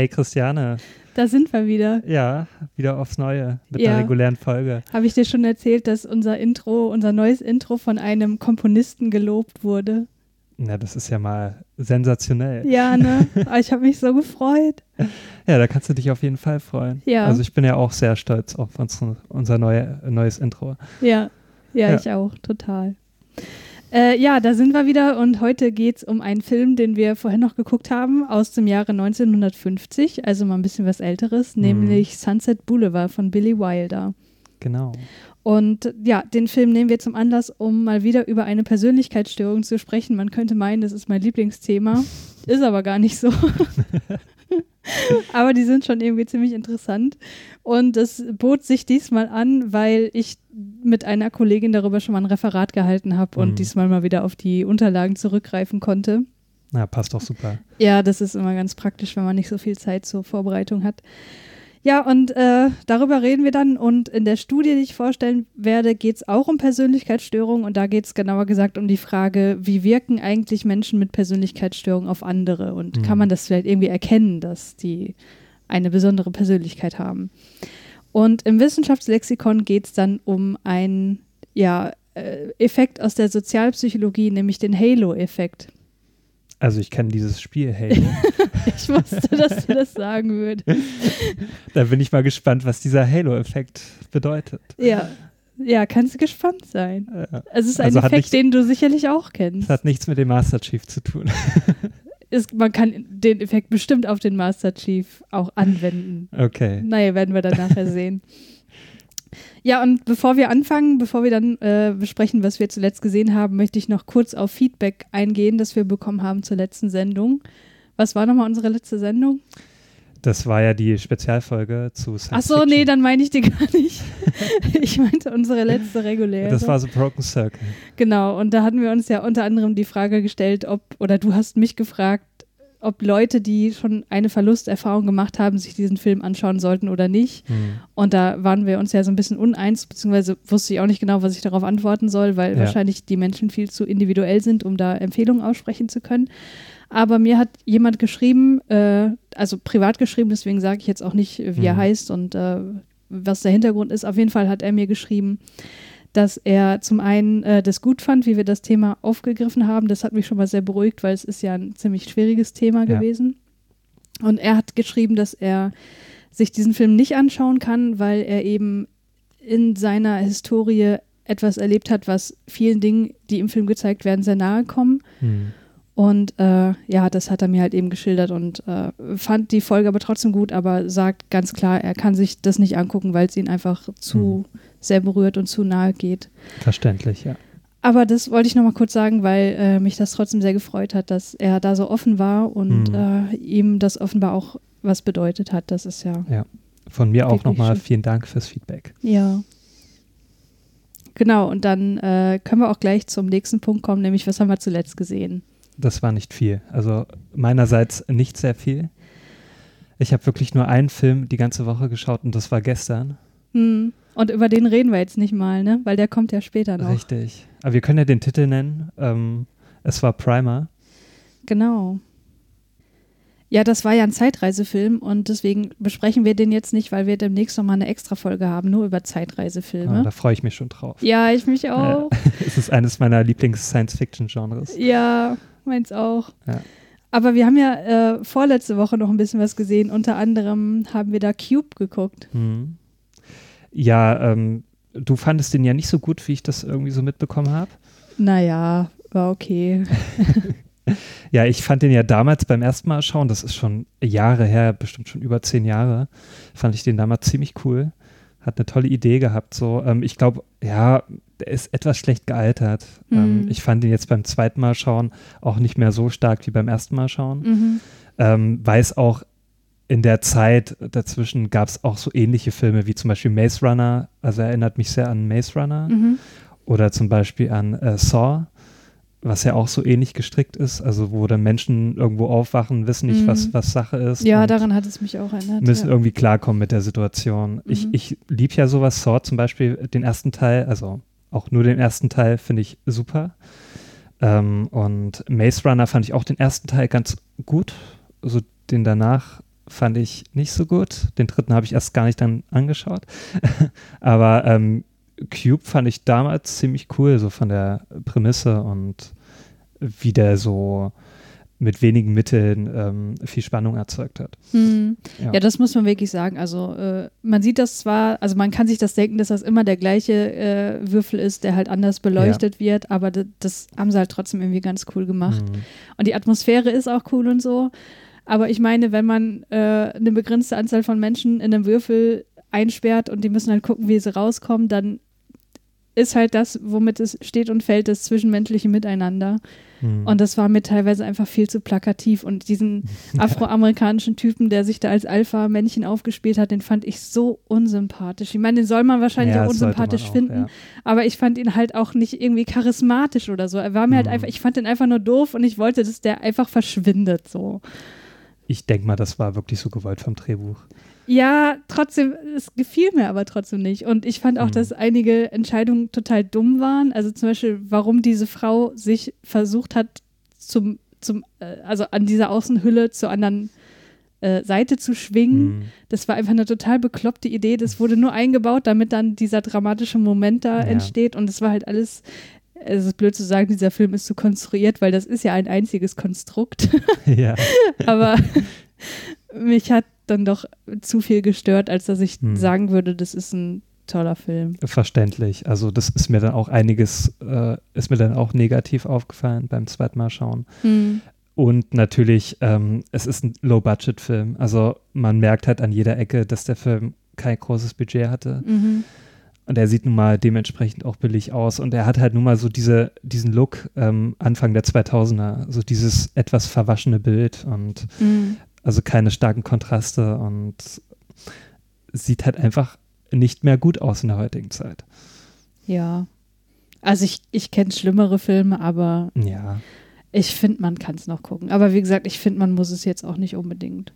Hey Christiane. Da sind wir wieder. Ja, wieder aufs Neue mit Ja. der regulären Folge. Habe ich dir schon erzählt, dass unser Intro, unser neues Intro von einem Komponisten gelobt wurde? Na, das ist ja mal sensationell. Ja, ne? Ich habe mich so gefreut. Ja, da kannst du dich auf jeden Fall freuen. Ja. Also ich bin ja auch sehr stolz auf unser neue, neues Intro. Ja, ja, Ja. ich auch, total. Äh, ja, da sind wir wieder und heute geht es um einen Film, den wir vorhin noch geguckt haben, aus dem Jahre 1950, also mal ein bisschen was Älteres, Mhm. nämlich Sunset Boulevard von Billy Wilder. Genau. Und ja, den Film nehmen wir zum Anlass, um mal wieder über eine Persönlichkeitsstörung zu sprechen. Man könnte meinen, das ist mein Lieblingsthema. Ist aber gar nicht so. aber die sind schon irgendwie ziemlich interessant. Und es bot sich diesmal an, weil ich mit einer Kollegin darüber schon mal ein Referat gehalten habe und Mhm. diesmal mal wieder auf die Unterlagen zurückgreifen konnte. Na, passt doch super. Ja, das ist immer ganz praktisch, wenn man nicht so viel Zeit zur Vorbereitung hat. Ja, und äh, darüber reden wir dann. Und in der Studie, die ich vorstellen werde, geht es auch um Persönlichkeitsstörungen. Und da geht es genauer gesagt um die Frage, wie wirken eigentlich Menschen mit Persönlichkeitsstörungen auf andere? Und Mhm. kann man das vielleicht irgendwie erkennen, dass die eine besondere Persönlichkeit haben? Und im Wissenschaftslexikon geht es dann um einen ja, äh, Effekt aus der Sozialpsychologie, nämlich den Halo-Effekt. Also ich kenne dieses Spiel, hey. Ich wusste, dass du das sagen würdest. da bin ich mal gespannt, was dieser Halo-Effekt bedeutet. Ja, ja, kannst du gespannt sein. Äh, Es ist ein Also Effekt, nichts- den du sicherlich auch kennst. Das hat nichts mit dem Master Chief zu tun. Ist, man kann den Effekt bestimmt auf den Master Chief auch anwenden. Okay. Naja, werden wir dann nachher sehen. Ja, und bevor wir anfangen, bevor wir dann äh, besprechen, was wir zuletzt gesehen haben, möchte ich noch kurz auf Feedback eingehen, das wir bekommen haben zur letzten Sendung. Was war nochmal unsere letzte Sendung? Das war ja die Spezialfolge zu Science Ach so, Fiction. nee, dann meine ich die gar nicht. ich meinte unsere letzte reguläre. Das war so Broken Circle. Genau, und da hatten wir uns ja unter anderem die Frage gestellt, ob, oder du hast mich gefragt, ob Leute, die schon eine Verlusterfahrung gemacht haben, sich diesen Film anschauen sollten oder nicht. Hm. Und da waren wir uns ja so ein bisschen uneins, beziehungsweise wusste ich auch nicht genau, was ich darauf antworten soll, weil Ja. wahrscheinlich die Menschen viel zu individuell sind, um da Empfehlungen aussprechen zu können. Aber mir hat jemand geschrieben, äh, also privat geschrieben, deswegen sage ich jetzt auch nicht, wie er Mhm. heißt und äh, was der Hintergrund ist. Auf jeden Fall hat er mir geschrieben, dass er zum einen äh, das gut fand, wie wir das Thema aufgegriffen haben. Das hat mich schon mal sehr beruhigt, weil es ist ja ein ziemlich schwieriges Thema Ja. gewesen. Und er hat geschrieben, dass er sich diesen Film nicht anschauen kann, weil er eben in seiner Historie etwas erlebt hat, was vielen Dingen, die im Film gezeigt werden, sehr nahe kommen. Hm. Und äh, ja, das hat er mir halt eben geschildert und äh, fand die Folge aber trotzdem gut, aber sagt ganz klar, er kann sich das nicht angucken, weil es ihn einfach zu sehr berührt und zu nahe geht. Verständlich, ja. Aber das wollte ich nochmal kurz sagen, weil äh, mich das trotzdem sehr gefreut hat, dass er da so offen war und Mhm. äh, ihm das offenbar auch was bedeutet hat. Das ist ja, Von mir auch nochmal vielen Dank fürs Feedback. ja. Genau, und dann äh, können wir auch gleich zum nächsten Punkt kommen, nämlich was haben wir zuletzt gesehen? Das war nicht viel. Also meinerseits nicht sehr viel. Ich habe wirklich nur einen Film die ganze Woche geschaut und das war gestern. Hm. Und über den reden wir jetzt nicht mal, ne? Weil der kommt ja später noch. Richtig. Aber wir können ja den Titel nennen. Ähm, es war Primer. Genau. Ja, das war ja ein Zeitreisefilm und deswegen besprechen wir den jetzt nicht, weil wir demnächst nochmal eine Extra-Folge haben, nur über Zeitreisefilme. Ah, da freue ich mich schon drauf. ja, ich mich auch. es ist eines meiner Lieblings-Science-Fiction-Genres. Ja, meins auch. Ja. Aber wir haben ja äh, vorletzte Woche noch ein bisschen was gesehen. Unter anderem haben wir da Cube geguckt. Mhm. Ja, ähm, du fandest den ja nicht so gut, wie ich das irgendwie so mitbekommen habe. Naja, war okay. Ja, ich fand den ja damals beim ersten Mal schauen, das ist schon Jahre her, bestimmt schon über zehn Jahre, fand ich den damals ziemlich cool. hat eine tolle Idee gehabt. So, ähm, ich glaube, ja, der ist etwas schlecht gealtert. Ähm, Mhm. ich fand ihn jetzt beim zweiten Mal schauen auch nicht mehr so stark wie beim ersten Mal schauen. Mhm. Ähm, weiß auch, in der Zeit dazwischen gab es auch so ähnliche Filme wie zum Beispiel Maze Runner. Also erinnert mich sehr an Maze Runner. Mhm. Oder zum Beispiel an äh, Saw, was ja auch so ähnlich gestrickt ist. Also wo dann Menschen irgendwo aufwachen, wissen nicht, Mhm. was, was Sache ist. Ja, daran hat es mich auch erinnert. müssen ja. irgendwie klarkommen mit der Situation. Ich, Mhm. ich liebe ja sowas, Saw zum Beispiel, den ersten Teil, also auch nur den ersten Teil finde ich super. Ähm, und Maze Runner fand ich auch den ersten Teil ganz gut. Also den danach fand ich nicht so gut. Den dritten habe ich erst gar nicht dann angeschaut. Aber ähm, Cube fand ich damals ziemlich cool, so von der Prämisse und wie der so mit wenigen Mitteln ähm, viel Spannung erzeugt hat. Hm. Ja. Ja. das muss man wirklich sagen. Also äh, man sieht das zwar, also man kann sich das denken, dass das immer der gleiche äh, Würfel ist, der halt anders beleuchtet wird, aber das, das haben sie halt trotzdem irgendwie ganz cool gemacht. Mhm. Und die Atmosphäre ist auch cool und so. Aber ich meine, wenn man äh, eine begrenzte Anzahl von Menschen in einem Würfel einsperrt und die müssen halt gucken, wie sie rauskommen, dann ist halt das, womit es steht und fällt, das zwischenmenschliche Miteinander. Mhm. Und das war mir teilweise einfach viel zu plakativ. Und diesen afroamerikanischen Typen, der sich da als Alpha-Männchen aufgespielt hat, den fand ich so unsympathisch. Ich meine, den soll man wahrscheinlich Ja, auch unsympathisch auch, finden, ja. aber ich fand ihn halt auch nicht irgendwie charismatisch oder so. Er war mir halt Mhm. einfach, ich fand ihn einfach nur doof und ich wollte, dass der einfach verschwindet so. Ich denke mal, das war wirklich so gewollt vom Drehbuch. Ja, trotzdem, es gefiel mir aber trotzdem nicht. Und ich fand auch, Mhm. dass einige Entscheidungen total dumm waren. Also zum Beispiel, warum diese Frau sich versucht hat, zum, zum, äh, also an dieser Außenhülle zur anderen äh, Seite zu schwingen. Mhm. Das war einfach eine total bekloppte Idee. Das wurde nur eingebaut, damit dann dieser dramatische Moment da Ja. entsteht. Und es war halt alles. Es ist blöd zu sagen, dieser Film ist so konstruiert, weil das ist ja ein einziges Konstrukt. ja. Aber mich hat dann doch zu viel gestört, als dass ich Hm. sagen würde, das ist ein toller Film. Verständlich. Also das ist mir dann auch einiges, äh, ist mir dann auch negativ aufgefallen beim zweiten Mal schauen. Und natürlich, ähm, es ist ein Low-Budget-Film. Also man merkt halt an jeder Ecke, dass der Film kein großes Budget hatte. Mhm. Und er sieht nun mal dementsprechend auch billig aus. Und er hat halt nun mal so diese, diesen Look ähm, Anfang der 2000er, so dieses etwas verwaschene Bild und Mhm. also keine starken Kontraste und sieht halt einfach nicht mehr gut aus in der heutigen Zeit. Ja. Also ich, ich kenne schlimmere Filme, aber Ja, ich finde, man kann es noch gucken. Aber wie gesagt, ich finde, man muss es jetzt auch nicht unbedingt.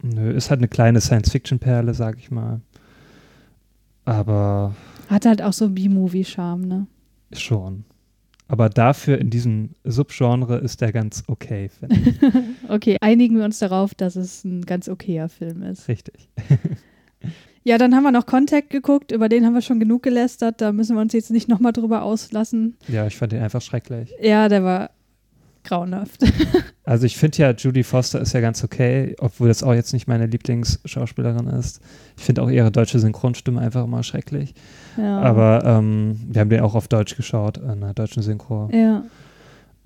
nö, ist halt eine kleine Science-Fiction-Perle, sag ich mal. Aber Hat halt auch so B-Movie-Charme, ne? schon. Aber dafür in diesem Subgenre ist der ganz okay, finde ich. Okay, einigen wir uns darauf, dass es ein ganz okayer Film ist. Richtig. Ja, dann haben wir noch Contact geguckt, über den haben wir schon genug gelästert, da müssen wir uns jetzt nicht nochmal drüber auslassen. Ja, ich fand den einfach schrecklich. Ja, der war grauenhaft. Also ich finde ja, Judy Foster ist ja ganz okay, obwohl das auch jetzt nicht meine Lieblingsschauspielerin ist. Ich finde auch ihre deutsche Synchronstimme einfach immer schrecklich. Ja. Aber ähm, wir haben den auch auf Deutsch geschaut, in einer deutschen Synchro. Ja.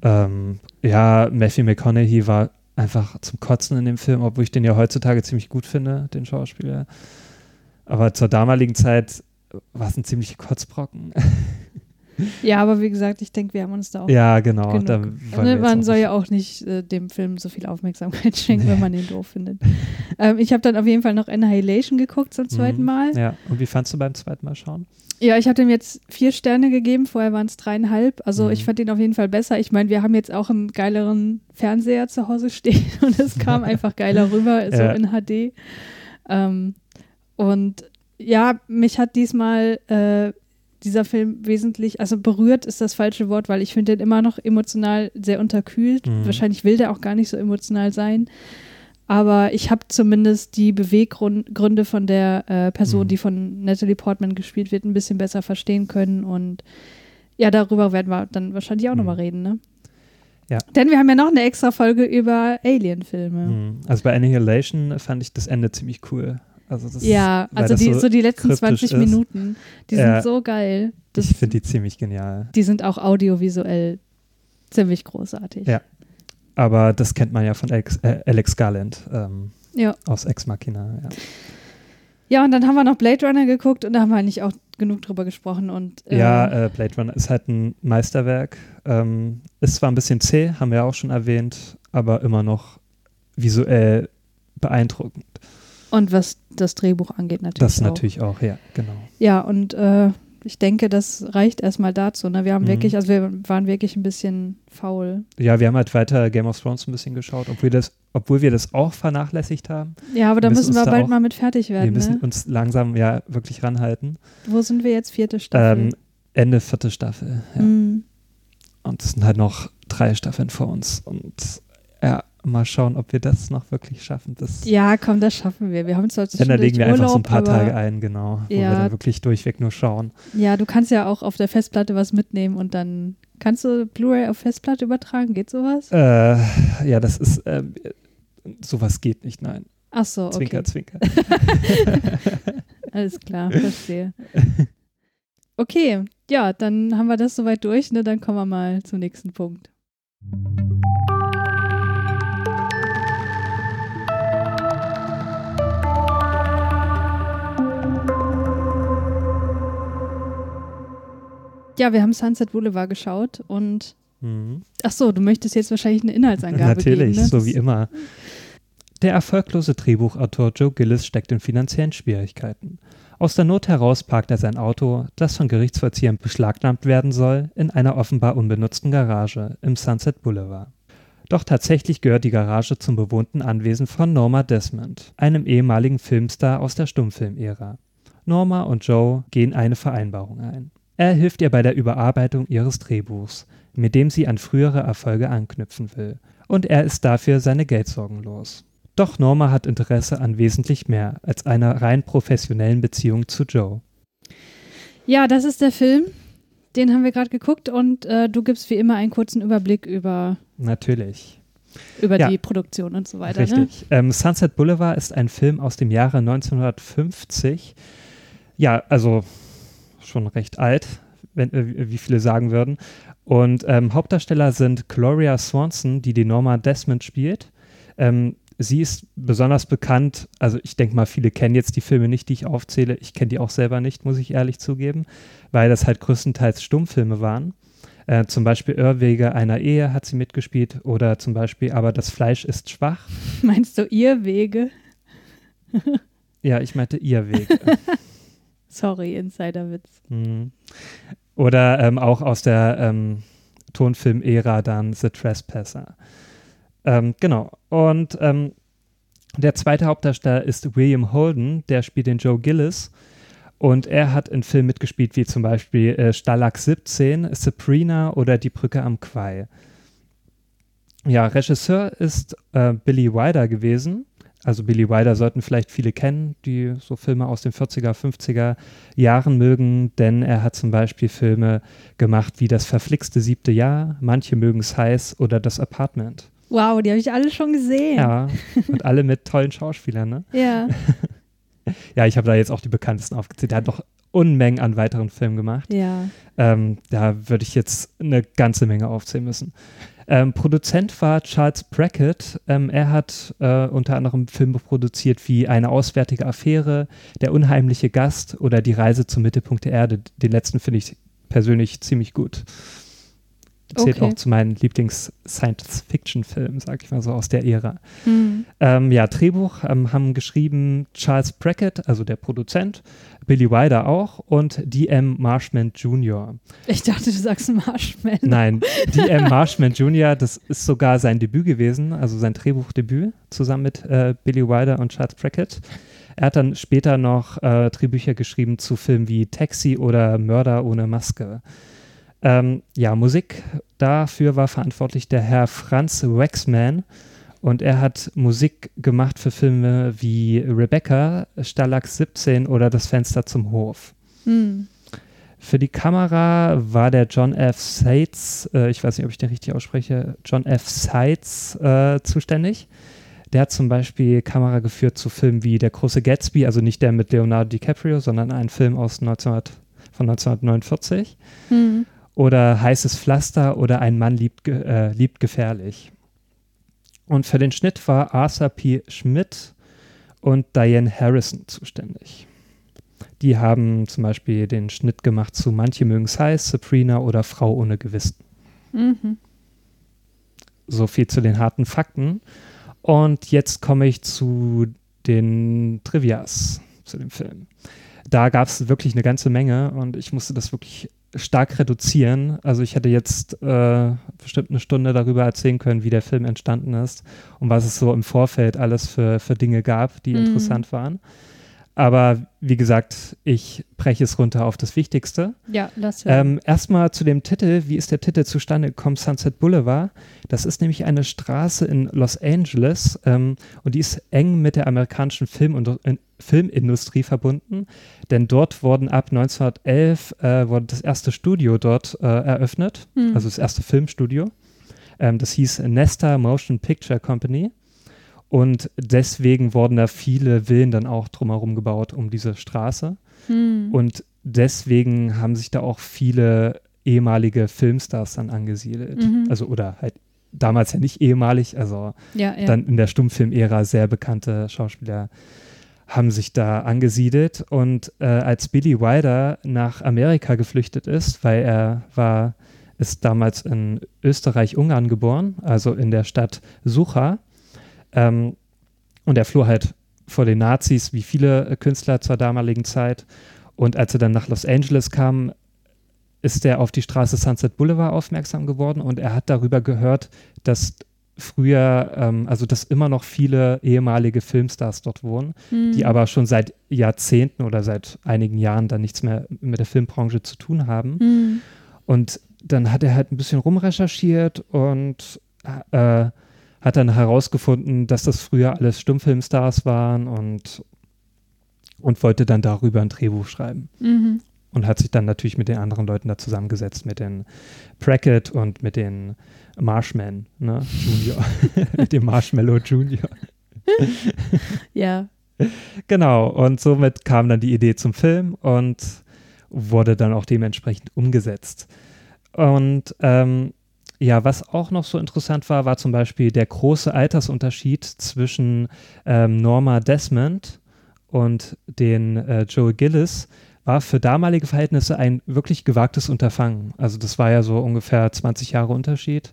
Ähm, ja, Matthew McConaughey war einfach zum Kotzen in dem Film, obwohl ich den ja heutzutage ziemlich gut finde, den Schauspieler. Aber zur damaligen Zeit war es ein ziemlicher Kotzbrocken. ja, aber wie gesagt, ich denke, wir haben uns da auch. ja, genau. Da jetzt man soll ja auch nicht äh, dem Film so viel Aufmerksamkeit schenken, wenn man den doof findet. ähm, ich habe dann auf jeden Fall noch Annihilation geguckt zum zweiten Mhm. Mal. Ja, und wie fandst du beim zweiten Mal schauen? Ja, ich habe dem jetzt vier Sterne gegeben, vorher waren es dreieinhalb. Also Mhm. ich fand ihn auf jeden Fall besser. Ich meine, wir haben jetzt auch einen geileren Fernseher zu Hause stehen und es kam einfach geiler rüber, so Ja. in HD. Ähm, und ja, mich hat diesmal äh, dieser Film wesentlich, also berührt ist das falsche Wort, weil ich finde den immer noch emotional sehr unterkühlt. Mhm. Wahrscheinlich will der auch gar nicht so emotional sein. Aber ich habe zumindest die Beweggründe von der äh, Person, Mhm. die von Natalie Portman gespielt wird, ein bisschen besser verstehen können. Und ja, darüber werden wir dann wahrscheinlich auch Mhm. nochmal reden, ne? Ja. Denn wir haben ja noch eine extra Folge über Alien-Filme. Mhm. Also bei Annihilation fand ich das Ende ziemlich cool. Also das, Ja, also die, so so die letzten kryptisch 20 ist. Minuten, die Ja. sind so geil. Das, ich finde die ziemlich genial. die sind auch audiovisuell ziemlich großartig. Ja. Aber das kennt man ja von Alex, äh, Alex Garland ähm, Ja. aus Ex Machina. Ja. Ja, und dann haben wir noch Blade Runner geguckt und da haben wir eigentlich auch genug drüber gesprochen. Und, äh ja, äh, Blade Runner ist halt ein Meisterwerk. Ähm, ist zwar ein bisschen zäh, haben wir auch schon erwähnt, aber immer noch visuell beeindruckend. Und was das Drehbuch angeht, natürlich. Das auch. natürlich auch, ja, genau. Ja, und äh, ich denke, das reicht erstmal dazu. Ne? Wir haben mhm. wirklich, also wir waren wirklich ein bisschen faul. Ja, wir haben halt weiter Game of Thrones ein bisschen geschaut, obwohl, das, obwohl wir das auch vernachlässigt haben. Ja, aber da müssen, müssen wir bald mal mit fertig werden. Wir müssen ne? uns langsam ja wirklich ranhalten. Wo sind wir jetzt? Vierte Staffel? Ähm, Ende vierte Staffel, ja. Mhm. Und es sind halt noch drei Staffeln vor uns. Und ja, mal schauen, ob wir das noch wirklich schaffen. Das ja, komm, das schaffen wir. Wir haben zwar Dann da legen wir Urlaub, einfach so ein paar Tage ein, genau, wo ja, wir dann wirklich durchweg nur schauen. Ja, du kannst ja auch auf der Festplatte was mitnehmen und dann kannst du Blu-ray auf Festplatte übertragen. Geht sowas? Äh, ja, das ist äh, sowas geht nicht, nein. Ach so, okay. Zwinker, zwinker. Alles klar, verstehe. Okay, ja, dann haben wir das soweit durch, ne? Dann kommen wir mal zum nächsten Punkt. Ja, wir haben Sunset Boulevard geschaut und mhm. ach so, du möchtest jetzt wahrscheinlich eine Inhaltsangabe Natürlich, geben, ne? so wie immer. Der erfolglose Drehbuchautor Joe Gillis steckt in finanziellen Schwierigkeiten. Aus der Not heraus parkt er sein Auto, das von Gerichtsvollziehern beschlagnahmt werden soll, in einer offenbar unbenutzten Garage im Sunset Boulevard. Doch tatsächlich gehört die Garage zum bewohnten Anwesen von Norma Desmond, einem ehemaligen Filmstar aus der Stummfilmära. Norma und Joe gehen eine Vereinbarung ein. Er hilft ihr bei der Überarbeitung ihres Drehbuchs, mit dem sie an frühere Erfolge anknüpfen will, und er ist dafür seine Geldsorgen los. Doch Norma hat Interesse an wesentlich mehr als einer rein professionellen Beziehung zu Joe. Ja, das ist der Film. Den haben wir gerade geguckt und äh, du gibst wie immer einen kurzen Überblick über. Natürlich. Über ja, die Produktion und so weiter. Ne? Richtig. Ne? Ähm, Sunset Boulevard ist ein Film aus dem Jahre 1950. Ja, also schon recht alt, wenn, äh, wie viele sagen würden. Und ähm, Hauptdarsteller sind Gloria Swanson, die die Norma Desmond spielt. Ähm, sie ist besonders bekannt, also ich denke mal, viele kennen jetzt die Filme nicht, die ich aufzähle. Ich kenne die auch selber nicht, muss ich ehrlich zugeben, weil das halt größtenteils Stummfilme waren. Äh, zum Beispiel Irrwege einer Ehe hat sie mitgespielt oder zum Beispiel Aber das Fleisch ist schwach. Meinst du Irrwege? ja, ich meinte Irrwege. Sorry, Insiderwitz. Mhm. Oder ähm, auch aus der ähm, Tonfilm-Ära dann The Trespasser. Ähm, genau. Und ähm, der zweite Hauptdarsteller ist William Holden, der spielt den Joe Gillis. Und er hat in Filmen mitgespielt wie zum Beispiel äh, Stalag 17, Sabrina oder Die Brücke am Quai. Ja, Regisseur ist äh, Billy Wilder gewesen. Also Billy Wilder sollten vielleicht viele kennen, die so Filme aus den 40er, 50er Jahren mögen, denn er hat zum Beispiel Filme gemacht wie Das verflixte siebte Jahr, Manche mögen es heiß oder Das Apartment. Wow, die habe ich alle schon gesehen. Ja, und alle mit tollen Schauspielern, ne? Ja. ja, ich habe da jetzt auch die bekanntesten aufgezählt. Er hat doch Unmengen an weiteren Filmen gemacht. Ja. Ähm, da würde ich jetzt eine ganze Menge aufzählen müssen. Ähm, Produzent war Charles Brackett. Ähm, er hat äh, unter anderem Filme produziert wie Eine auswärtige Affäre, Der unheimliche Gast oder Die Reise zum Mittelpunkt der Erde. Den letzten finde ich persönlich ziemlich gut. Zählt okay. auch zu meinen Lieblings-Science-Fiction-Filmen, sag ich mal so, aus der Ära. Mhm. Ähm, ja, Drehbuch ähm, haben geschrieben Charles Brackett, also der Produzent, Billy Wilder auch und D.M. Marshman Jr. Ich dachte, du sagst Marshman. Nein, D.M. Marshman Jr., das ist sogar sein Debüt gewesen, also sein Drehbuchdebüt, zusammen mit äh, Billy Wilder und Charles Brackett. Er hat dann später noch äh, Drehbücher geschrieben zu Filmen wie Taxi oder Mörder ohne Maske. Ähm, ja, Musik dafür war verantwortlich der Herr Franz Waxman. Und er hat Musik gemacht für Filme wie Rebecca, Stalag 17 oder Das Fenster zum Hof. Mhm. Für die Kamera war der John F. Seitz, äh, ich weiß nicht, ob ich den richtig ausspreche, John F. Seitz äh, zuständig. Der hat zum Beispiel Kamera geführt zu Filmen wie Der große Gatsby, also nicht der mit Leonardo DiCaprio, sondern ein Film aus 19, von 1949. Mhm. Oder Heißes Pflaster oder Ein Mann liebt, äh, liebt gefährlich. Und für den Schnitt war Arthur P. Schmidt und Diane Harrison zuständig. Die haben zum Beispiel den Schnitt gemacht zu Manche mögen's heiß, Sabrina oder Frau ohne Gewissen. Mhm. So viel zu den harten Fakten. Und jetzt komme ich zu den Trivias zu dem Film. Da gab es wirklich eine ganze Menge und ich musste das wirklich stark reduzieren. Also ich hätte jetzt äh, bestimmt eine Stunde darüber erzählen können, wie der Film entstanden ist und was es so im Vorfeld alles für, für Dinge gab, die Mhm. interessant waren. Aber wie gesagt, ich breche es runter auf das Wichtigste. Ja, lass hören. Ähm, Erstmal zu dem Titel. Wie ist der Titel zustande gekommen? Sunset Boulevard. Das ist nämlich eine Straße in Los Angeles ähm, und die ist eng mit der amerikanischen Film und, in, Filmindustrie verbunden, denn dort wurden ab 1911 äh, wurde das erste Studio dort äh, eröffnet, Hm. also das erste Filmstudio. Ähm, das hieß Nesta Motion Picture Company. Und deswegen wurden da viele Villen dann auch drumherum gebaut um diese Straße. Hm. Und deswegen haben sich da auch viele ehemalige Filmstars dann angesiedelt. Mhm. Also oder halt damals ja nicht ehemalig, also ja, ja. dann in der Stummfilmära sehr bekannte Schauspieler haben sich da angesiedelt. Und äh, als Billy Wilder nach Amerika geflüchtet ist, weil er war, ist damals in Österreich-Ungarn geboren, also in der Stadt Sucha. Ähm, und er floh halt vor den Nazis, wie viele äh, Künstler zur damaligen Zeit. Und als er dann nach Los Angeles kam, ist er auf die Straße Sunset Boulevard aufmerksam geworden und er hat darüber gehört, dass früher, ähm, also dass immer noch viele ehemalige Filmstars dort wohnen, Hm. die aber schon seit Jahrzehnten oder seit einigen Jahren dann nichts mehr mit der Filmbranche zu tun haben. Hm. Und dann hat er halt ein bisschen rumrecherchiert und äh, hat dann herausgefunden, dass das früher alles Stummfilmstars waren und, und wollte dann darüber ein Drehbuch schreiben. Mhm. Und hat sich dann natürlich mit den anderen Leuten da zusammengesetzt, mit den Brackett und mit den Marshman, ne, Junior, mit dem Marshmallow Junior. Ja. Genau, und somit kam dann die Idee zum Film und wurde dann auch dementsprechend umgesetzt. Und ähm, ja, was auch noch so interessant war, war zum Beispiel der große Altersunterschied zwischen ähm, Norma Desmond und den äh, Joe Gillis war für damalige Verhältnisse ein wirklich gewagtes Unterfangen. Also das war ja so ungefähr 20 Jahre Unterschied.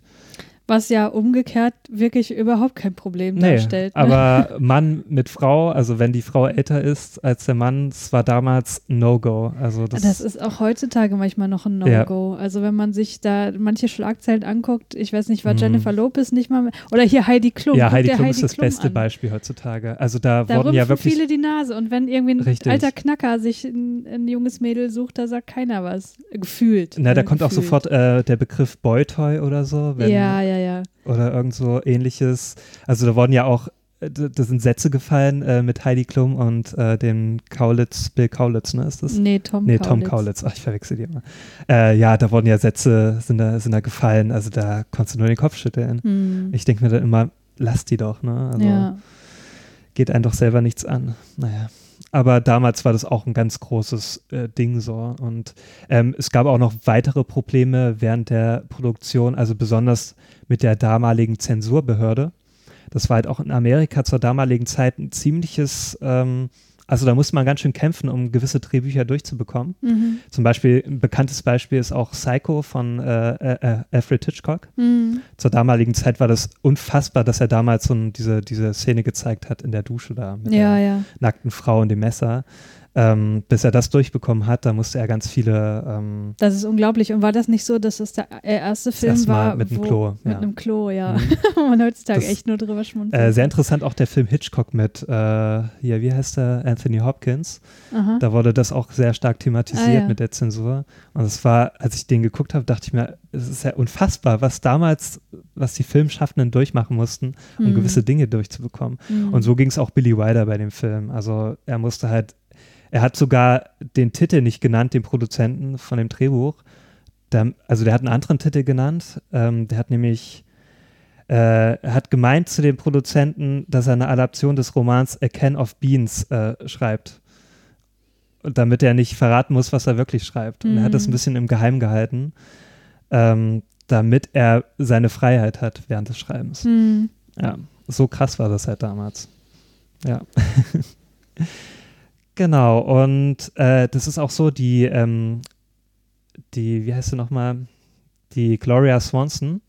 Was ja umgekehrt wirklich überhaupt kein Problem Nee, darstellt. Ne? aber Mann mit Frau, also wenn die Frau älter ist als der Mann, es war damals ein No-Go. Also das, Das ist auch heutzutage manchmal noch ein Ja. No-Go. Also wenn man sich da manche Schlagzeilen anguckt, ich weiß nicht, war Mhm. Jennifer Lopez nicht mal mehr, oder hier Heidi Klum. ja, Heidi Klum ist das Klum beste an. Beispiel heutzutage. Also da, Da wurden ja wirklich viele die Nase und wenn irgendwie ein Richtig. alter Knacker sich ein, ein junges Mädel sucht, da sagt keiner was. Gefühlt. Na, da kommt auch Gefühlt. sofort äh, der Begriff Boytoy oder so. Wenn, Ja, ja, ja. Oder irgend so ähnliches. Also da wurden ja auch, äh, da sind Sätze gefallen äh, mit Heidi Klum und äh, dem Kaulitz, Bill Kaulitz, ne, ist das? Nee, Tom Nee, Kaulitz. Tom Kaulitz. Ach, ich verwechsel die immer. Äh, ja, da wurden ja Sätze, sind da, sind da gefallen. Also da konntest du nur den Kopf schütteln. Hm. Ich denke mir dann immer, lass die doch, ne? Also ja. geht einem doch selber nichts an. Naja. Aber damals war das auch ein ganz großes äh, Ding so. Und ähm, es gab auch noch weitere Probleme während der Produktion, also besonders mit der damaligen Zensurbehörde. Das war halt auch in Amerika zur damaligen Zeit ein ziemliches, ähm, also da musste man ganz schön kämpfen, um gewisse Drehbücher durchzubekommen. Mhm. Zum Beispiel, ein bekanntes Beispiel ist auch Psycho von äh, äh, äh, Alfred Hitchcock Mhm. zur damaligen Zeit war das unfassbar, dass er damals so diese, diese Szene gezeigt hat in der Dusche da mit Ja, der ja. nackten Frau und dem Messer. Ähm, bis er das durchbekommen hat, da musste er ganz viele ähm, Das ist unglaublich. Und war das nicht so, dass das der erste Film Mal war? mit einem Klo, Mit ja. einem Klo, ja. Mhm. Wo man heutzutage Das- echt nur drüber schmunzelt. äh, sehr interessant auch der Film Hitchcock mit, äh, ja, wie heißt der, Anthony Hopkins. Aha. Da wurde das auch sehr stark thematisiert Ah, ja. mit der Zensur. Und es war, als ich den geguckt habe, dachte ich mir, es ist ja unfassbar, was damals, was die Filmschaffenden durchmachen mussten, um Mhm. gewisse Dinge durchzubekommen. Mhm. Und so ging es auch Billy Wilder bei dem Film. Also er musste halt, er hat sogar den Titel nicht genannt, den Produzenten von dem Drehbuch. Der, also der hat einen anderen Titel genannt. Ähm, der hat nämlich, äh, hat gemeint zu dem Produzenten, dass er eine Adaption des Romans A Can of Beans äh, schreibt. Und damit er nicht verraten muss, was er wirklich schreibt. Und er hat das ein Mhm. bisschen im Geheim gehalten, ähm, damit er seine Freiheit hat während des Schreibens. Mhm. Ja, so krass war das halt damals. Ja. genau, und äh, das ist auch so, die, ähm, die, wie heißt sie nochmal, die Gloria Swanson,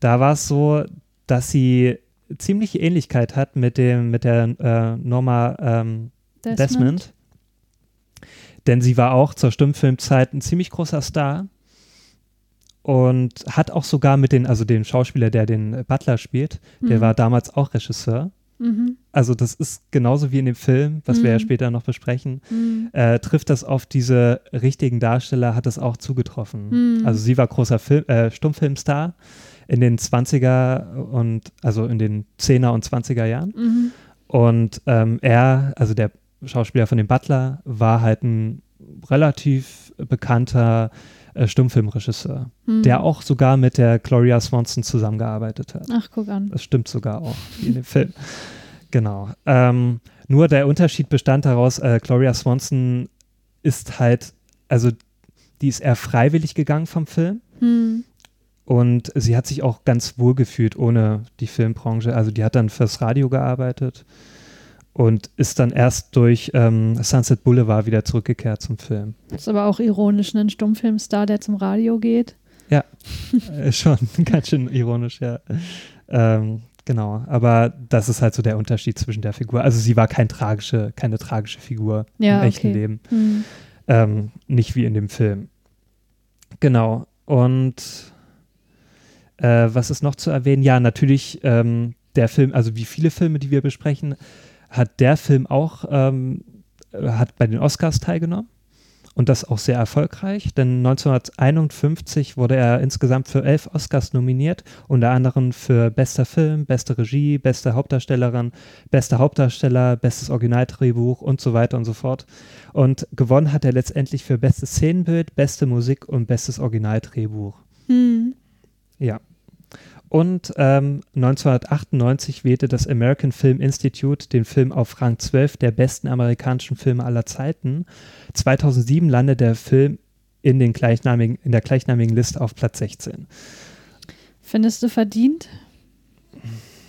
da war es so, dass sie ziemliche Ähnlichkeit hat mit dem, mit der äh, Norma ähm, Desmond. Desmond. Denn sie war auch zur Stummfilmzeit ein ziemlich großer Star und hat auch sogar mit den, also dem Schauspieler, der den Butler spielt, mhm. der war damals auch Regisseur. Mhm. Also das ist genauso wie in dem Film, was mhm. wir ja mhm. später noch besprechen, mhm. äh, trifft das auf diese richtigen Darsteller, hat das auch zugetroffen. Mhm. Also sie war großer Film, äh, Stummfilmstar in den 20er und also in den 10er und 20er Jahren. Mhm. Und ähm, er, also der Schauspieler von dem Butler, war halt ein relativ bekannter äh, Stummfilmregisseur, hm. der auch sogar mit der Gloria Swanson zusammengearbeitet hat. Ach, guck an. Das stimmt sogar auch, wie in dem Film. Genau. Ähm, nur der Unterschied bestand daraus, äh, Gloria Swanson ist halt, also die ist eher freiwillig gegangen vom Film. Hm. Und sie hat sich auch ganz wohl gefühlt ohne die Filmbranche. Also die hat dann fürs Radio gearbeitet und ist dann erst durch ähm, Sunset Boulevard wieder zurückgekehrt zum Film. Das ist aber auch ironisch, ne? ein Stummfilmstar, der zum Radio geht. Ja, äh, schon ganz schön ironisch, ja. Ähm, genau, aber das ist halt so der Unterschied zwischen der Figur. Also sie war kein tragische, keine tragische Figur ja, im echten okay. Leben. Hm. Ähm, nicht wie in dem Film. Genau. Und äh, was ist noch zu erwähnen? Ja, natürlich ähm, der Film, also wie viele Filme, die wir besprechen, hat der Film auch, ähm, hat bei den Oscars teilgenommen und das auch sehr erfolgreich, denn 1951 wurde er insgesamt für elf Oscars nominiert, unter anderem für bester Film, beste Regie, beste Hauptdarstellerin, bester Hauptdarsteller, bestes Originaldrehbuch und so weiter und so fort. Und gewonnen hat er letztendlich für bestes Szenenbild, beste Musik und bestes Originaldrehbuch. Hm. Ja. Und ähm, 1998 wählte das American Film Institute den Film auf Rang 12 der besten amerikanischen Filme aller Zeiten. 2007 landet der Film in, den gleichnamigen, in der gleichnamigen Liste auf Platz 16. Findest du verdient?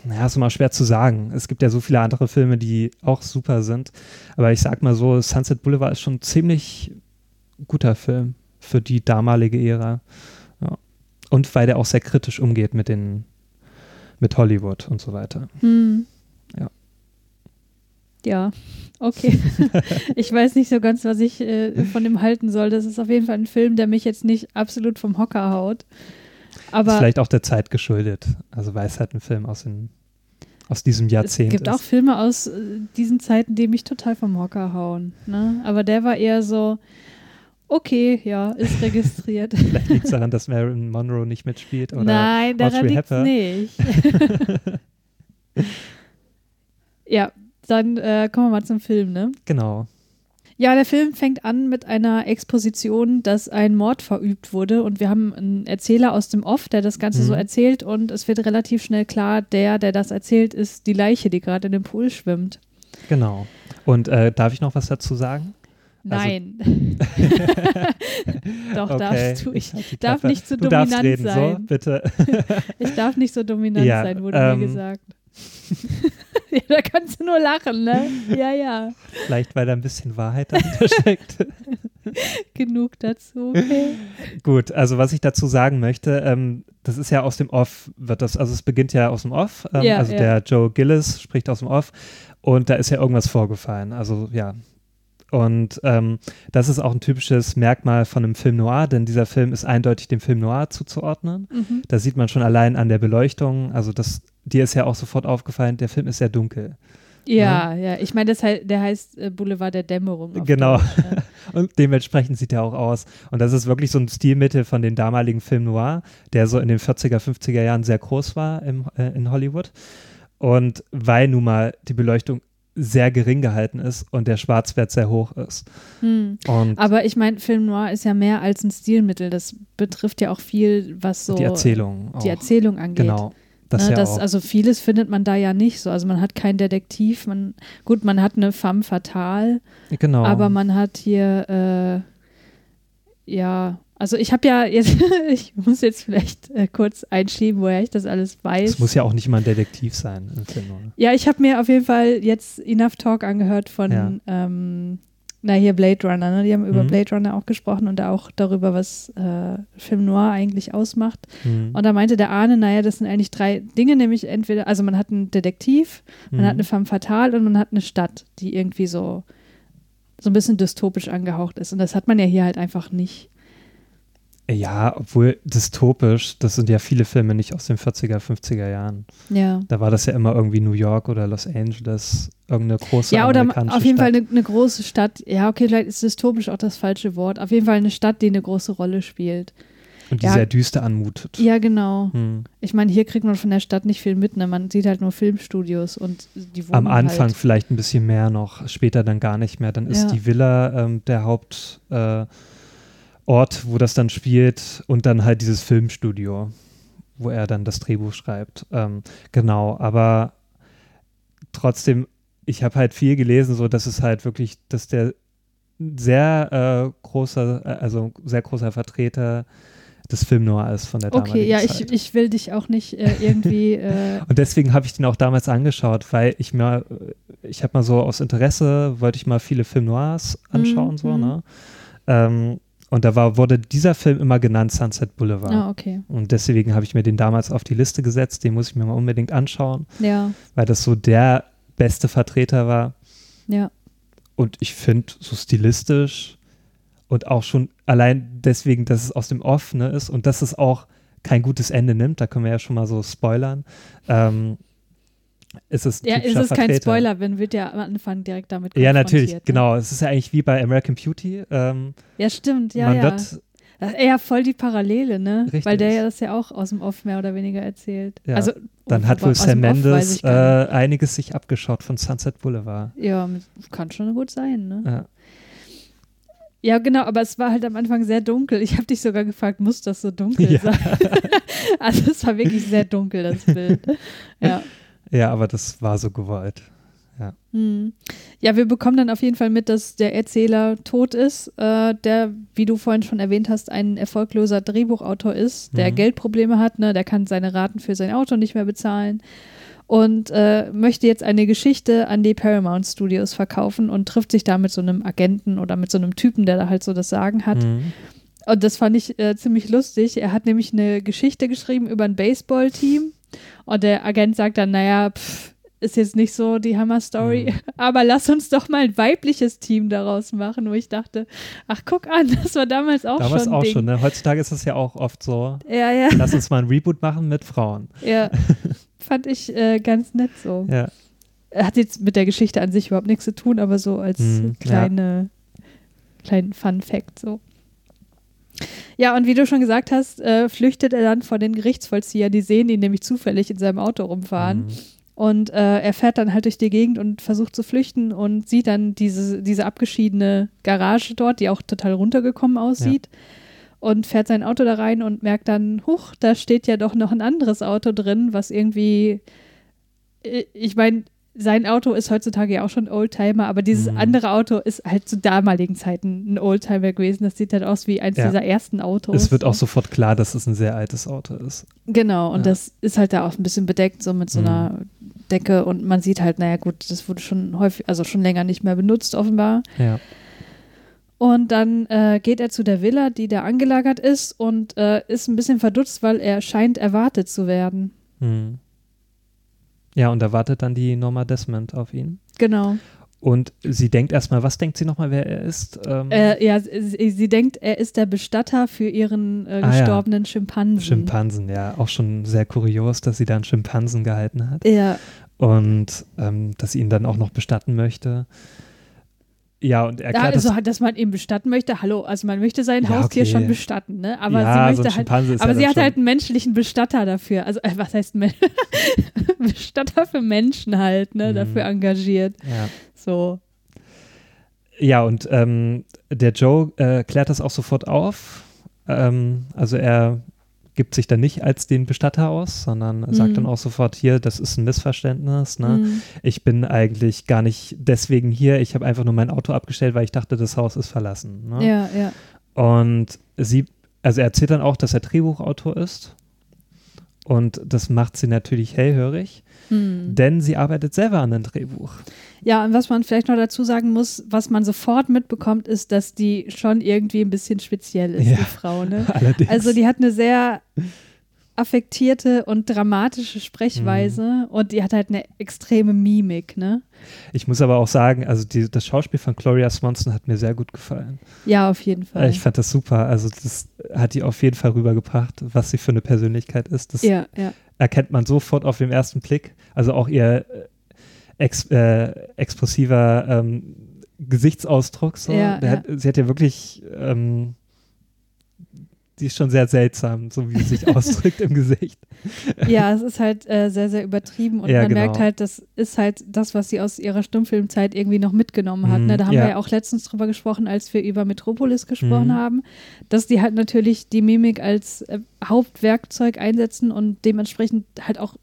Naja, ist immer schwer zu sagen. Es gibt ja so viele andere Filme, die auch super sind. Aber ich sag mal so, Sunset Boulevard ist schon ein ziemlich guter Film für die damalige Ära. Und weil der auch sehr kritisch umgeht mit den, mit Hollywood und so weiter. Hm. Ja. Ja, okay. ich weiß nicht so ganz, was ich äh, von dem halten soll. Das ist auf jeden Fall ein Film, der mich jetzt nicht absolut vom Hocker haut. Aber ist vielleicht auch der Zeit geschuldet. Also weil es halt ein Film aus, den, aus diesem Jahrzehnt Es gibt ist. auch Filme aus äh, diesen Zeiten, die mich total vom Hocker hauen. Ne? Aber der war eher so, Okay, ja, ist registriert. Vielleicht liegt es daran, dass Marilyn Monroe nicht mitspielt. Oder Nein, daran liegt es nicht. ja, dann äh, kommen wir mal zum Film, ne? Genau. Ja, der Film fängt an mit einer Exposition, dass ein Mord verübt wurde und wir haben einen Erzähler aus dem Off, der das Ganze mhm. so erzählt und es wird relativ schnell klar, der, der das erzählt, ist die Leiche, die gerade in dem Pool schwimmt. Genau. Und äh, darf ich noch was dazu sagen? Also Nein. Doch, okay. darfst du. Ich darf nicht so du dominant reden, sein. So, bitte. ich darf nicht so dominant ja, sein, wurde ähm, mir gesagt. ja, da kannst du nur lachen, ne? Ja, ja. Vielleicht, weil da ein bisschen Wahrheit dahinter steckt. Genug dazu, okay. Gut, also was ich dazu sagen möchte, ähm, das ist ja aus dem Off, wird das, also es beginnt ja aus dem Off, ähm, ja, also ja. der Joe Gillis spricht aus dem Off und da ist ja irgendwas vorgefallen. Also ja, und ähm, das ist auch ein typisches Merkmal von einem Film noir, denn dieser Film ist eindeutig dem Film noir zuzuordnen. Mhm. Das sieht man schon allein an der Beleuchtung. Also das, dir ist ja auch sofort aufgefallen, der Film ist sehr dunkel. Ja, ja, ja. ich meine, der heißt äh, Boulevard der Dämmerung. Genau. Deutsch, ja. und dementsprechend sieht er auch aus. Und das ist wirklich so ein Stilmittel von dem damaligen Film Noir, der so in den 40er, 50er Jahren sehr groß war im, äh, in Hollywood. Und weil nun mal die Beleuchtung sehr gering gehalten ist und der Schwarzwert sehr hoch ist. Hm. Aber ich meine, Film Noir ist ja mehr als ein Stilmittel. Das betrifft ja auch viel, was so die Erzählung, die Erzählung angeht. Genau. Das ne, ja das, also vieles findet man da ja nicht so. Also man hat keinen Detektiv, man, gut, man hat eine femme fatale, genau. aber man hat hier äh, ja Also ich habe ja jetzt, ich muss jetzt vielleicht äh, kurz einschieben, woher ich das alles weiß. Es muss ja auch nicht mal ein Detektiv sein? Ja, ich habe mir auf jeden Fall jetzt Enough Talk angehört von, Ja. ähm, na hier Blade Runner, ne? Die haben über Mhm. Blade Runner auch gesprochen und auch darüber, was äh, Film Noir eigentlich ausmacht. Mhm. Und da meinte der Arne, naja, das sind eigentlich drei Dinge, nämlich entweder, also man hat einen Detektiv, man Mhm. hat eine femme fatale und man hat eine Stadt, die irgendwie so, so ein bisschen dystopisch angehaucht ist. Und das hat man ja hier halt einfach nicht. Ja, obwohl dystopisch, das sind ja viele Filme nicht aus den 40er, 50er Jahren. Ja. Da war das ja immer irgendwie New York oder Los Angeles, irgendeine große Ja, oder auf jeden Stadt. Fall eine, eine große Stadt. Ja, okay, vielleicht ist dystopisch auch das falsche Wort. Auf jeden Fall eine Stadt, die eine große Rolle spielt. Und die ja. sehr düster anmutet. Ja, genau. Hm. Ich meine, hier kriegt man von der Stadt nicht viel mit. Ne? Man sieht halt nur Filmstudios und die wohnen Am Anfang Halt. vielleicht ein bisschen mehr noch, später dann gar nicht mehr. Dann ist Ja. die Villa ähm, der Hauptort, äh, Ort, wo das dann spielt und dann halt dieses Filmstudio, wo er dann das Drehbuch schreibt. Ähm, genau, aber trotzdem, ich habe halt viel gelesen, so dass es halt wirklich, dass der sehr äh, großer, äh, also sehr großer Vertreter des Film Noir ist von der damaligen Okay, ja, Zeit. ich, ich will dich auch nicht äh, irgendwie. Äh, Und deswegen habe ich den auch damals angeschaut, weil ich mir, ich habe mal so aus Interesse, wollte ich mal viele Film Noirs anschauen, Mhm, so, mhm. ne? Ähm, und da war, wurde dieser Film immer genannt Sunset Boulevard. ah, okay. Und deswegen habe ich mir den damals auf die Liste gesetzt, den muss ich mir mal unbedingt anschauen, Ja, weil das so der beste Vertreter war. ja. Und ich finde, so stilistisch und auch schon allein deswegen, dass es aus dem Off ne, ist und dass es auch kein gutes Ende nimmt, da können wir ja schon mal so spoilern, ähm, ist es Ja, ist es kein Vertreter. Spoiler, wenn wird ja am Anfang direkt damit Ja, natürlich, konfrontiert, ne? genau. Es ist ja eigentlich wie bei American Beauty. Ähm, Ja, stimmt, ja, man ja. wird, ja voll die Parallele, ne? Richtig. Weil der ja das ja auch aus dem Off mehr oder weniger erzählt. Ja, Also, dann hat wobei wohl Sam Mendes äh, einiges sich abgeschaut von Sunset Boulevard. Ja, kann schon gut sein, ne? Ja. Ja, genau, aber es war halt am Anfang sehr dunkel. Ich habe dich sogar gefragt, muss das so dunkel Ja. sein? also es war wirklich sehr dunkel, das Bild. Ja. Ja, aber das war so gewollt. Hm. Ja, wir bekommen dann auf jeden Fall mit, dass der Erzähler tot ist, äh, der, wie du vorhin schon erwähnt hast, ein erfolgloser Drehbuchautor ist, der Mhm. Geldprobleme hat, ne? der kann seine Raten für sein Auto nicht mehr bezahlen und äh, möchte jetzt eine Geschichte an die Paramount Studios verkaufen und trifft sich da mit so einem Agenten oder mit so einem Typen, der da halt so das Sagen hat. Mhm. Und das fand ich äh, ziemlich lustig. Er hat nämlich eine Geschichte geschrieben über ein Baseballteam. Und der Agent sagt dann, naja, pff, ist jetzt nicht so die Hammer-Story, Mhm. aber lass uns doch mal ein weibliches Team daraus machen, wo ich dachte, ach, guck an, das war damals auch Damals schon ein auch Ding. schon, ne? Heutzutage ist es ja auch oft so. Ja, ja, Lass uns mal ein Reboot machen mit Frauen. ja. Fand ich äh, ganz nett so. Ja. Hat jetzt mit der Geschichte an sich überhaupt nichts zu tun, aber so als Mhm, ja. kleine, kleinen Fun-Fact so. Ja, und wie du schon gesagt hast, äh, flüchtet er dann vor den Gerichtsvollziehern. Die sehen ihn nämlich zufällig in seinem Auto rumfahren. Mhm. Und äh, er fährt dann halt durch die Gegend und versucht zu flüchten und sieht dann diese, diese abgeschiedene Garage dort, die auch total runtergekommen aussieht. Und fährt sein Auto da rein und merkt dann, huch, da steht ja doch noch ein anderes Auto drin, was irgendwie, äh, ich meine, sein Auto ist heutzutage ja auch schon Oldtimer, aber dieses Mhm. andere Auto ist halt zu damaligen Zeiten ein Oldtimer gewesen. Das sieht halt aus wie eins Ja. dieser ersten Autos. Es wird auch so. sofort klar, dass es ein sehr altes Auto ist. Genau, und Ja. das ist halt da auch ein bisschen bedeckt, so mit so Mhm. einer Decke und man sieht halt, naja gut, das wurde schon häufig, also schon länger nicht mehr benutzt offenbar. Ja. Und dann äh, geht er zu der Villa, die da angelagert ist und äh, ist ein bisschen verdutzt, weil er scheint erwartet zu werden. Mhm. Ja, und da wartet dann die Norma Desmond auf ihn. Genau. Und sie denkt erstmal, was denkt sie nochmal, wer er ist? Ähm, Äh, ja, sie, sie denkt, er ist der Bestatter für ihren äh, Ah, ja. gestorbenen Schimpansen. Schimpansen, ja. Auch schon sehr kurios, dass sie da einen Schimpansen gehalten hat. Ja, Und ähm, dass sie ihn dann auch noch bestatten möchte. Ja, und ja erklärt also, das. dass man ihn bestatten möchte. Hallo, also man möchte sein Ja, Haustier okay. schon bestatten, ne? Aber ja, sie so möchte halt Schimpanse ist Aber ja sie hat halt einen menschlichen Bestatter dafür. Also, äh, was heißt Men Bestatter für Menschen halt, ne? Mhm. Dafür engagiert. Ja. So. Ja, und ähm, der Joe äh, klärt das auch sofort auf. Ähm, also er gibt sich dann nicht als den Bestatter aus, sondern sagt Mhm. dann auch sofort hier, das ist ein Missverständnis. Ne? Mhm. Ich bin eigentlich gar nicht deswegen hier. Ich habe einfach nur mein Auto abgestellt, weil ich dachte, das Haus ist verlassen. Ne? Ja, ja. Und sie also er erzählt dann auch, dass er Drehbuchautor ist. Und das macht sie natürlich hellhörig, Hm. denn sie arbeitet selber an einem Drehbuch. Ja, und was man vielleicht noch dazu sagen muss, was man sofort mitbekommt, ist, dass die schon irgendwie ein bisschen speziell ist, Ja. die Frau. Ne? Allerdings. Also die hat eine sehr affektierte und dramatische Sprechweise und die hat halt eine extreme Mimik, ne? ich muss aber auch sagen, also die, das Schauspiel von Gloria Swanson hat mir sehr gut gefallen. Ja, auf jeden Fall. Ich fand das super. Also das hat die auf jeden Fall rübergebracht, was sie für eine Persönlichkeit ist. Das ja, ja. erkennt man sofort auf den ersten Blick. Also auch ihr äh, ex, äh, expressiver ähm, Gesichtsausdruck. So. Ja, Hat, sie hat ja wirklich, ähm, die ist schon sehr seltsam, so wie sie sich ausdrückt im Gesicht. Ja, es ist halt äh, sehr, sehr übertrieben und Ja, man genau. merkt halt, das ist halt das, was sie aus ihrer Stummfilmzeit irgendwie noch mitgenommen hat. Mhm, Ne? Da haben ja. wir ja auch letztens drüber gesprochen, als wir über Metropolis gesprochen Mhm. haben, dass die halt natürlich die Mimik als äh, Hauptwerkzeug einsetzen und dementsprechend halt auch,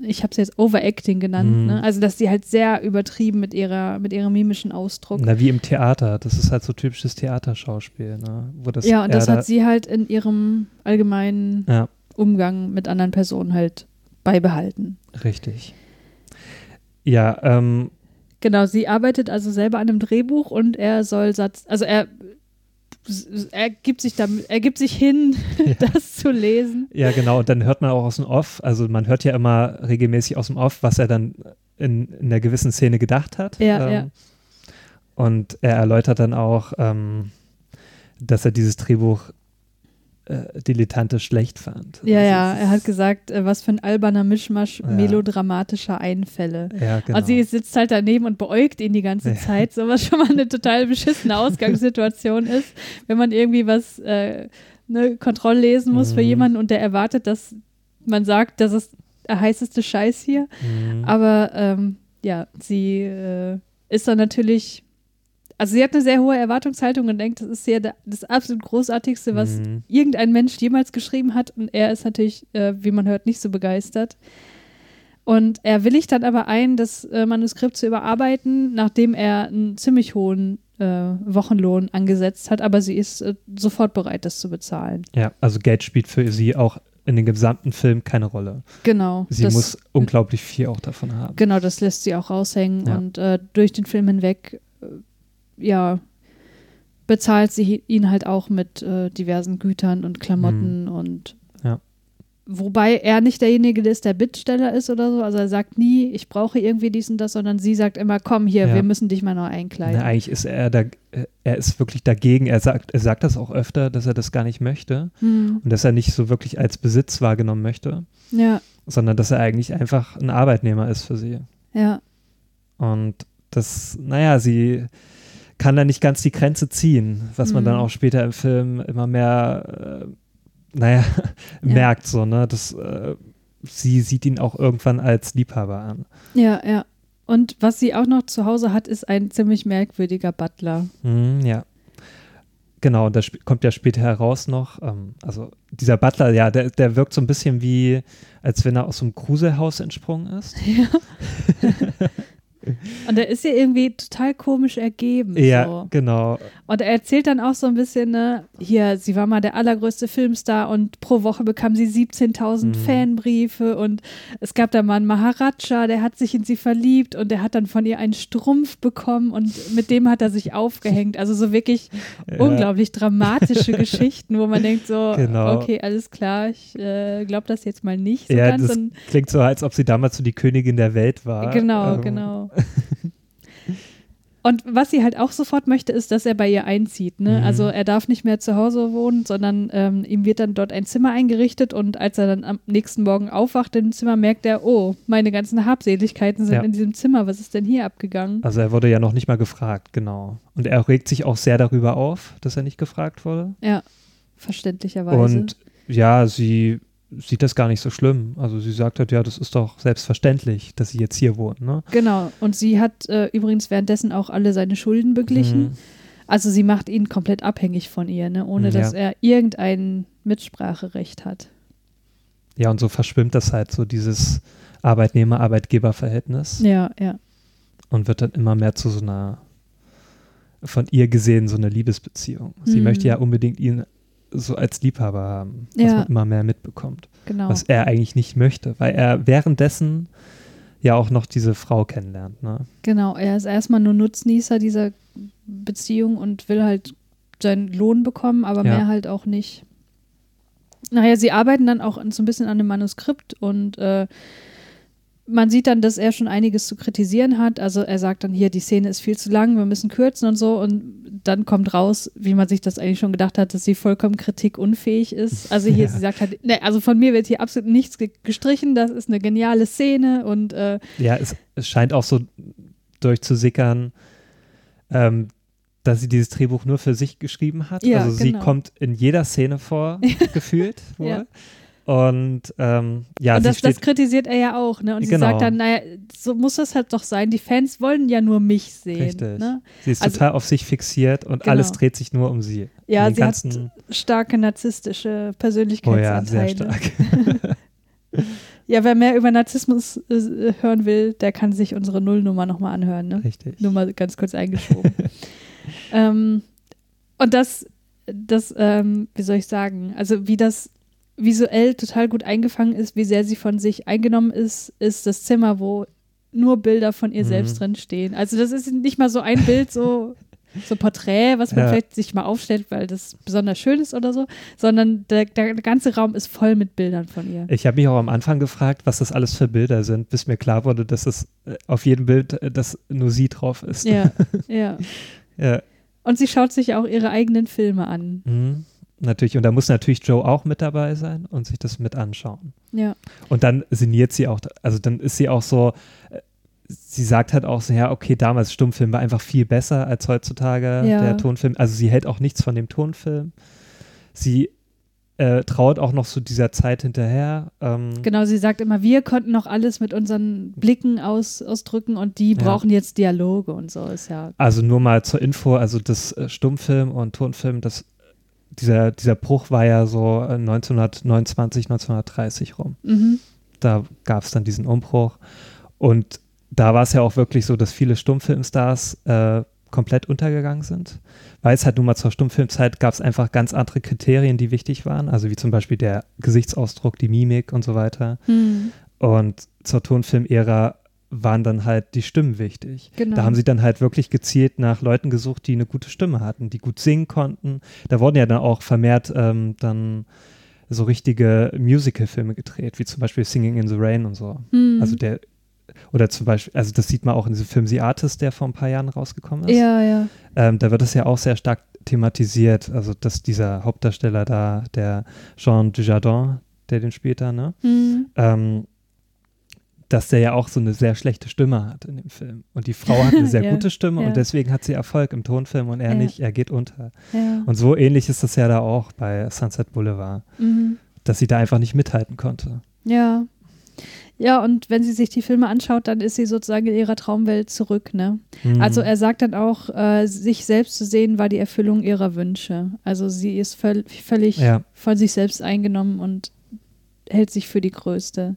ich habe es jetzt Overacting genannt, Mhm. ne? also dass die halt sehr übertrieben mit ihrer, mit ihrem mimischen Ausdruck. Na, wie im Theater. Das ist halt so typisches Theaterschauspiel. Ne? Wo das ja, und das hat sie halt in ihrem allgemeinen Ja, Umgang mit anderen Personen halt beibehalten. richtig. Ja, ähm, Genau, sie arbeitet also selber an einem Drehbuch und er soll Satz, also er, er gibt sich damit, er gibt sich hin, das zu lesen. Ja, genau. Und dann hört man auch aus dem Off, also man hört ja immer regelmäßig aus dem Off, was er dann in, in einer gewissen Szene gedacht hat. Ja, ähm, ja. Und er erläutert dann auch, ähm, dass er dieses Drehbuch äh, dilettantisch schlecht fand. Ja, Also ja, er hat gesagt, äh, was für ein alberner Mischmasch Ja. melodramatischer Einfälle. Ja, genau. Und sie sitzt halt daneben und beäugt ihn die ganze Ja. Zeit, so was schon mal eine total beschissene Ausgangssituation ist, wenn man irgendwie was äh, ne, Kontroll lesen muss für Mhm. jemanden und der erwartet, dass man sagt, das ist der heißeste Scheiß hier. Mhm. Aber ähm, ja, sie äh, ist dann natürlich, also sie hat eine sehr hohe Erwartungshaltung und denkt, das ist ja da- das absolut Großartigste, was Mhm. irgendein Mensch jemals geschrieben hat. Und er ist natürlich, äh, wie man hört, nicht so begeistert. Und er willigt dann aber ein, das äh, Manuskript zu überarbeiten, nachdem er einen ziemlich hohen äh, Wochenlohn angesetzt hat. Aber sie ist äh, sofort bereit, das zu bezahlen. Ja, also Geld spielt für sie auch in dem gesamten Film keine Rolle. Genau. Sie das, muss unglaublich viel auch davon haben. Genau, das lässt sie auch raushängen Ja. und äh, durch den Film hinweg, äh, ja, bezahlt sie ihn halt auch mit äh, diversen Gütern und Klamotten und Mhm. Ja. wobei er nicht derjenige ist, der Bittsteller ist oder so. Also er sagt nie, ich brauche irgendwie dies und das, sondern sie sagt immer, komm hier, Ja. wir müssen dich mal neu einkleiden. Na, eigentlich ist er da, äh, er ist wirklich dagegen. Er sagt, er sagt das auch öfter, dass er das gar nicht möchte Hm, und dass er nicht so wirklich als Besitz wahrgenommen möchte, ja, sondern dass er eigentlich einfach ein Arbeitnehmer ist für sie. ja, Und das, naja, sie kann da nicht ganz die Grenze ziehen, was man Mhm. dann auch später im Film immer mehr, äh, naja, Ja. merkt so, ne? Das, äh, sie sieht ihn auch irgendwann als Liebhaber an. ja, ja. Und was sie auch noch zu Hause hat, ist ein ziemlich merkwürdiger Butler. Mhm, ja. Genau, und das kommt ja später heraus noch. Ähm, also dieser Butler, ja, der, der wirkt so ein bisschen wie, als wenn er aus so einem Gruselhaus entsprungen ist. Ja. Und er ist ja irgendwie total komisch ergeben. Ja, So. genau. Und er erzählt dann auch so ein bisschen, ne, hier, sie war mal der allergrößte Filmstar und pro Woche bekam sie 17.000 Mhm. Fanbriefe und es gab da mal einen Maharaja, der hat sich in sie verliebt und der hat dann von ihr einen Strumpf bekommen und mit dem hat er sich aufgehängt. Also so wirklich Ja. unglaublich dramatische Geschichten, wo man denkt so, Genau. okay, alles klar, ich äh, glaube das jetzt mal nicht so Ja, ganz. das klingt so, als ob sie damals so die Königin der Welt war. Genau, Ähm, genau. Und was sie halt auch sofort möchte, ist, dass er bei ihr einzieht. Ne? Mhm. Also er darf nicht mehr zu Hause wohnen, sondern ähm, ihm wird dann dort ein Zimmer eingerichtet und als er dann am nächsten Morgen aufwacht im Zimmer, merkt er, oh, meine ganzen Habseligkeiten sind Ja. in diesem Zimmer. Was ist denn hier abgegangen? Also er wurde ja noch nicht mal gefragt, genau. Und er regt sich auch sehr darüber auf, dass er nicht gefragt wurde. Ja, verständlicherweise. Und ja, sie sieht das gar nicht so schlimm. Also sie sagt halt, ja, das ist doch selbstverständlich, dass sie jetzt hier wohnt, ne? genau. Und sie hat äh, übrigens währenddessen auch alle seine Schulden beglichen. Mhm. Also sie macht ihn komplett abhängig von ihr, ne? ohne Ja. dass er irgendein Mitspracherecht hat. Ja, und so verschwimmt das halt so dieses Arbeitnehmer-Arbeitgeber-Verhältnis Ja, ja. und wird dann immer mehr zu so einer von ihr gesehen so eine Liebesbeziehung. Sie Mhm. möchte ja unbedingt ihn so als Liebhaber haben, Ja. was man immer mehr mitbekommt. Genau. Was er eigentlich nicht möchte, weil er währenddessen ja auch noch diese Frau kennenlernt. Ne? Genau, er ist erstmal nur Nutznießer dieser Beziehung und will halt seinen Lohn bekommen, aber Ja. mehr halt auch nicht. Naja, sie arbeiten dann auch so ein bisschen an dem Manuskript und äh, man sieht dann, dass er schon einiges zu kritisieren hat. Also er sagt dann hier, die Szene ist viel zu lang, wir müssen kürzen und so. Und dann kommt raus, wie man sich das eigentlich schon gedacht hat, dass sie vollkommen kritikunfähig ist. Also hier, Ja. sie sagt halt, ne, also von mir wird hier absolut nichts ge gestrichen, das ist eine geniale Szene und äh, Ja, es, es scheint auch so durchzusickern, ähm, dass sie dieses Drehbuch nur für sich geschrieben hat. Ja, also sie genau. kommt in jeder Szene vor, gefühlt wohl. Ja. Und ähm, ja, und sie das, das steht, kritisiert er ja auch, ne? Und sie Genau. sagt dann, naja, so muss das halt doch sein. Die Fans wollen ja nur mich sehen. richtig. Ne? Sie ist Also- total auf sich fixiert und Genau. alles dreht sich nur um sie. Ja, sie hat ganzen- starke narzisstische Oh ja, sehr Persönlichkeitsanteile. stark. Ja, wer mehr über Narzissmus äh, hören will, der kann sich unsere Nullnummer nochmal anhören. Ne? Richtig. Nur mal ganz kurz eingeschoben. ähm, und das, das ähm, wie soll ich sagen, also wie das visuell total gut eingefangen ist, wie sehr sie von sich eingenommen ist, ist das Zimmer, wo nur Bilder von ihr Mhm. selbst drin stehen. Also das ist nicht mal so ein Bild, so so Porträt, was man Ja. vielleicht sich mal aufstellt, weil das besonders schön ist oder so, sondern der, der ganze Raum ist voll mit Bildern von ihr. Ich habe mich auch am Anfang gefragt, was das alles für Bilder sind, bis mir klar wurde, dass es äh, auf jedem Bild, äh, dass nur sie drauf ist. Ja, ja. ja. Und sie schaut sich auch ihre eigenen Filme an. Mhm. Natürlich, und da muss natürlich Joe auch mit dabei sein und sich das mit anschauen. Ja. Und dann sinniert sie auch, also dann ist sie auch so, äh, sie sagt halt auch so, ja, okay, damals Stummfilm war einfach viel besser als heutzutage Ja. der Tonfilm. Also sie hält auch nichts von dem Tonfilm. Sie äh, traut auch noch so dieser Zeit hinterher. Ähm, Genau, sie sagt immer, wir konnten noch alles mit unseren Blicken aus, ausdrücken und die Ja. brauchen jetzt Dialoge und so ist ja. Also nur mal zur Info, also das äh, Stummfilm und Tonfilm, das, dieser, dieser Bruch war ja so äh, 1929, 1930 rum. Mhm. Da gab es dann diesen Umbruch. Und da war es ja auch wirklich so, dass viele Stummfilmstars äh, komplett untergegangen sind. Weil es halt nun mal zur Stummfilmzeit gab es einfach ganz andere Kriterien, die wichtig waren. Also wie zum Beispiel der Gesichtsausdruck, die Mimik und so weiter. Hm, Und zur Tonfilmära waren dann halt die Stimmen wichtig. genau. Da haben sie dann halt wirklich gezielt nach Leuten gesucht, die eine gute Stimme hatten, die gut singen konnten. Da wurden ja dann auch vermehrt ähm, dann so richtige Musical-Filme gedreht, wie zum Beispiel Singing in the Rain und so. Hm. Also der, oder zum Beispiel, also das sieht man auch in diesem Film The Artist, der vor ein paar Jahren rausgekommen ist. Ja, ja. Ähm, da wird es ja auch sehr stark thematisiert, also dass dieser Hauptdarsteller da, der Jean Dujardin, der den spielt da, ne? Hm. ähm, dass der ja auch so eine sehr schlechte Stimme hat in dem Film. Und die Frau hat eine sehr Ja, gute Stimme ja. und deswegen hat sie Erfolg im Tonfilm und er Ja. nicht, er geht unter. Und so ähnlich ist das ja da auch bei Sunset Boulevard, Mhm. dass sie da einfach nicht mithalten konnte. Ja. Ja, und wenn sie sich die Filme anschaut, dann ist sie sozusagen in ihrer Traumwelt zurück, ne? Mhm. Also er sagt dann auch, äh, sich selbst zu sehen war die Erfüllung ihrer Wünsche. Also sie ist völ völlig von sich selbst eingenommen und hält sich für die Größte.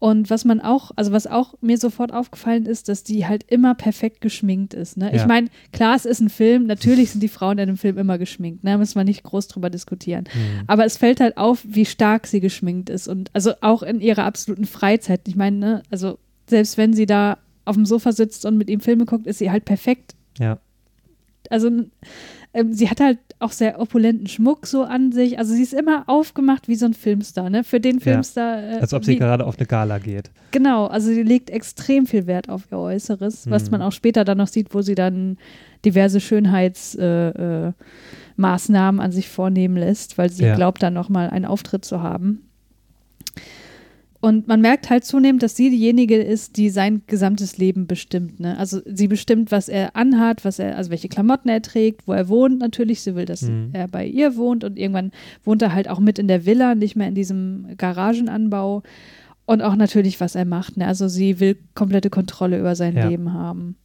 Und was man auch, also was auch mir sofort aufgefallen ist, dass die halt immer perfekt geschminkt ist. Ne? Ich Ja. meine, klar, es ist ein Film, natürlich sind die Frauen in einem Film immer geschminkt, ne? müssen wir nicht groß drüber diskutieren. Mhm. Aber es fällt halt auf, wie stark sie geschminkt ist und also auch in ihrer absoluten Freizeit. Ich meine, ne, also selbst wenn sie da auf dem Sofa sitzt und mit ihm Filme guckt, ist sie halt perfekt. Ja. Also ähm, sie hat halt auch sehr opulenten Schmuck so an sich. Also sie ist immer aufgemacht wie so ein Filmstar, ne? Für den Ja. Filmstar. Äh, Als ob sie wie, gerade auf eine Gala geht. genau, also sie legt extrem viel Wert auf ihr Äußeres, was Mhm. man auch später dann noch sieht, wo sie dann diverse Schönheitsmaßnahmen äh, Maßnahmen an sich vornehmen lässt, weil sie Ja. glaubt, dann nochmal einen Auftritt zu haben. Und man merkt halt zunehmend, dass sie diejenige ist, die sein gesamtes Leben bestimmt. Ne? Also sie bestimmt, was er anhat, was er, also welche Klamotten er trägt, wo er wohnt natürlich. Sie will, dass Mhm. er bei ihr wohnt und irgendwann wohnt er halt auch mit in der Villa, nicht mehr in diesem Garagenanbau. Und auch natürlich, was er macht. Ne? Also sie will komplette Kontrolle über sein Ja. Leben haben.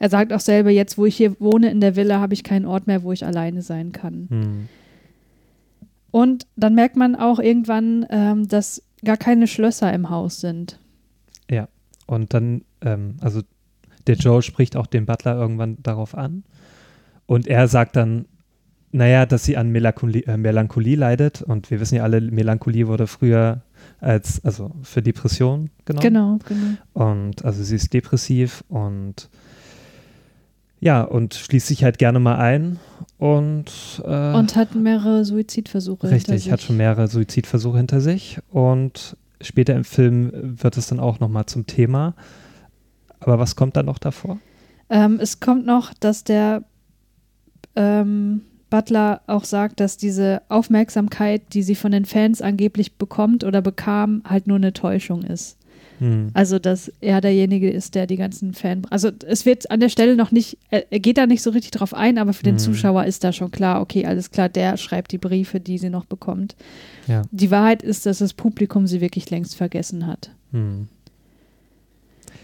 Er sagt auch selber, jetzt wo ich hier wohne in der Villa, habe ich keinen Ort mehr, wo ich alleine sein kann. Mhm. Und dann merkt man auch irgendwann, ähm, dass gar keine Schlösser im Haus sind. Und dann, ähm, also der Joe spricht auch den Butler irgendwann darauf an. Und er sagt dann, Naja, dass sie an Melancholie, äh, Melancholie leidet und wir wissen ja alle, Melancholie wurde früher als, also für Depression genommen. Genau, genau. Und also sie ist depressiv und ja, und schließt sich halt gerne mal ein und äh, Und hat mehrere Suizidversuche. hinter richtig, sich. hat schon mehrere Suizidversuche hinter sich und später im Film wird es dann auch nochmal zum Thema. Aber was kommt da noch davor? Ähm, es kommt noch, dass der ähm, Butler auch sagt, dass diese Aufmerksamkeit, die sie von den Fans angeblich bekommt oder bekam, halt nur eine Täuschung ist. Hm. Also, dass er derjenige ist, der die ganzen Fan. Also, es wird an der Stelle noch nicht, er, geht da nicht so richtig drauf ein, aber für den Mhm. Zuschauer ist da schon klar, okay, alles klar, der schreibt die Briefe, die sie noch bekommt. Ja. Die Wahrheit ist, dass das Publikum sie wirklich längst vergessen hat. Hm.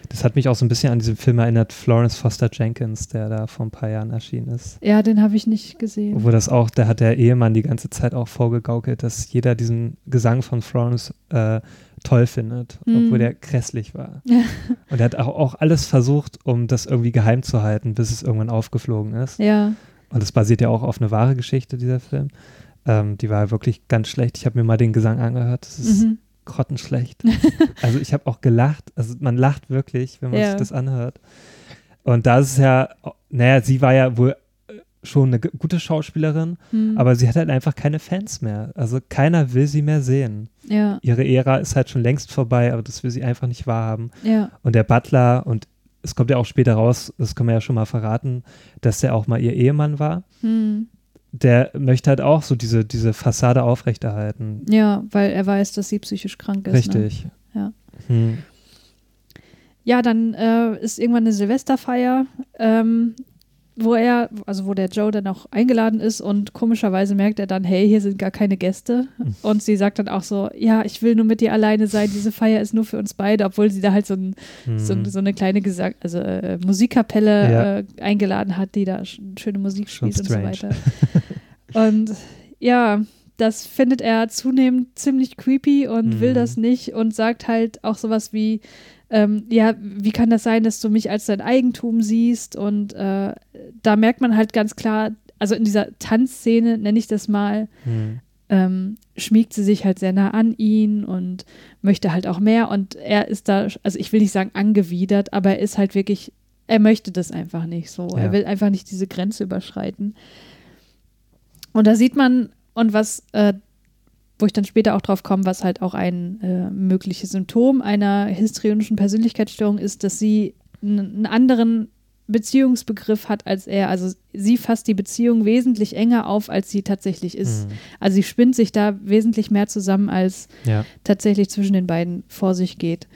Das hat mich auch so ein bisschen an diesen Film erinnert, Florence Foster Jenkins, der da vor ein paar Jahren erschienen ist. Ja, den habe ich nicht gesehen. Wo das auch, da hat der Ehemann die ganze Zeit auch vorgegaukelt, dass jeder diesen Gesang von Florence äh, toll findet, Mhm. obwohl der grässlich war. Ja. Und er hat auch, auch alles versucht, um das irgendwie geheim zu halten, bis es irgendwann aufgeflogen ist. Ja, Und das basiert ja auch auf eine wahre Geschichte, dieser Film. Ähm, die war wirklich ganz schlecht. Ich habe mir mal den Gesang angehört. Das ist mhm. grottenschlecht. also ich habe auch gelacht. Also man lacht wirklich, wenn man Ja. sich das anhört. Und da ist es ja, naja, sie war ja wohl schon eine gute Schauspielerin, Mhm. aber sie hat halt einfach keine Fans mehr. Also keiner will sie mehr sehen. ja, Ihre Ära ist halt schon längst vorbei, aber das will sie einfach nicht wahrhaben. ja, Und der Butler, und es kommt ja auch später raus, das können wir ja schon mal verraten, dass der auch mal ihr Ehemann war. mhm. Der möchte halt auch so diese, diese Fassade aufrechterhalten. ja, weil er weiß, dass sie psychisch krank ist. Ne? Richtig. Ja. Hm. Ja, dann äh, ist irgendwann eine Silvesterfeier, ähm, wo er, also wo der Joe dann auch eingeladen ist und komischerweise merkt er dann, hey, hier sind gar keine Gäste. Hm. Und sie sagt dann auch so, ja, ich will nur mit dir alleine sein, diese Feier ist nur für uns beide, obwohl sie da halt so, ein, so, Hm. so eine kleine Gesang also äh, Musikkapelle Ja. äh, eingeladen hat, die da sch schöne Musik spielt und so weiter. und ja, das findet er zunehmend ziemlich creepy und Mhm. will das nicht und sagt halt auch sowas wie, ähm, ja, wie kann das sein, dass du mich als dein Eigentum siehst? Und äh, da merkt man halt ganz klar, also in dieser Tanzszene, nenne ich das mal, Hm. ähm, schmiegt sie sich halt sehr nah an ihn und möchte halt auch mehr. Und er ist da, also ich will nicht sagen angewidert, aber er ist halt wirklich, er möchte das einfach nicht so. Ja. Er will einfach nicht diese Grenze überschreiten. Und da sieht man, und was, äh, wo ich dann später auch drauf komme, was halt auch ein äh, mögliches Symptom einer histrionischen Persönlichkeitsstörung ist, dass sie einen anderen Beziehungsbegriff hat als er. Also sie fasst die Beziehung wesentlich enger auf, als sie tatsächlich ist. Hm. Also sie spinnt sich da wesentlich mehr zusammen, als Ja. tatsächlich zwischen den beiden vor sich geht.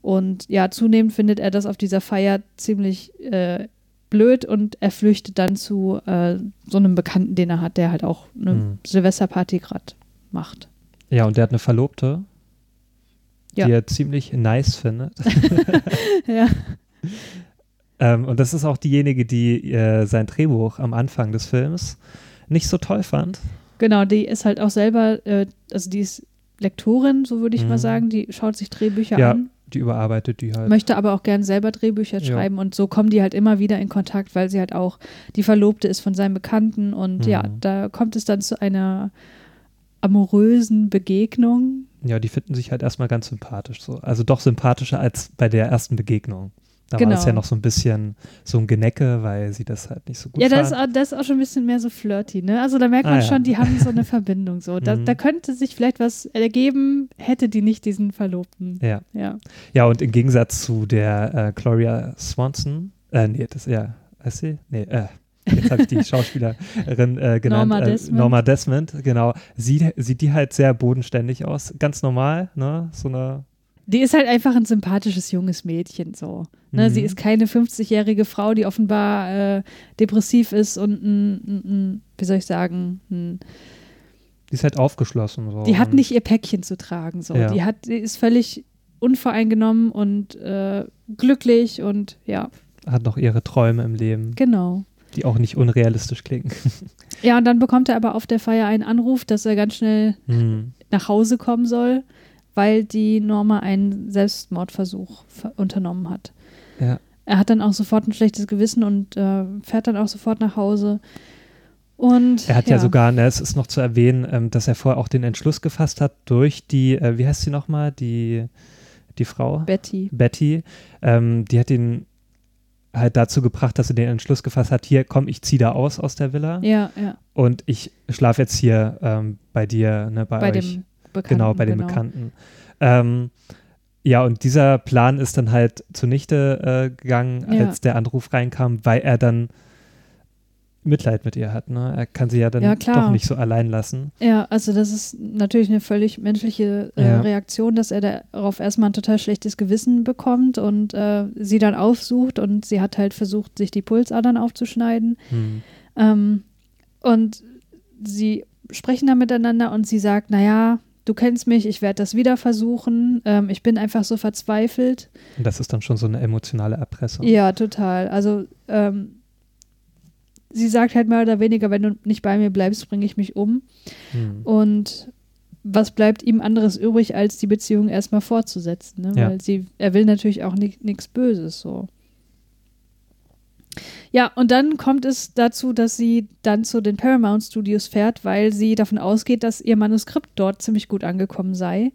Und ja, zunehmend findet er das auf dieser Feier ziemlich äh, blöd und er flüchtet dann zu äh, so einem Bekannten, den er hat, der halt auch eine Hm. Silvesterparty gerade macht. ja, und der hat eine Verlobte, Ja. die er ziemlich nice findet. ja. ähm, und das ist auch diejenige, die äh, sein Drehbuch am Anfang des Films nicht so toll fand. Genau, die ist halt auch selber, äh, also die ist Lektorin, so würde ich Mhm. mal sagen, die schaut sich Drehbücher Ja. an. Die überarbeitet die halt. möchte aber auch gern selber Drehbücher Ja. schreiben und so kommen die halt immer wieder in Kontakt, weil sie halt auch die Verlobte ist von seinem Bekannten und ja, Mhm. da kommt es dann zu einer amorösen Begegnung. Ja, die finden sich halt erstmal ganz sympathisch so. Also doch sympathischer als bei der ersten Begegnung. Da war das Genau. ja noch so ein bisschen so ein Genecke, weil sie das halt nicht so gut ja, das ist, auch, das ist auch schon ein bisschen mehr so flirty, ne? Also da merkt Ah, man ja. schon, die haben so eine Verbindung so. Da, Mhm. da könnte sich vielleicht was ergeben, hätte die nicht diesen Verlobten. Ja. Ja. ja, und im Gegensatz zu der äh, Gloria Swanson, äh, nee, das, ja, heißt sie? Nee, äh, jetzt habe ich die Schauspielerin äh, genannt. Norma äh, Desmond. Norma Desmond, genau. Sie, sieht die halt sehr bodenständig aus. Ganz normal, ne? So eine, Die ist halt einfach ein sympathisches junges Mädchen so. Ne? Mhm. Sie ist keine 50-jährige Frau, die offenbar äh, depressiv ist und ein, ein, ein, wie soll ich sagen, ein, die ist halt aufgeschlossen. So. die hat nicht ihr Päckchen zu tragen. So. Ja. Die, hat, die ist völlig unvoreingenommen und äh, glücklich und ja, Hat noch ihre Träume im Leben, genau. Die auch nicht unrealistisch klingen. Ja, und dann bekommt er aber auf der Feier einen Anruf, dass er ganz schnell Hm. nach Hause kommen soll, weil die Norma einen Selbstmordversuch ver- unternommen hat. Ja. Er hat dann auch sofort ein schlechtes Gewissen und äh, fährt dann auch sofort nach Hause. Und Er hat ja, sogar, ne, es ist noch zu erwähnen, ähm, dass er vorher auch den Entschluss gefasst hat durch die, äh, wie heißt sie nochmal, die, die Frau? Betty. Betty, ähm, die hat ihn halt dazu gebracht, dass er den Entschluss gefasst hat, hier, komm, ich ziehe da aus aus der Villa Ja, ja. und ich schlafe jetzt hier ähm, bei dir, ne, bei, Bei euch. dem Bekannten. genau, bei dem genau. Bekannten. Ähm, ja, und dieser Plan ist dann halt zunichte äh, gegangen, Ja. als der Anruf reinkam, weil er dann Mitleid mit ihr hat. Ne? Er kann sie ja dann Ja, klar. doch nicht so allein lassen. Ja, also das ist natürlich eine völlig menschliche äh, Ja. Reaktion, dass er darauf erstmal ein total schlechtes Gewissen bekommt und äh, sie dann aufsucht und sie hat halt versucht, sich die Pulsadern aufzuschneiden. Hm. Ähm, und sie sprechen dann miteinander und sie sagt, naja, du kennst mich, ich werde das wieder versuchen. Ähm, ich bin einfach so verzweifelt. Und das ist dann schon so eine emotionale Erpressung. Ja, total. Also ähm, sie sagt halt mehr oder weniger, wenn du nicht bei mir bleibst, bringe ich mich um. Hm. Und was bleibt ihm anderes übrig, als die Beziehung erstmal fortzusetzen? Ne? Ja. Weil sie, er will natürlich auch nichts Böses so. Ja, und dann kommt es dazu, dass sie dann zu den Paramount Studios fährt, weil sie davon ausgeht, dass ihr Manuskript dort ziemlich gut angekommen sei.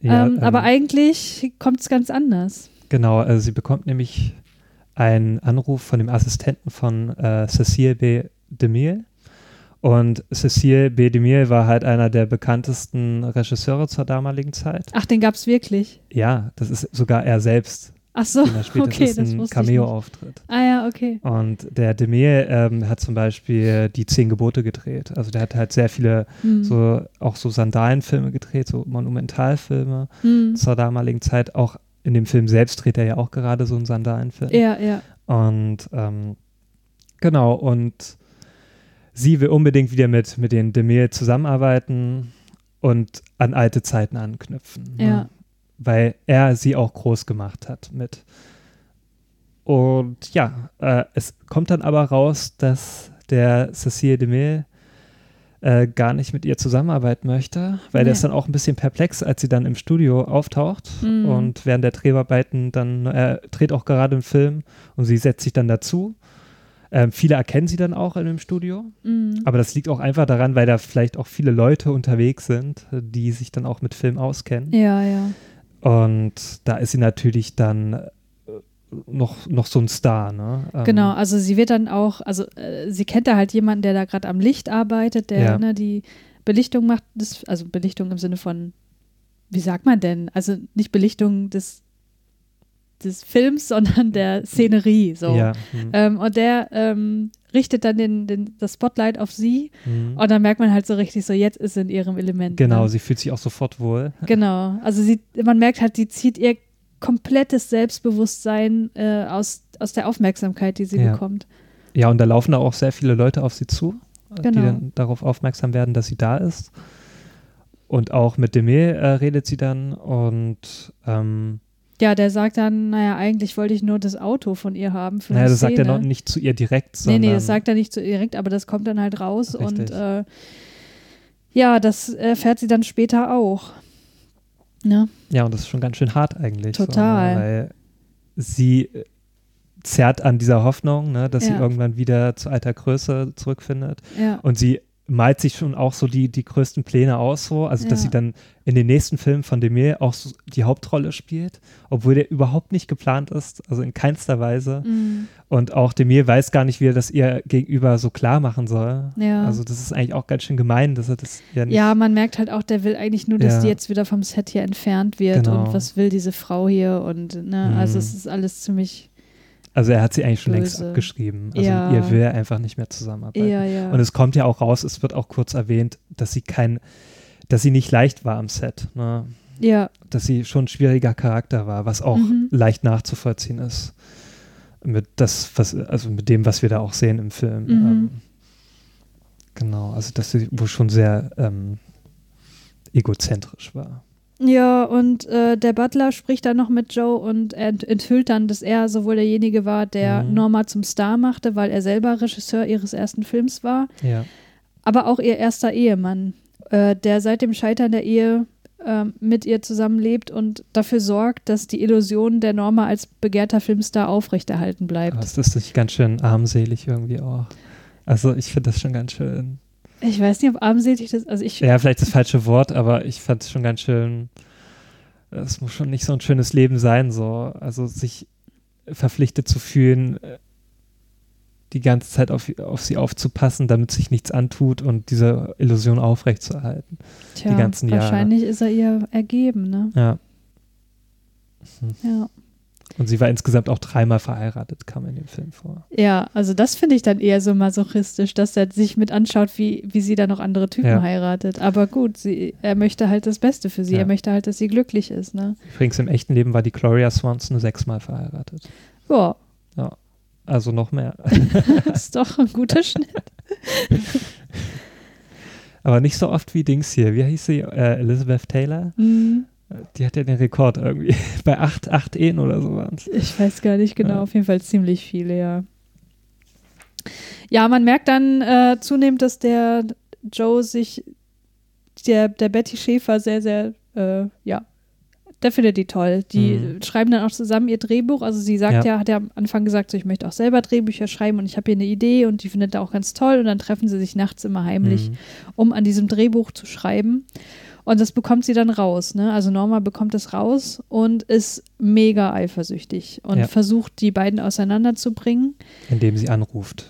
Ja, ähm, aber ähm, eigentlich kommt es ganz anders. Genau, also sie bekommt nämlich einen Anruf von dem Assistenten von äh, Cecile B. DeMille. Und Cecile B. DeMille war halt einer der bekanntesten Regisseure zur damaligen Zeit. Ach, den gab es wirklich. Ja, das ist sogar er selbst, Ach so, den er spielt. okay, das ist ein. Cameo-Auftritt. Ah ja, okay. Und der DeMille ähm, hat zum Beispiel die Zehn Gebote gedreht. Also der hat halt sehr viele Hm. so auch so Sandalenfilme gedreht, so Monumentalfilme Hm. zur damaligen Zeit. Auch in dem Film selbst dreht er ja auch gerade so einen Sandalenfilm. Ja, ja. Und ähm, genau, und sie will unbedingt wieder mit, mit den Demir zusammenarbeiten und an alte Zeiten anknüpfen. ne? Ja. Weil er sie auch groß gemacht hat mit. Und ja, äh, es kommt dann aber raus, dass der Cecile Demille äh, gar nicht mit ihr zusammenarbeiten möchte, weil der Nee. ist dann auch ein bisschen perplex, als sie dann im Studio auftaucht Mhm. und während der Dreharbeiten dann, er dreht auch gerade einen Film und sie setzt sich dann dazu. Ähm, viele erkennen sie dann auch in dem Studio, Mhm. aber das liegt auch einfach daran, weil da vielleicht auch viele Leute unterwegs sind, die sich dann auch mit Film auskennen. Ja, ja. Und da ist sie natürlich dann noch, noch so ein Star, ne? Ähm, Genau, also sie wird dann auch, also äh, sie kennt da halt jemanden, der da gerade am Licht arbeitet, der Ja. ne, die Belichtung macht, des, also Belichtung im Sinne von, wie sagt man denn? Also nicht Belichtung des, des Films, sondern der Szenerie. So. Ja. hm, Ähm, und der ähm, richtet dann den, den, das Spotlight auf sie hm. und dann merkt man halt so richtig, so jetzt ist sie in ihrem Element. Genau, Ne? sie fühlt sich auch sofort wohl. Genau, also sie, man merkt halt, die zieht ihr komplettes Selbstbewusstsein äh, aus, aus der Aufmerksamkeit, die sie Ja. bekommt. Ja, und da laufen da auch sehr viele Leute auf sie zu, äh, die Genau. dann darauf aufmerksam werden, dass sie da ist. Und auch mit Demir äh, redet sie dann und ähm, Ja, der sagt dann, naja, eigentlich wollte ich nur das Auto von ihr haben für naja, das sagt er Szene. noch nicht zu ihr direkt, Nee, sondern nee, das sagt er nicht so direkt, aber das kommt dann halt raus und Richtig. äh, ja, das erfährt sie dann später auch. Ne? ja, und das ist schon ganz schön hart eigentlich. Total. So, ne, weil sie äh, zerrt an dieser Hoffnung, ne, dass sie Ja. irgendwann wieder zu alter Größe zurückfindet. Ja. Und sie malt sich schon auch so die, die größten Pläne aus, so, also dass Ja. sie dann in den nächsten Filmen von Demir auch so die Hauptrolle spielt, obwohl der überhaupt nicht geplant ist, also in keinster Weise. Mhm. Und auch Demir weiß gar nicht, wie er das ihr gegenüber so klar machen soll. Ja. Also das ist eigentlich auch ganz schön gemein, dass er das ja nicht. Ja, man merkt halt auch, der will eigentlich nur, dass Ja. die jetzt wieder vom Set hier entfernt wird Genau. und was will diese Frau hier und ne, Mhm. also es ist alles ziemlich, also er hat sie eigentlich schon längst Böse. abgeschrieben. Also Ja. ihr will er einfach nicht mehr zusammenarbeiten. ja, ja. Und es kommt ja auch raus, es wird auch kurz erwähnt, dass sie kein, dass sie nicht leicht war am Set. Ne? ja, dass sie schon ein schwieriger Charakter war, was auch Mhm. leicht nachzuvollziehen ist. Mit das, was, also mit dem, was wir da auch sehen im Film. Mhm. Ähm, genau, also dass sie wohl schon sehr ähm, egozentrisch war. Ja, und äh, der Butler spricht dann noch mit Joe und ent- enthüllt dann, dass er sowohl derjenige war, der Mhm. Norma zum Star machte, weil er selber Regisseur ihres ersten Films war, Ja. aber auch ihr erster Ehemann, äh, der seit dem Scheitern der Ehe ähm, mit ihr zusammenlebt und dafür sorgt, dass die Illusion der Norma als begehrter Filmstar aufrechterhalten bleibt. Aber ist das nicht ganz schön armselig irgendwie auch? Also ich finde das schon ganz schön. Ich weiß nicht, ob armselig das, also ich. Ja, vielleicht das falsche Wort, aber ich fand es schon ganz schön. Es muss schon nicht so ein schönes Leben sein, so. Also sich verpflichtet zu fühlen, äh, die ganze Zeit auf, auf sie aufzupassen, damit sich nichts antut und diese Illusion aufrechtzuerhalten. Tja, die ganzen Jahre. wahrscheinlich ist er ihr ergeben, ne? Ja. Ja. Und sie war insgesamt auch dreimal verheiratet, kam in dem Film vor. Ja, also das finde ich dann eher so masochistisch, dass er sich mit anschaut, wie, wie sie da noch andere Typen Ja. heiratet. Aber gut, sie, er möchte halt das Beste für sie. Ja. Er möchte halt, dass sie glücklich ist, ne? Übrigens im echten Leben war die Gloria Swanson nur sechsmal verheiratet. Ja, Also noch mehr. ist doch ein guter Schnitt. Aber nicht so oft wie Dings hier. Wie hieß sie? Äh, Elizabeth Taylor? Hm, Die hat ja den Rekord irgendwie. Bei acht, acht Ehen oder so waren es. Ich weiß gar nicht genau, Ja. auf jeden Fall ziemlich viele, ja. Ja, man merkt dann äh, zunehmend, dass der Joe sich, der, der Betty Schäfer sehr, sehr, äh, ja, der findet die toll. Die Mhm. schreiben dann auch zusammen ihr Drehbuch. Also sie sagt ja, Ja. hat ja am Anfang gesagt, so, ich möchte auch selber Drehbücher schreiben und ich habe hier eine Idee und die findet er auch ganz toll und dann treffen sie sich nachts immer heimlich Mhm. um an diesem Drehbuch zu schreiben. Und das bekommt sie dann raus. Ne? Also Norma bekommt es raus und ist mega eifersüchtig und Ja. versucht, die beiden auseinanderzubringen. Indem sie anruft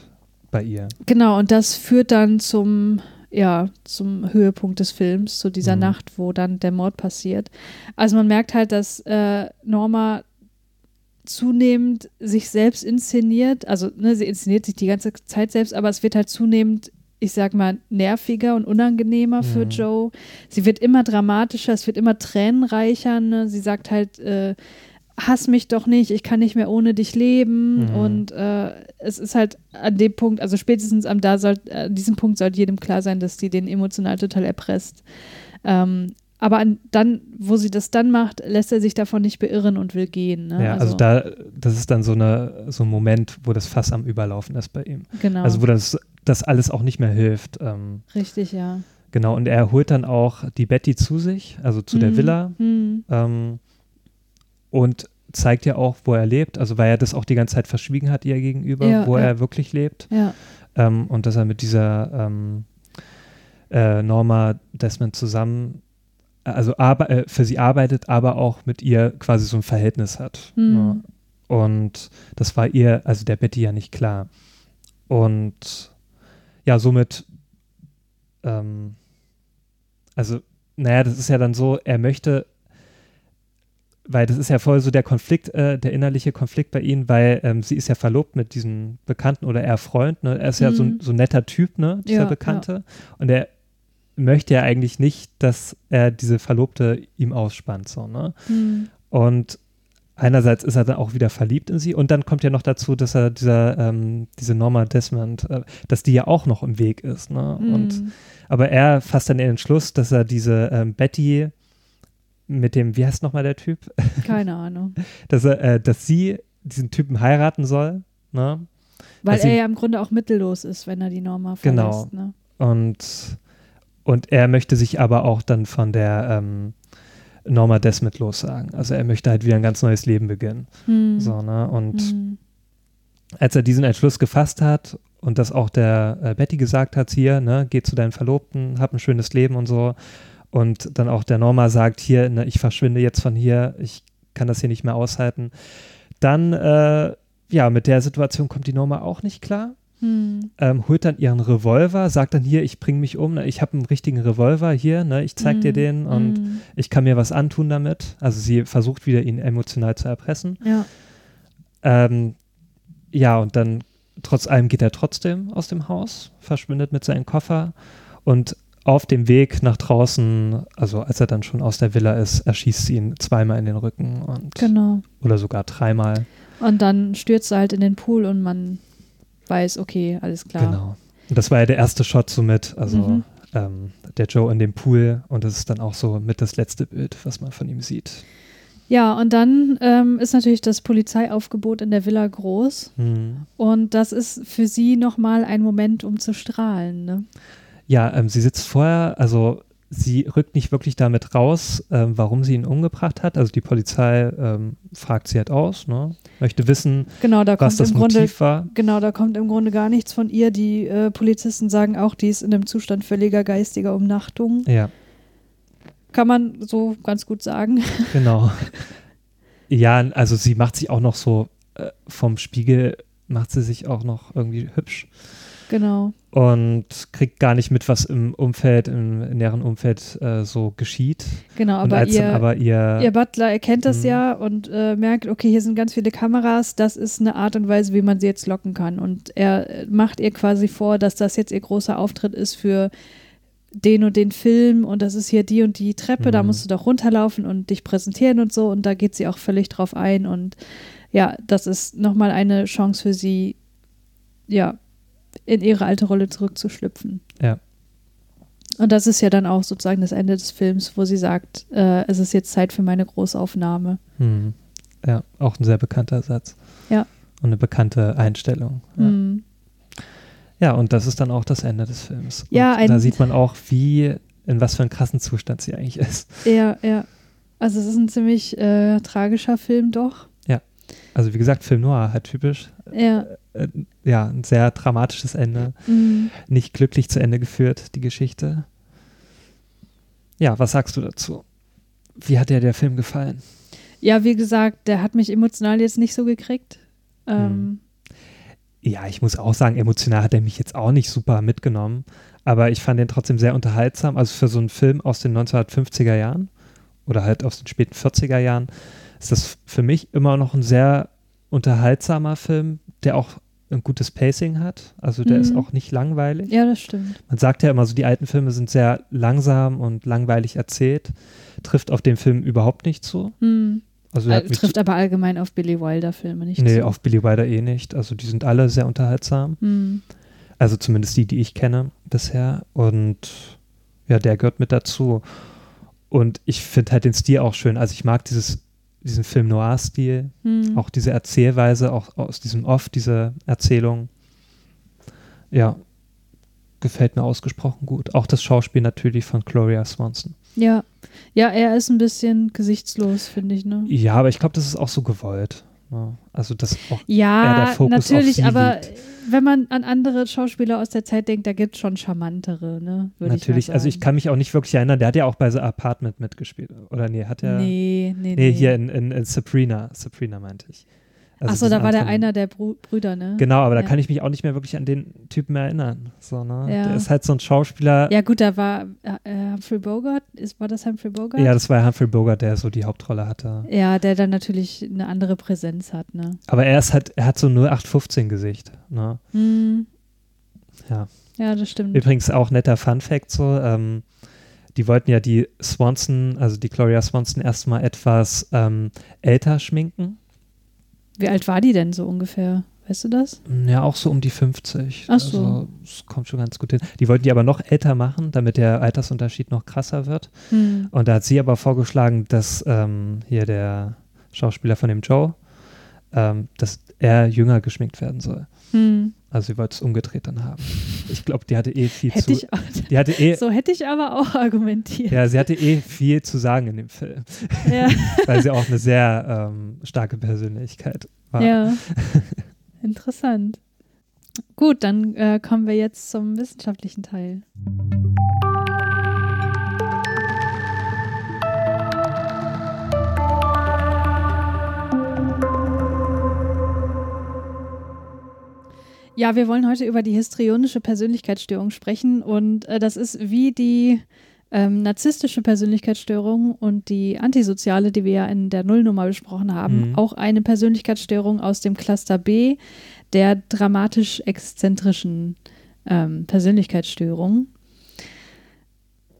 bei ihr. Genau, und das führt dann zum, ja, zum Höhepunkt des Films, zu dieser Mhm. Nacht, wo dann der Mord passiert. Also man merkt halt, dass äh, Norma zunehmend sich selbst inszeniert, also ne, sie inszeniert sich die ganze Zeit selbst, aber es wird halt zunehmend, ich sag mal, nerviger und unangenehmer für Mhm. Joe. Sie wird immer dramatischer, es wird immer tränenreicher. Ne? Sie sagt halt, äh, hass mich doch nicht, ich kann nicht mehr ohne dich leben. Mhm. Und äh, es ist halt an dem Punkt, also spätestens am da soll, äh, an diesem Punkt sollte jedem klar sein, dass die den emotional total erpresst. Ähm, aber an, dann, wo sie das dann macht, lässt er sich davon nicht beirren und will gehen. Ne? Ja, also, da, das ist dann so, eine, so ein Moment, wo das Fass am Überlaufen ist bei ihm. genau, Also wo das, das alles auch nicht mehr hilft. Ähm, richtig, ja. genau, und er holt dann auch die Betty zu sich, also zu der Mhm. Villa. Mhm. Ähm, und zeigt ja auch, wo er lebt, also weil er das auch die ganze Zeit verschwiegen hat ihr gegenüber, Ja, wo ja. er wirklich lebt. Ja, Ähm, und dass er mit dieser ähm, äh, Norma Desmond zusammen, äh, also äh, für sie arbeitet, aber auch mit ihr quasi so ein Verhältnis hat. Mhm. Und das war ihr, also der Betty ja nicht klar. Und ja, somit, ähm, also, naja, das ist ja dann so, er möchte, weil das ist ja voll so der Konflikt, äh, der innerliche Konflikt bei ihnen, weil ähm, sie ist ja verlobt mit diesem Bekannten oder er Freund, ne? Er ist ja so, ein- Mhm. so ein netter Typ, ne, dieser Ja, Bekannte. Und er möchte ja eigentlich nicht, dass er diese Verlobte ihm ausspannt, so, ne? Mhm. Und einerseits ist er dann auch wieder verliebt in sie und dann kommt ja noch dazu, dass er dieser, ähm, diese Norma Desmond, äh, dass die ja auch noch im Weg ist. Ne? Und, Mhm. aber er fasst dann den Entschluss, dass er diese ähm, Betty mit dem, wie heißt nochmal der Typ, keine Ahnung. dass er, äh, dass sie diesen Typen heiraten soll. Ne? Weil Dass er sie- ja im Grunde auch mittellos ist, wenn er die Norma Genau. verlässt. Ne? Und, und er möchte sich aber auch dann von der ähm, Norma Desmond lossagen. Also er möchte halt wieder ein ganz neues Leben beginnen. Mhm. So, ne? Und Mhm. als er diesen Entschluss gefasst hat und das auch der äh, Betty gesagt hat, hier, ne, geh zu deinem Verlobten, hab ein schönes Leben und so. Und dann auch der Norma sagt, hier, ne, ich verschwinde jetzt von hier, ich kann das hier nicht mehr aushalten. Dann, äh, ja, mit der Situation kommt die Norma auch nicht klar. Mhm. Ähm, holt dann ihren Revolver, sagt dann hier, ich bring mich um, ne, ich habe einen richtigen Revolver hier, ne, ich zeig dir Mhm. den und Mhm. ich kann mir was antun damit. Also sie versucht wieder, ihn emotional zu erpressen. Ja. Ähm, ja, und dann trotz allem geht er trotzdem aus dem Haus, verschwindet mit seinem Koffer und auf dem Weg nach draußen, also als er dann schon aus der Villa ist, erschießt sie ihn zweimal in den Rücken und Genau. oder sogar dreimal. Und dann stürzt er halt in den Pool und man weiß, okay, alles klar. Genau. Und das war ja der erste Shot somit, also Mhm. ähm, der Joe in dem Pool und das ist dann auch so mit das letzte Bild, was man von ihm sieht. Ja, und dann ähm, ist natürlich das Polizeiaufgebot in der Villa groß. Hm. Und das ist für sie nochmal ein Moment, um zu strahlen. Ne? Ja, ähm, sie sitzt vorher, also sie rückt nicht wirklich damit raus, ähm, warum sie ihn umgebracht hat. Also die Polizei ähm, fragt sie halt aus, ne? möchte wissen, Genau, da was kommt das im Grunde Motiv war. Genau, da kommt im Grunde gar nichts von ihr. Die äh, Polizisten sagen auch, die ist in einem Zustand völliger geistiger Umnachtung. Ja, Kann man so ganz gut sagen. genau. ja, also sie macht sich auch noch so äh, vom Spiegel, macht sie sich auch noch irgendwie hübsch. Genau. und kriegt gar nicht mit, was im Umfeld, im näheren Umfeld äh, so geschieht. Genau, aber ihr, dann aber ihr, ihr Butler erkennt das Mhm. ja und äh, merkt, okay, hier sind ganz viele Kameras, das ist eine Art und Weise, wie man sie jetzt locken kann. Und er äh, macht ihr quasi vor, dass das jetzt ihr großer Auftritt ist für den und den Film und das ist hier die und die Treppe, da Mhm. musst du doch runterlaufen und dich präsentieren und so und da geht sie auch völlig drauf ein und ja, das ist nochmal eine Chance für sie, ja, in ihre alte Rolle zurückzuschlüpfen. Ja. Und das ist ja dann auch sozusagen das Ende des Films, wo sie sagt, äh, es ist jetzt Zeit für meine Großaufnahme. hm, ja, auch ein sehr bekannter Satz. Ja. Und eine bekannte Einstellung. Ja. Hm. ja, und das ist dann auch das Ende des Films. Ja, und da sieht man auch, wie, in was für einem krassen Zustand sie eigentlich ist. Ja, ja. Also es ist ein ziemlich äh, tragischer Film doch. Also wie gesagt, Film Noir, halt typisch. Ja. Äh, ja, ein sehr dramatisches Ende. Mhm. Nicht glücklich zu Ende geführt, die Geschichte. Ja, was sagst du dazu? Wie hat dir der Film gefallen? Ja, wie gesagt, der hat mich emotional jetzt nicht so gekriegt. Ähm, Ja, ich muss auch sagen, emotional hat er mich jetzt auch nicht super mitgenommen, aber ich fand den trotzdem sehr unterhaltsam. Also für so einen Film aus den 1950er Jahren oder halt aus den späten 40er Jahren ist das für mich immer noch ein sehr unterhaltsamer Film, der auch ein gutes Pacing hat. Also der ist Mhm. auch nicht langweilig. ja, das stimmt. Man sagt ja immer so, die alten Filme sind sehr langsam und langweilig erzählt. Trifft auf den Film überhaupt nicht zu. Mhm. Also mich trifft aber allgemein auf Billy Wilder-Filme nicht nee, zu. auf Billy Wilder eh nicht. Also die sind alle sehr unterhaltsam. Mhm. Also zumindest die, die ich kenne bisher. Und ja, der gehört mit dazu. Und ich finde halt den Stil auch schön. Also ich mag dieses, diesen Film Noir-Stil, Mhm. auch diese Erzählweise, auch aus diesem Off, diese Erzählung. Ja, gefällt mir ausgesprochen gut. Auch das Schauspiel natürlich von Gloria Swanson. Ja. ja, er ist ein bisschen gesichtslos, finde ich. Ne? Ja, aber ich glaube, das ist auch so gewollt. Also das auch Ja, der Fokus auf natürlich, aber liegt. wenn man an andere Schauspieler aus der Zeit denkt, da gibt es schon charmantere, ne? Würde natürlich, ich also ich kann mich auch nicht wirklich erinnern, der hat ja auch bei The Apartment mitgespielt. Oder nee, hat er. Nee, nee, nee. Nee, hier in, in, in Sabrina. Sabrina meinte ich. Also Achso, da war der einer der Bru Brüder, ne? Genau, aber da Ja. kann ich mich auch nicht mehr wirklich an den Typen erinnern. So, ne? Ja. Der ist halt so ein Schauspieler. Ja, gut, da war äh, Humphrey Bogart. Ist, war das Humphrey Bogart? Ja, das war Humphrey Bogart, der so die Hauptrolle hatte. Ja, der dann natürlich eine andere Präsenz hat, ne? Aber er ist halt, er hat so 0815 Gesicht. Ne? Hm. Ja. Ja, das stimmt. Übrigens auch netter Fun Fact so, ähm, die wollten ja die Swanson, also die Gloria Swanson erstmal etwas ähm, älter schminken. Wie alt war die denn so ungefähr? Weißt du das? Ja, auch so um die 50. Ach so. Also, das kommt schon ganz gut hin. Die wollten die aber noch älter machen, damit der Altersunterschied noch krasser wird. Hm. Und da hat sie aber vorgeschlagen, dass ähm, hier der Schauspieler von dem Joe, ähm, dass er jünger geschminkt werden soll. Hm. Also sie wollte es umgedreht dann haben. Ich glaube, die hatte eh viel Hätte zu. ich auch, die hatte eh, so hätte ich aber auch argumentiert. ja, sie hatte eh viel zu sagen in dem Film, Ja. weil sie auch eine sehr ähm, starke Persönlichkeit war. ja. Interessant. Gut, dann äh, kommen wir jetzt zum wissenschaftlichen Teil. Ja, wir wollen heute über die histrionische Persönlichkeitsstörung sprechen und äh, das ist wie die ähm, narzisstische Persönlichkeitsstörung und die antisoziale, die wir ja in der Nullnummer besprochen haben, Mhm. auch eine Persönlichkeitsstörung aus dem Cluster B der dramatisch-exzentrischen ähm, Persönlichkeitsstörung.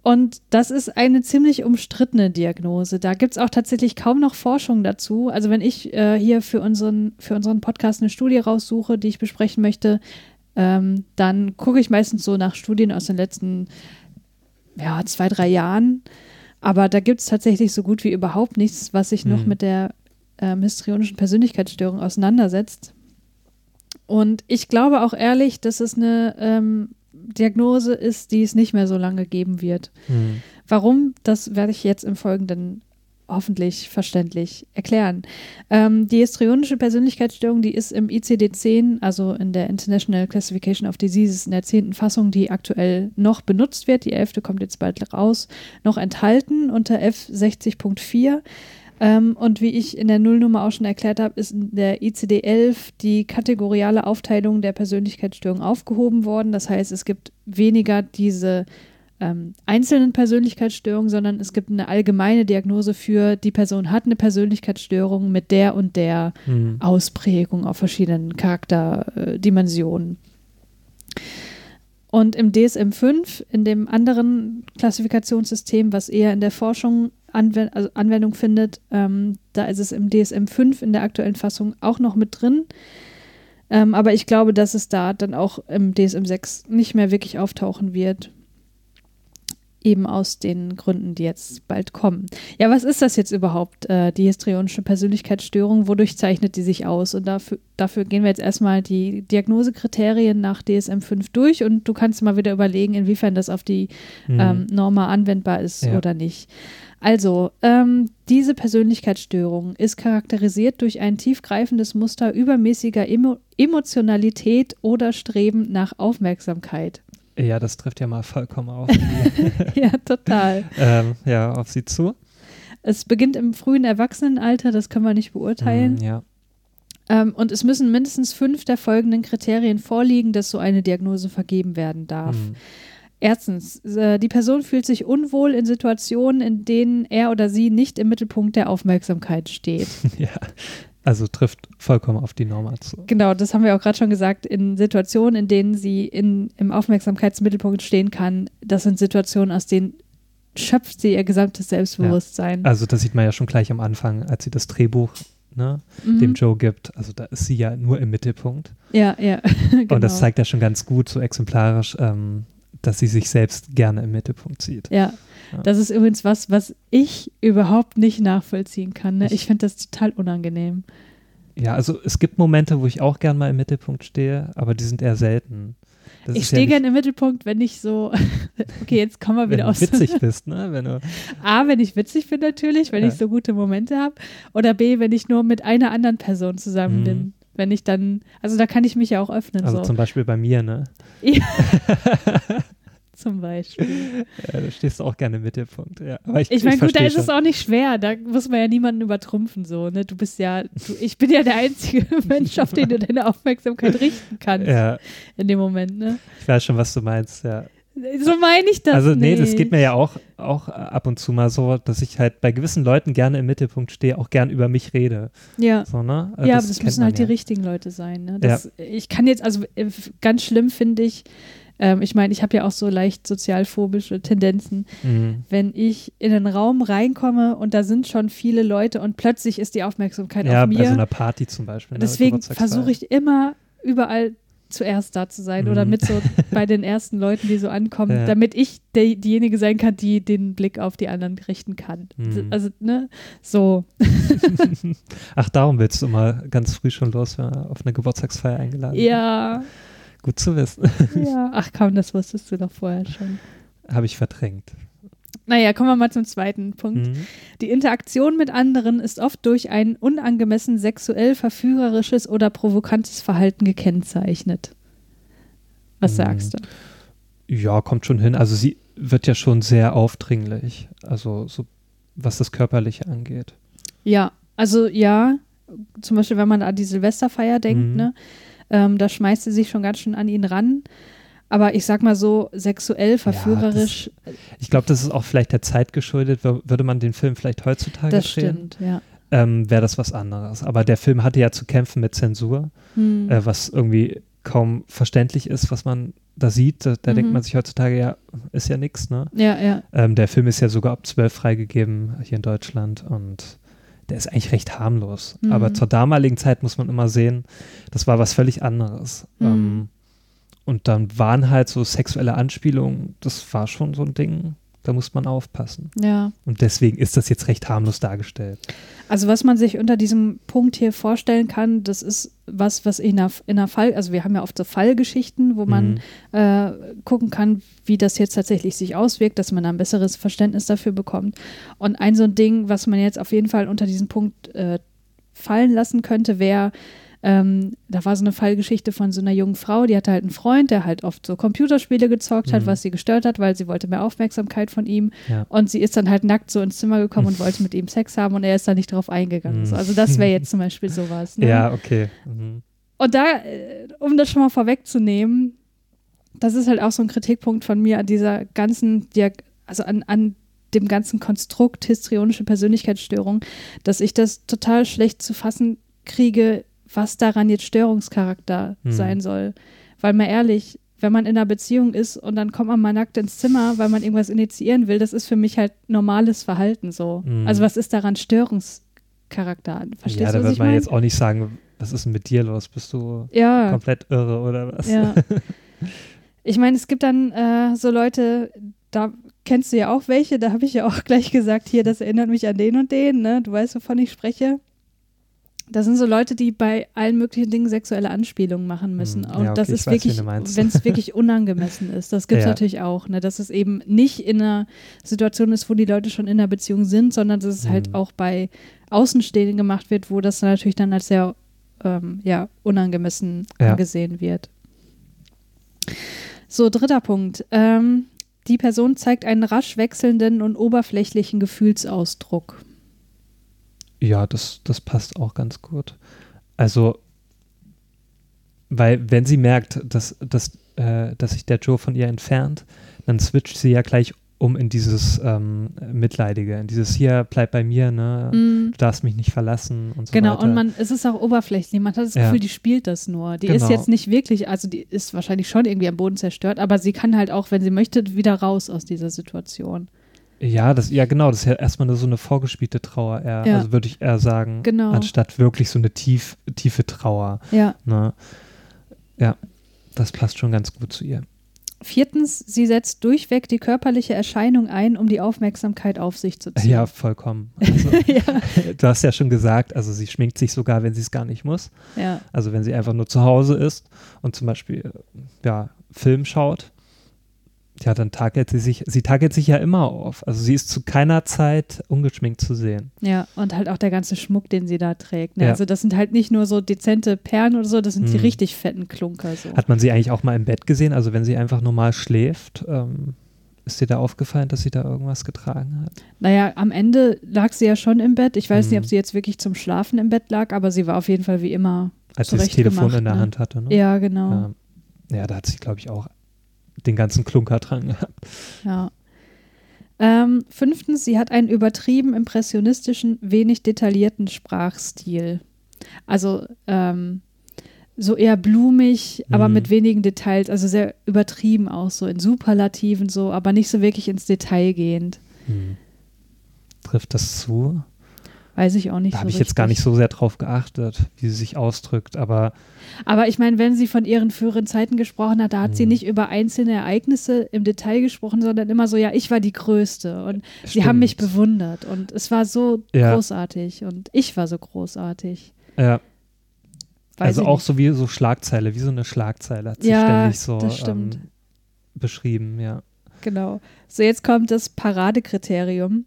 Und das ist eine ziemlich umstrittene Diagnose. Da gibt es auch tatsächlich kaum noch Forschung dazu. Also wenn ich äh, hier für unseren, für unseren Podcast eine Studie raussuche, die ich besprechen möchte, ähm, dann gucke ich meistens so nach Studien aus den letzten ja, zwei, drei Jahren. Aber da gibt es tatsächlich so gut wie überhaupt nichts, was sich noch Mhm. mit der ähm, histrionischen Persönlichkeitsstörung auseinandersetzt. Und ich glaube auch ehrlich, dass es eine ähm, Diagnose ist, die es nicht mehr so lange geben wird. Hm. Warum, das werde ich jetzt im Folgenden hoffentlich verständlich erklären. Ähm, die histrionische Persönlichkeitsstörung, die ist im ICD-10, also in der International Classification of Diseases, in der zehnten Fassung, die aktuell noch benutzt wird, die elfte kommt jetzt bald raus, noch enthalten unter F60.4. Ähm, und wie ich in der Nullnummer auch schon erklärt habe, ist in der ICD-11 die kategoriale Aufteilung der Persönlichkeitsstörung aufgehoben worden. Das heißt, es gibt weniger diese ähm, einzelnen Persönlichkeitsstörungen, sondern es gibt eine allgemeine Diagnose für die Person hat eine Persönlichkeitsstörung mit der und der mhm. Ausprägung auf verschiedenen Charakterdimensionen. Und im DSM-5, in dem anderen Klassifikationssystem, was eher in der Forschung Anwend also Anwendung findet, ähm, da ist es im DSM-5 in der aktuellen Fassung auch noch mit drin. Ähm, aber ich glaube, dass es da dann auch im DSM-6 nicht mehr wirklich auftauchen wird eben aus den Gründen, die jetzt bald kommen. Ja, was ist das jetzt überhaupt, äh, die histrionische Persönlichkeitsstörung? Wodurch zeichnet die sich aus? Und dafür, dafür gehen wir jetzt erstmal die Diagnosekriterien nach DSM-5 durch und du kannst mal wieder überlegen, inwiefern das auf die mhm. ähm, Norma anwendbar ist ja. oder nicht. Also, ähm, diese Persönlichkeitsstörung ist charakterisiert durch ein tiefgreifendes Muster übermäßiger Emo Emotionalität oder Streben nach Aufmerksamkeit. Ja, das trifft ja mal vollkommen auf. ja, total. ähm, ja, auf sie zu. Es beginnt im frühen Erwachsenenalter, das können wir nicht beurteilen. Mm, ja. Ähm, und es müssen mindestens fünf der folgenden Kriterien vorliegen, dass so eine Diagnose vergeben werden darf. Mm. Erstens, äh, die Person fühlt sich unwohl in Situationen, in denen er oder sie nicht im Mittelpunkt der Aufmerksamkeit steht. ja, also trifft vollkommen auf die Norma zu. Genau, das haben wir auch gerade schon gesagt. In Situationen, in denen sie in, im Aufmerksamkeitsmittelpunkt stehen kann, das sind Situationen, aus denen schöpft sie ihr gesamtes Selbstbewusstsein. Ja, also das sieht man ja schon gleich am Anfang, als sie das Drehbuch ne, mhm. dem Joe gibt. Also da ist sie ja nur im Mittelpunkt. Ja, ja. genau. Und das zeigt ja schon ganz gut, so exemplarisch, ähm, dass sie sich selbst gerne im Mittelpunkt sieht. Ja. Ja. Das ist übrigens was, was ich überhaupt nicht nachvollziehen kann. Ne? Ich, ich finde das total unangenehm. Ja, also es gibt Momente, wo ich auch gern mal im Mittelpunkt stehe, aber die sind eher selten. Das ich stehe ja gerne im Mittelpunkt, wenn ich so, okay, jetzt kommen wir wieder aus. Wenn du witzig bist, ne? Wenn du A, wenn ich witzig bin natürlich, wenn ja. ich so gute Momente habe. Oder B, wenn ich nur mit einer anderen Person zusammen mhm. bin wenn ich dann, also da kann ich mich ja auch öffnen. Also so. zum Beispiel bei mir, ne? Ja. zum Beispiel. Ja, da stehst du auch gerne im Mittelpunkt. Ja, aber ich ich meine, gut, da ist schon. es auch nicht schwer. Da muss man ja niemanden übertrumpfen. So, ne? Du bist ja, du, ich bin ja der einzige Mensch, auf den du deine Aufmerksamkeit richten kannst. Ja. In dem Moment, ne? Ich weiß schon, was du meinst, ja. So meine ich das Also nee, nicht. das geht mir ja auch, auch ab und zu mal so, dass ich halt bei gewissen Leuten gerne im Mittelpunkt stehe, auch gern über mich rede. Ja. So, ne? Ja, das aber das müssen halt ja. die richtigen Leute sein. Ne? Das, ja. Ich kann jetzt, also äh, ganz schlimm finde ich, ähm, ich meine, ich habe ja auch so leicht sozialphobische Tendenzen. Mhm. Wenn ich in einen Raum reinkomme und da sind schon viele Leute und plötzlich ist die Aufmerksamkeit ja, auf mir. Ja, bei so einer Party zum Beispiel. Ne, deswegen versuche ich immer überall zuerst da zu sein mhm. oder mit so bei den ersten Leuten, die so ankommen, ja. damit ich der, diejenige sein kann, die den Blick auf die anderen richten kann. Mhm. Also, ne, so. Ach, darum willst du mal ganz früh schon los, wenn auf eine Geburtstagsfeier eingeladen Ja. Gut zu wissen. Ja, ach komm, das wusstest du doch vorher schon. Habe ich verdrängt. Naja, kommen wir mal zum zweiten Punkt. Mhm. Die Interaktion mit anderen ist oft durch ein unangemessen sexuell verführerisches oder provokantes Verhalten gekennzeichnet. Was mhm. sagst du? Ja, kommt schon hin. Also sie wird ja schon sehr aufdringlich, also so was das Körperliche angeht. Ja, also ja, zum Beispiel, wenn man an die Silvesterfeier denkt, mhm. ne, ähm, da schmeißt sie sich schon ganz schön an ihn ran. Aber ich sag mal so, sexuell, verführerisch. Ja, das, ich glaube, das ist auch vielleicht der Zeit geschuldet. Würde man den Film vielleicht heutzutage das drehen, stimmt, ja. Ähm, wäre das was anderes. Aber der Film hatte ja zu kämpfen mit Zensur, hm. äh, was irgendwie kaum verständlich ist, was man da sieht. Da, da mhm. denkt man sich heutzutage, ja, ist ja nichts, ne? Ja, ja. Ähm, der Film ist ja sogar ab 12 freigegeben hier in Deutschland und der ist eigentlich recht harmlos. Mhm. Aber zur damaligen Zeit muss man immer sehen, das war was völlig anderes. Mhm. Ähm, und dann waren halt so sexuelle Anspielungen, das war schon so ein Ding. Da muss man aufpassen. Ja. Und deswegen ist das jetzt recht harmlos dargestellt. Also was man sich unter diesem Punkt hier vorstellen kann, das ist was, was in einer, in einer Fall, also wir haben ja oft so Fallgeschichten, wo man Mhm. äh, gucken kann, wie das jetzt tatsächlich sich auswirkt, dass man da ein besseres Verständnis dafür bekommt. Und ein so ein Ding, was man jetzt auf jeden Fall unter diesen Punkt äh, fallen lassen könnte, wäre, ähm, da war so eine Fallgeschichte von so einer jungen Frau, die hatte halt einen Freund, der halt oft so Computerspiele gezockt hat, Mhm. was sie gestört hat, weil sie wollte mehr Aufmerksamkeit von ihm. Ja. Und sie ist dann halt nackt so ins Zimmer gekommen und wollte mit ihm Sex haben und er ist da nicht drauf eingegangen. Mhm. So, also das wäre jetzt zum Beispiel sowas. Ne? Ja, okay. Mhm. Und da, äh, um das schon mal vorwegzunehmen, das ist halt auch so ein Kritikpunkt von mir an dieser ganzen, Diag also an, an dem ganzen Konstrukt histrionische Persönlichkeitsstörung, dass ich das total schlecht zu fassen kriege, was daran jetzt Störungscharakter Hm. sein soll. Weil mal ehrlich, wenn man in einer Beziehung ist und dann kommt man mal nackt ins Zimmer, weil man irgendwas initiieren will, das ist für mich halt normales Verhalten so. Hm. Also was ist daran Störungscharakter? Verstehst ja, du, da wird man jetzt auch nicht sagen, was ist denn mit dir los? Bist du ja. komplett irre oder was? Ja. Ich meine, es gibt dann äh, so Leute, da kennst du ja auch welche, da habe ich ja auch gleich gesagt, hier, das erinnert mich an den und den, ne? Du weißt, wovon ich spreche. Das sind so Leute, die bei allen möglichen Dingen sexuelle Anspielungen machen müssen. Hm, Und ja, das okay, ist ich weiß, wirklich, wenn es wirklich unangemessen ist. Das gibt es Ja. natürlich auch, ne? Dass es eben nicht in einer Situation ist, wo die Leute schon in einer Beziehung sind, sondern dass es halt Hm. auch bei Außenstehenden gemacht wird, wo das natürlich dann als sehr ähm, ja, unangemessen Ja. angesehen wird. So, dritter Punkt. Ähm, die Person zeigt einen rasch wechselnden und oberflächlichen Gefühlsausdruck. Ja, das, das passt auch ganz gut. Also, weil wenn sie merkt, dass, dass, äh, dass sich der Joe von ihr entfernt, dann switcht sie ja gleich um in dieses ähm, Mitleidige, in dieses hier, bleib bei mir, ne? Mm, Du darfst mich nicht verlassen und so genau, weiter. und man, es ist auch oberflächlich. Man hat das Ja. Gefühl, die spielt das nur. Die ist Genau. jetzt nicht wirklich, also die ist wahrscheinlich schon irgendwie am Boden zerstört, aber sie kann halt auch, wenn sie möchte, wieder raus aus dieser Situation. Ja, das, ja, genau, das ist ja erstmal nur so eine vorgespielte Trauer, eher, Ja. also würde ich eher sagen, Genau. anstatt wirklich so eine tief, tiefe Trauer. Ja. Ne? Ja, das passt schon ganz gut zu ihr. Viertens, sie setzt durchweg die körperliche Erscheinung ein, um die Aufmerksamkeit auf sich zu ziehen. Ja, vollkommen. Also, ja, du hast ja schon gesagt, also sie schminkt sich sogar, wenn sie es gar nicht muss. ja. Also wenn sie einfach nur zu Hause ist und zum Beispiel ja, Film schaut, ja, dann tagelt sie sich, sie tagelt sich ja immer auf. Also sie ist zu keiner Zeit ungeschminkt zu sehen. Ja, und halt auch der ganze Schmuck, den sie da trägt. Ne? Ja. Also das sind halt nicht nur so dezente Perlen oder so, das sind die Mhm. richtig fetten Klunker. So. Hat man sie eigentlich auch mal im Bett gesehen? Also wenn sie einfach normal schläft, ähm, ist dir da aufgefallen, dass sie da irgendwas getragen hat? Naja, am Ende lag sie ja schon im Bett. Ich weiß nicht, Mhm. ob sie jetzt wirklich zum Schlafen im Bett lag, aber sie war auf jeden Fall wie immer. Als sie das Telefon gemacht, in der ne? Hand hatte. Ne? Ja, genau. Ja. ja, da hat sie, glaube ich, auch den ganzen Klunker dran gehabt. Ja. Ähm, fünftens, sie hat einen übertrieben impressionistischen, wenig detaillierten Sprachstil. Also ähm, so eher blumig, aber Mhm. mit wenigen Details, also sehr übertrieben auch so in Superlativen so, aber nicht so wirklich ins Detail gehend. Hm. Trifft das zu? Weiß ich auch nicht Da so habe ich jetzt gar nicht so sehr drauf geachtet, wie sie sich ausdrückt, aber Aber ich meine, wenn sie von ihren früheren Zeiten gesprochen hat, da hat sie Mhm. nicht über einzelne Ereignisse im Detail gesprochen, sondern immer so, ja, ich war die Größte und sie haben mich stimmt. bewundert und es war so Ja. großartig und ich war so großartig. Ja, Weiß also auch nicht. so wie so Schlagzeile, wie so eine Schlagzeile hat sie Ja, ständig so das stimmt. ähm, beschrieben, ja. Genau. So, jetzt kommt das Paradekriterium.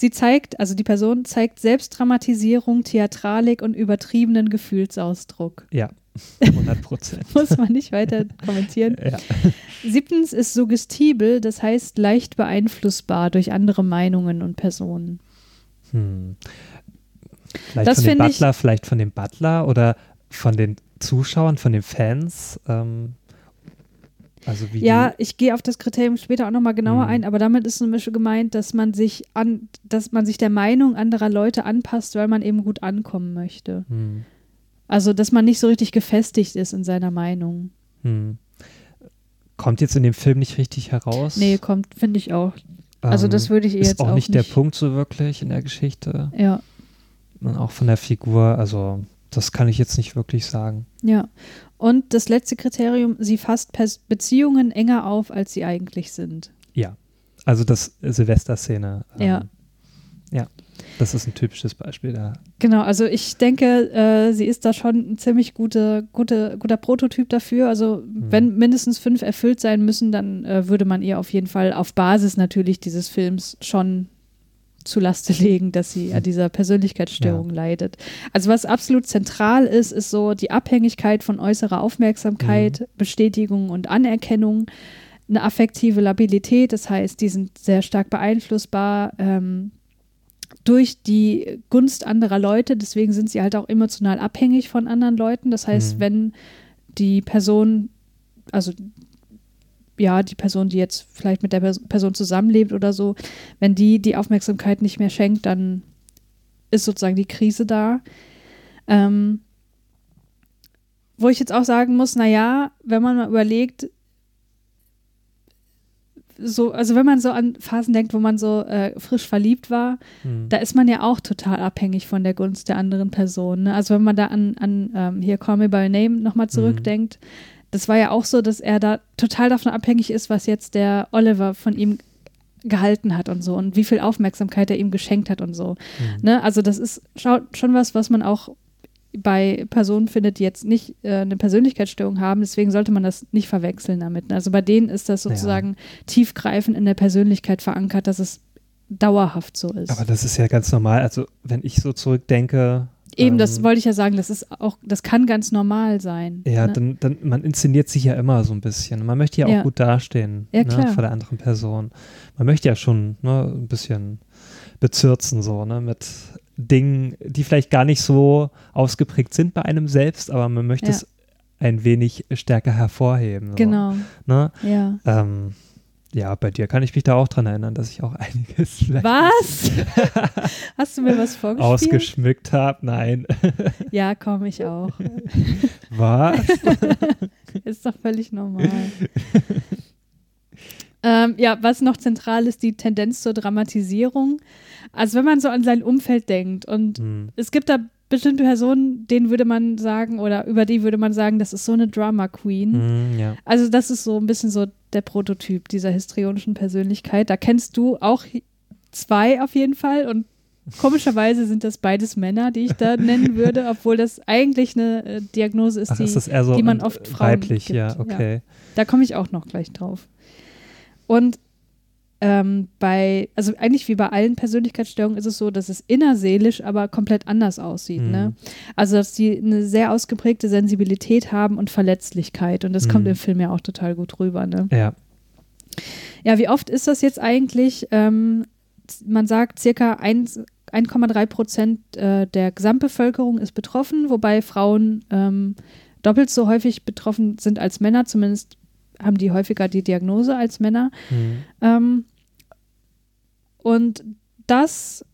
Sie zeigt, also die Person zeigt Selbstdramatisierung, Theatralik und übertriebenen Gefühlsausdruck. Ja, 100 Prozent. Muss man nicht weiter kommentieren. ja. Siebtens ist suggestibel, das heißt leicht beeinflussbar durch andere Meinungen und Personen. Hm. Vielleicht Das von dem finde ich- Butler, vielleicht von dem Butler oder von den Zuschauern, von den Fans. Ähm, also Ja, ich gehe auf das Kriterium später auch nochmal genauer Mhm. ein, aber damit ist zum Beispiel gemeint, dass man sich an, dass man sich der Meinung anderer Leute anpasst, weil man eben gut ankommen möchte. hm, Also, dass man nicht so richtig gefestigt ist in seiner Meinung. hm. Kommt jetzt in dem Film nicht richtig heraus. Nee, kommt, finde ich auch. Also, Ähm, das würde ich ihr ist jetzt auch auch nicht der Punkt so wirklich in der Geschichte. Ja, Und auch von der Figur, also das kann ich jetzt nicht wirklich sagen. ja. Und das letzte Kriterium, sie fasst Pers Beziehungen enger auf, als sie eigentlich sind. Ja. Also das Silvester-Szene. Ähm, Ja. Ja, das ist ein typisches Beispiel da. Genau, also ich denke, äh, sie ist da schon ein ziemlich gute, gute, guter Prototyp dafür. Also wenn mindestens fünf erfüllt sein müssen, dann äh, würde man ihr auf jeden Fall auf Basis natürlich dieses Films schon zu Laste legen, dass sie an dieser Persönlichkeitsstörung leidet. Also was absolut zentral ist, ist so die Abhängigkeit von äußerer Aufmerksamkeit, Bestätigung und Anerkennung, eine affektive Labilität, das heißt, die sind sehr stark beeinflussbar ähm, durch die Gunst anderer Leute, deswegen sind sie halt auch emotional abhängig von anderen Leuten. Das heißt, Mhm. wenn die Person, also ja, die Person, die jetzt vielleicht mit der Pers- Person zusammenlebt oder so, wenn die die Aufmerksamkeit nicht mehr schenkt, dann ist sozusagen die Krise da. Ähm, wo ich jetzt auch sagen muss, naja, wenn man mal überlegt, so, also wenn man so an Phasen denkt, wo man so äh, frisch verliebt war, Mhm. da ist man ja auch total abhängig von der Gunst der anderen Person. Ne? Also wenn man da an, an ähm, hier Call Me By Name nochmal zurückdenkt, das war ja auch so, dass er da total davon abhängig ist, was jetzt der Oliver von ihm gehalten hat und so und wie viel Aufmerksamkeit er ihm geschenkt hat und so. Mhm. Ne? Also das ist schon was, was man auch bei Personen findet, die jetzt nicht äh, eine Persönlichkeitsstörung haben. Deswegen sollte man das nicht verwechseln damit. ne? Also bei denen ist das Ja. sozusagen tiefgreifend in der Persönlichkeit verankert, dass es dauerhaft so ist. Aber das ist ja ganz normal. Also wenn ich so zurückdenke. Eben, das ähm, wollte ich ja sagen, das ist auch, das kann ganz normal sein. Ja, ne? dann, dann, man inszeniert sich ja immer so ein bisschen. Man möchte ja auch Ja. gut dastehen Ja, ne, vor der anderen Person. Man möchte ja schon ne, ein bisschen bezürzen, so, ne, mit Dingen, die vielleicht gar nicht so ausgeprägt sind bei einem selbst, aber man möchte Ja. es ein wenig stärker hervorheben. So, Genau, Ne? ja. Ähm, ja, bei dir kann ich mich da auch dran erinnern, dass ich auch einiges Was? Hast du mir was vorgespielt? ausgeschmückt habe. Nein. Ja, komm, ich auch. Was? Ist doch völlig normal. ähm, ja, was noch zentral ist, die Tendenz zur Dramatisierung. Also wenn man so an sein Umfeld denkt und Hm. es gibt da bestimmte Personen, denen würde man sagen oder über die würde man sagen, das ist so eine Drama Queen. Hm, ja. Also das ist so ein bisschen so der Prototyp dieser histrionischen Persönlichkeit. Da kennst du auch zwei auf jeden Fall und komischerweise sind das beides Männer, die ich da nennen würde, obwohl das eigentlich eine äh, Diagnose ist, Ach, die, ist das eher so die man oft Frauen weiblich, gibt. ja, okay. da komme ich auch noch gleich drauf. Und ähm, bei, also eigentlich wie bei allen Persönlichkeitsstörungen ist es so, dass es innerseelisch aber komplett anders aussieht. Mhm. Ne? Also, dass die eine sehr ausgeprägte Sensibilität haben und Verletzlichkeit. Und das kommt Mhm. im Film ja auch total gut rüber. Ne? Ja. Ja, wie oft ist das jetzt eigentlich? Ähm, man sagt, circa 1 1,3 Prozent äh, der Gesamtbevölkerung ist betroffen, wobei Frauen ähm, doppelt so häufig betroffen sind als Männer. Zumindest haben die häufiger die Diagnose als Männer. Hm. Ähm, und das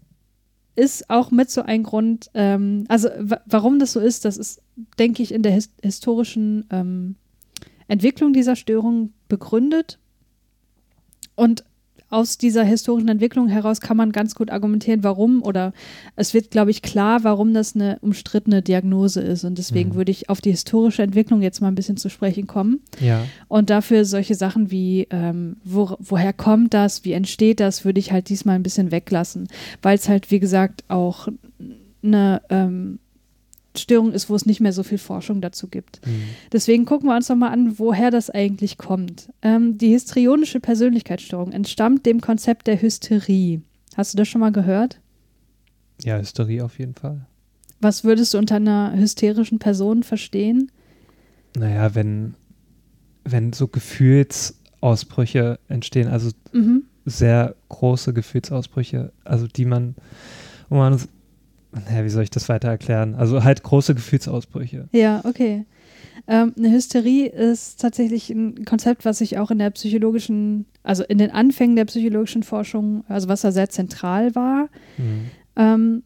ist auch mit so ein Grund, ähm, also wa- warum das so ist, das ist, denke ich, in der his historischen ähm, Entwicklung dieser Störung begründet. Und aus dieser historischen Entwicklung heraus kann man ganz gut argumentieren, warum oder es wird, glaube ich, klar, warum das eine umstrittene Diagnose ist. Und deswegen Mhm. würde ich auf die historische Entwicklung jetzt mal ein bisschen zu sprechen kommen. Ja. Und dafür solche Sachen wie, ähm, wo, woher kommt das, wie entsteht das, würde ich halt diesmal ein bisschen weglassen, weil es halt, wie gesagt, auch eine ähm, Störung ist, wo es nicht mehr so viel Forschung dazu gibt. Hm. Deswegen gucken wir uns nochmal an, woher das eigentlich kommt. Ähm, die histrionische Persönlichkeitsstörung entstammt dem Konzept der Hysterie. Hast du das schon mal gehört? Ja, Hysterie auf jeden Fall. Was würdest du unter einer hysterischen Person verstehen? Naja, wenn, wenn so Gefühlsausbrüche entstehen, also Mhm. sehr große Gefühlsausbrüche, also die man, wo man, naja, wie soll ich das weiter erklären? Also halt große Gefühlsausbrüche. Ja, okay. Ähm, eine Hysterie ist tatsächlich ein Konzept, was sich auch in der psychologischen, also in den Anfängen der psychologischen Forschung, also was da sehr zentral war. Hm. Ähm,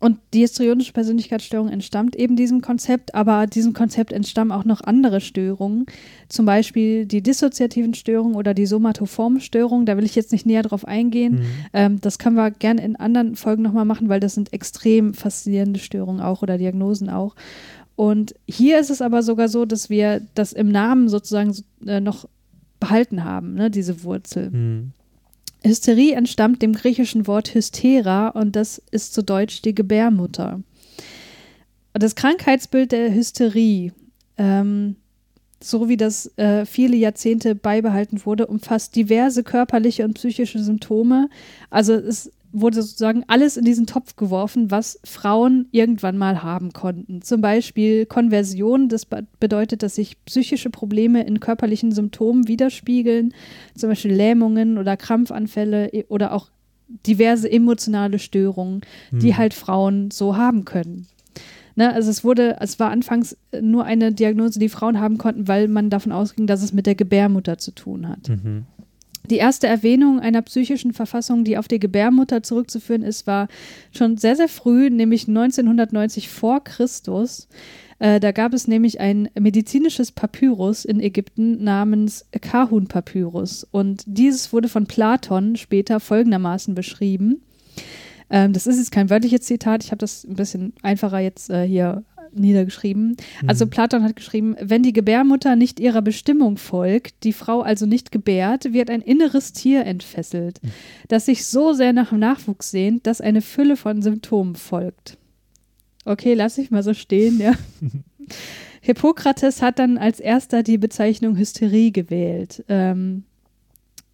und die histrionische Persönlichkeitsstörung entstammt eben diesem Konzept, aber diesem Konzept entstammen auch noch andere Störungen, zum Beispiel die dissoziativen Störungen oder die somatoformen Störungen. Da will ich jetzt nicht näher drauf eingehen. Hm. Ähm, das können wir gerne in anderen Folgen nochmal machen, weil das sind extrem faszinierende Störungen auch oder Diagnosen auch. Und hier ist es aber sogar so, dass wir das im Namen sozusagen so, äh, noch behalten haben, ne, diese Wurzel. Hm. Hysterie entstammt dem griechischen Wort Hystera und das ist zu Deutsch die Gebärmutter. Das Krankheitsbild der Hysterie, ähm, so wie das äh, viele Jahrzehnte beibehalten wurde, umfasst diverse körperliche und psychische Symptome. Also es wurde sozusagen alles in diesen Topf geworfen, was Frauen irgendwann mal haben konnten. Zum Beispiel Konversion, das bedeutet, dass sich psychische Probleme in körperlichen Symptomen widerspiegeln, zum Beispiel Lähmungen oder Krampfanfälle oder auch diverse emotionale Störungen, mhm. die halt Frauen so haben können. Ne, also es wurde, es war anfangs nur eine Diagnose, die Frauen haben konnten, weil man davon ausging, dass es mit der Gebärmutter zu tun hat. Mhm. Die erste Erwähnung einer psychischen Verfassung, die auf die Gebärmutter zurückzuführen ist, war schon sehr, sehr früh, nämlich 1990 vor Christus. Äh, da gab es nämlich ein medizinisches Papyrus in Ägypten namens Kahun-Papyrus. Und dieses wurde von Platon später folgendermaßen beschrieben. Ähm, das ist jetzt kein wörtliches Zitat, ich habe das ein bisschen einfacher jetzt äh, hier niedergeschrieben. Also mhm. Platon hat geschrieben, wenn die Gebärmutter nicht ihrer Bestimmung folgt, die Frau also nicht gebärt, wird ein inneres Tier entfesselt, mhm. das sich so sehr nach dem Nachwuchs sehnt, dass eine Fülle von Symptomen folgt. Okay, lass ich mal so stehen, ja. Hippokrates hat dann als erster die Bezeichnung Hysterie gewählt. Ähm,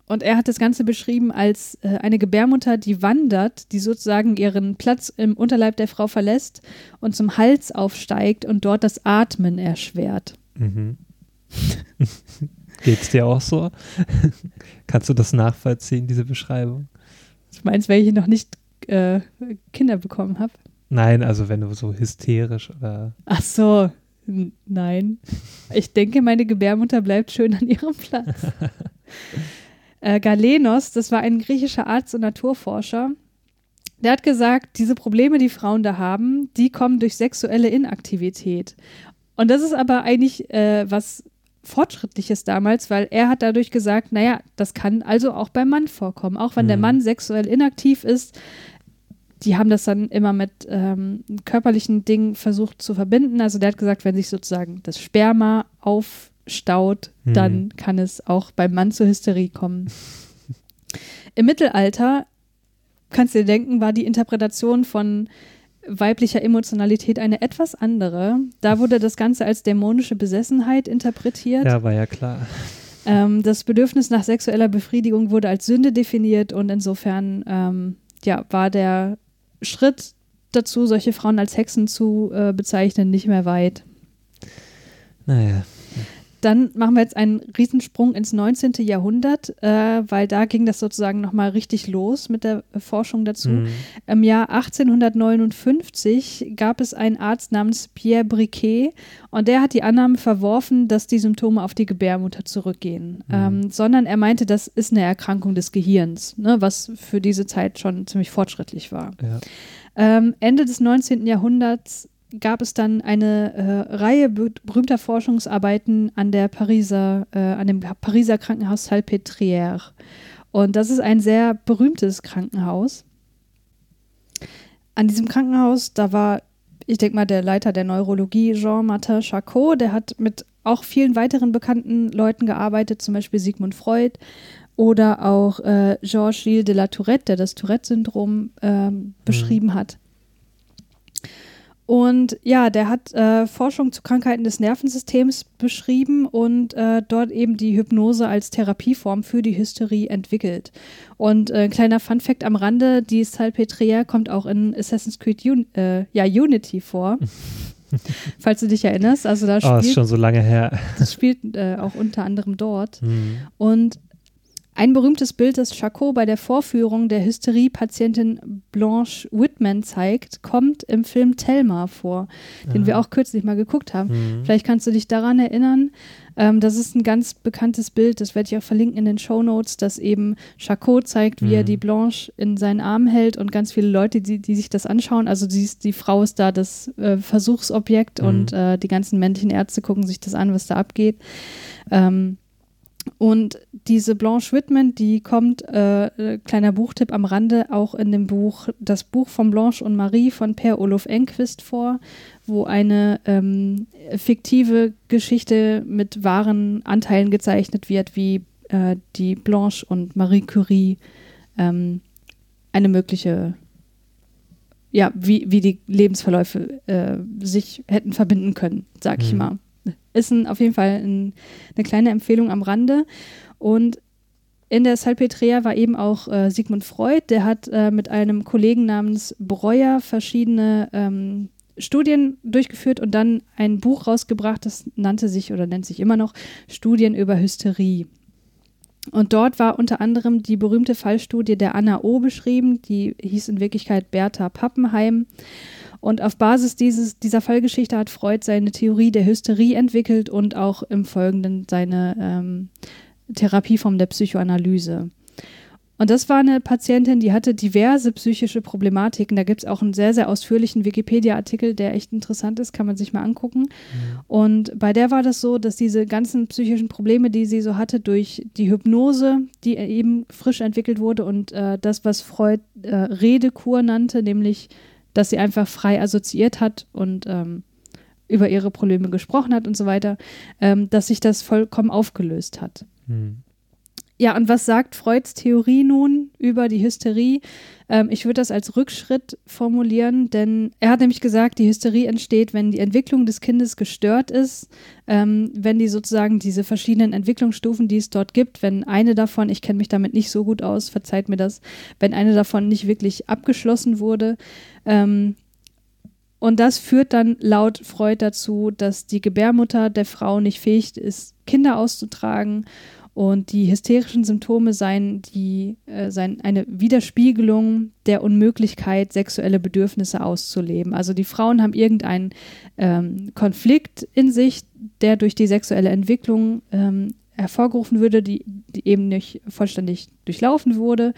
und er hat das Ganze beschrieben als äh, eine Gebärmutter, die wandert, die sozusagen ihren Platz im Unterleib der Frau verlässt und zum Hals aufsteigt und dort das Atmen erschwert. Mhm. Geht's dir auch so? Kannst du das nachvollziehen, diese Beschreibung? Du meinst, weil ich noch nicht äh, Kinder bekommen habe? Nein, also wenn du so hysterisch oder. Ach so, nein. Ich denke, meine Gebärmutter bleibt schön an ihrem Platz. Äh, Galenos, das war ein griechischer Arzt und Naturforscher, der hat gesagt, diese Probleme, die Frauen da haben, die kommen durch sexuelle Inaktivität. Und das ist aber eigentlich äh, was Fortschrittliches damals, weil er hat dadurch gesagt, naja, das kann also auch beim Mann vorkommen. Auch wenn mhm. der Mann sexuell inaktiv ist, die haben das dann immer mit ähm, körperlichen Dingen versucht zu verbinden. Also der hat gesagt, wenn sich sozusagen das Sperma auf staut, hm. dann kann es auch beim Mann zur Hysterie kommen. Im Mittelalter, kannst du dir denken, war die Interpretation von weiblicher Emotionalität eine etwas andere. Da wurde das Ganze als dämonische Besessenheit interpretiert. Ja, war ja klar. Ähm, das Bedürfnis nach sexueller Befriedigung wurde als Sünde definiert und insofern ähm, ja, war der Schritt dazu, solche Frauen als Hexen zu äh, bezeichnen, nicht mehr weit. Naja. Dann machen wir jetzt einen Riesensprung ins 19. Jahrhundert, äh, weil da ging das sozusagen nochmal richtig los mit der Forschung dazu. Mhm. Im Jahr 1859 gab es einen Arzt namens Pierre Briquet und der hat die Annahme verworfen, dass die Symptome auf die Gebärmutter zurückgehen, mhm. ähm, sondern er meinte, das ist eine Erkrankung des Gehirns, ne, was für diese Zeit schon ziemlich fortschrittlich war. Ja. Ähm, Ende des 19. Jahrhunderts gab es dann eine äh, Reihe berühmter Forschungsarbeiten an der Pariser, äh, an dem Pariser Krankenhaus Salpêtrière. Und das ist ein sehr berühmtes Krankenhaus. An diesem Krankenhaus, da war, ich denke mal, der Leiter der Neurologie, Jean-Martin Charcot, der hat mit auch vielen weiteren bekannten Leuten gearbeitet, zum Beispiel Sigmund Freud oder auch äh, Georges-Gilles de la Tourette, der das Tourette-Syndrom äh, beschrieben mhm. hat. Und ja, der hat äh, Forschung zu Krankheiten des Nervensystems beschrieben und äh, dort eben die Hypnose als Therapieform für die Hysterie entwickelt. Und äh, kleiner Fun-Fact am Rande: Die Salpêtrière kommt auch in Assassin's Creed Un äh, ja, Unity vor. falls du dich erinnerst. Also da spielt, oh, ist schon so lange her. Das spielt äh, auch unter anderem dort. Mhm. Und ein berühmtes Bild, das Charcot bei der Vorführung der Hysterie-Patientin Blanche Whitman zeigt, kommt im Film Thelma vor, den ja. wir auch kürzlich mal geguckt haben. Mhm. Vielleicht kannst du dich daran erinnern. Ähm, das ist ein ganz bekanntes Bild, das werde ich auch verlinken in den Show Notes, das eben Charcot zeigt, wie mhm. er die Blanche in seinen Arm hält und ganz viele Leute, die, die sich das anschauen. Also die, die Frau ist da das äh, Versuchsobjekt mhm. und äh, die ganzen männlichen Ärzte gucken sich das an, was da abgeht. Ähm, und diese Blanche Whitman, die kommt, äh, äh, kleiner Buchtipp am Rande, auch in dem Buch, das Buch von Blanche und Marie von Per Olof Enquist vor, wo eine ähm, fiktive Geschichte mit wahren Anteilen gezeichnet wird, wie äh, die Blanche und Marie Curie ähm, eine mögliche, ja, wie, wie die Lebensverläufe äh, sich hätten verbinden können, sag mhm. ich mal. Ist ein, auf jeden Fall ein, eine kleine Empfehlung am Rande. Und in der Salpetria war eben auch äh, Sigmund Freud, der hat äh, mit einem Kollegen namens Breuer verschiedene ähm, Studien durchgeführt und dann ein Buch rausgebracht, das nannte sich oder nennt sich immer noch Studien über Hysterie. Und dort war unter anderem die berühmte Fallstudie der Anna O beschrieben, die hieß in Wirklichkeit Bertha Pappenheim. Und auf Basis dieses, dieser Fallgeschichte hat Freud seine Theorie der Hysterie entwickelt und auch im Folgenden seine ähm, Therapieform der Psychoanalyse. Und das war eine Patientin, die hatte diverse psychische Problematiken. Da gibt es auch einen sehr, sehr ausführlichen Wikipedia-Artikel, der echt interessant ist, kann man sich mal angucken. Mhm. Und bei der war das so, dass diese ganzen psychischen Probleme, die sie so hatte, durch die Hypnose, die eben frisch entwickelt wurde und äh, das, was Freud äh, Redekur nannte, nämlich, dass sie einfach frei assoziiert hat und ähm, über ihre Probleme gesprochen hat und so weiter, ähm, dass sich das vollkommen aufgelöst hat. Mhm. Ja, und was sagt Freuds Theorie nun über die Hysterie? Ähm, ich würde das als Rückschritt formulieren, denn er hat nämlich gesagt, die Hysterie entsteht, wenn die Entwicklung des Kindes gestört ist, ähm, wenn die sozusagen diese verschiedenen Entwicklungsstufen, die es dort gibt, wenn eine davon, ich kenne mich damit nicht so gut aus, verzeiht mir das, wenn eine davon nicht wirklich abgeschlossen wurde. Ähm, und das führt dann laut Freud dazu, dass die Gebärmutter der Frau nicht fähig ist, Kinder auszutragen und die hysterischen Symptome seien, die, äh, seien eine Widerspiegelung der Unmöglichkeit, sexuelle Bedürfnisse auszuleben. Also die Frauen haben irgendeinen ähm, Konflikt in sich, der durch die sexuelle Entwicklung ähm, hervorgerufen würde, die, die, eben nicht vollständig durchlaufen wurde.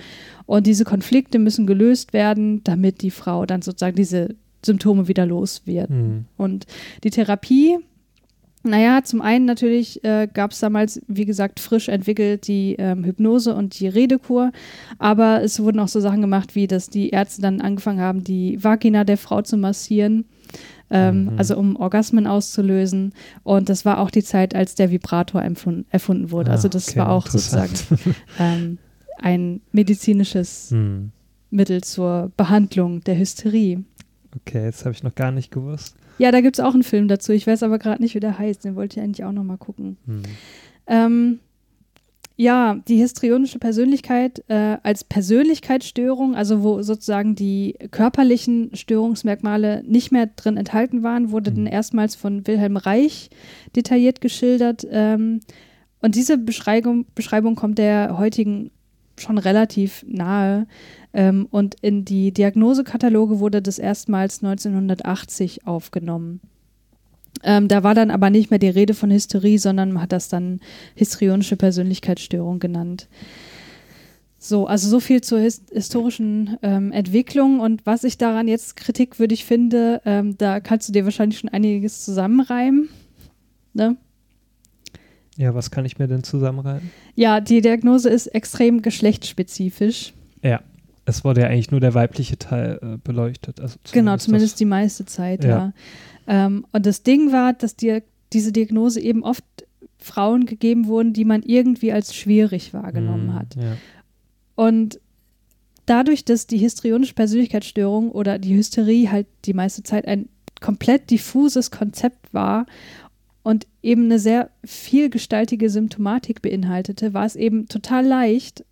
Und diese Konflikte müssen gelöst werden, damit die Frau dann sozusagen diese Symptome wieder los wird. Mhm. Und die Therapie naja, zum einen natürlich äh, gab es damals, wie gesagt, frisch entwickelt die ähm, Hypnose und die Redekur, aber es wurden auch so Sachen gemacht, wie dass die Ärzte dann angefangen haben, die Vagina der Frau zu massieren, ähm, mhm. also um Orgasmen auszulösen. Und das war auch die Zeit, als der Vibrator erfunden wurde. Ah, also das okay, war auch sozusagen ähm, ein medizinisches mhm. Mittel zur Behandlung der Hysterie. Okay, das habe ich noch gar nicht gewusst. Ja, da gibt es auch einen Film dazu. Ich weiß aber gerade nicht, wie der heißt. Den wollte ich eigentlich auch noch mal gucken. Hm. Ähm, ja, die histrionische Persönlichkeit äh, als Persönlichkeitsstörung, also wo sozusagen die körperlichen Störungsmerkmale nicht mehr drin enthalten waren, wurde mhm. dann erstmals von Wilhelm Reich detailliert geschildert. Ähm, und diese Beschreibung, Beschreibung kommt der heutigen schon relativ nahe. Ähm, und in die Diagnosekataloge wurde das erstmals 1980 aufgenommen. Ähm, da war dann aber nicht mehr die Rede von Hysterie, sondern man hat das dann histrionische Persönlichkeitsstörung genannt. So, also so viel zur his historischen ähm, Entwicklung und was ich daran jetzt kritikwürdig finde, ähm, da kannst du dir wahrscheinlich schon einiges zusammenreimen. Ne? Ja, was kann ich mir denn zusammenreimen? Ja, die Diagnose ist extrem geschlechtsspezifisch. Ja. Es wurde ja eigentlich nur der weibliche Teil äh, beleuchtet. Also zumindest genau, zumindest die meiste Zeit, ja. ja. Ähm, und das Ding war, dass dir diese Diagnose eben oft Frauen gegeben wurden, die man irgendwie als schwierig wahrgenommen mm, hat. Ja. Und dadurch, dass die histrionische Persönlichkeitsstörung oder die Hysterie halt die meiste Zeit ein komplett diffuses Konzept war und eben eine sehr vielgestaltige Symptomatik beinhaltete, war es eben total leicht,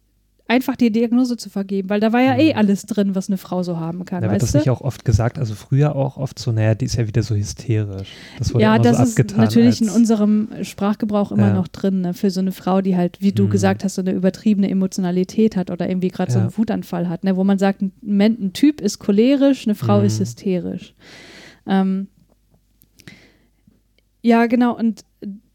einfach die Diagnose zu vergeben, weil da war ja eh mhm. alles drin, was eine Frau so haben kann. Da wird das du? nicht auch oft gesagt, also früher auch oft so, naja, die ist ja wieder so hysterisch. Das wurde ja, das so ist natürlich in unserem Sprachgebrauch immer ja. noch drin, ne? für so eine Frau, die halt, wie du mhm. gesagt hast, so eine übertriebene Emotionalität hat oder irgendwie gerade ja. so einen Wutanfall hat, ne? wo man sagt, ein, ein, Typ ist cholerisch, eine Frau mhm. ist hysterisch. Ähm, ja, genau, und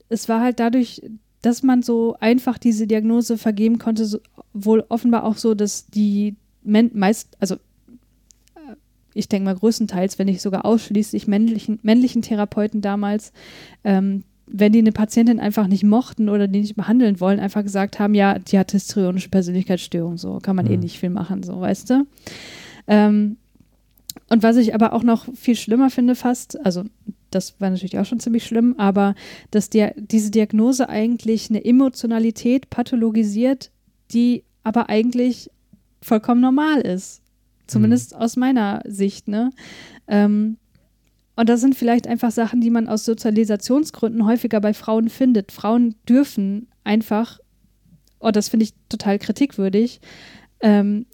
es war halt dadurch, dass man so einfach diese Diagnose vergeben konnte, so, wohl offenbar auch so, dass die Men meist, also äh, ich denke mal größtenteils, wenn nicht sogar ausschließlich männlichen, männlichen Therapeuten damals, ähm, wenn die eine Patientin einfach nicht mochten oder die nicht behandeln wollen, einfach gesagt haben, ja, die hat histrionische Persönlichkeitsstörung, so kann man mhm. eh nicht viel machen, so, weißt du? Ähm, und was ich aber auch noch viel schlimmer finde fast, also das war natürlich auch schon ziemlich schlimm, aber dass der, diese Diagnose eigentlich eine Emotionalität pathologisiert, die aber eigentlich vollkommen normal ist. Zumindest mhm. aus meiner Sicht, ne? Ähm, und das sind vielleicht einfach Sachen, die man aus Sozialisationsgründen häufiger bei Frauen findet. Frauen dürfen einfach, und oh, das finde ich total kritikwürdig, ähm,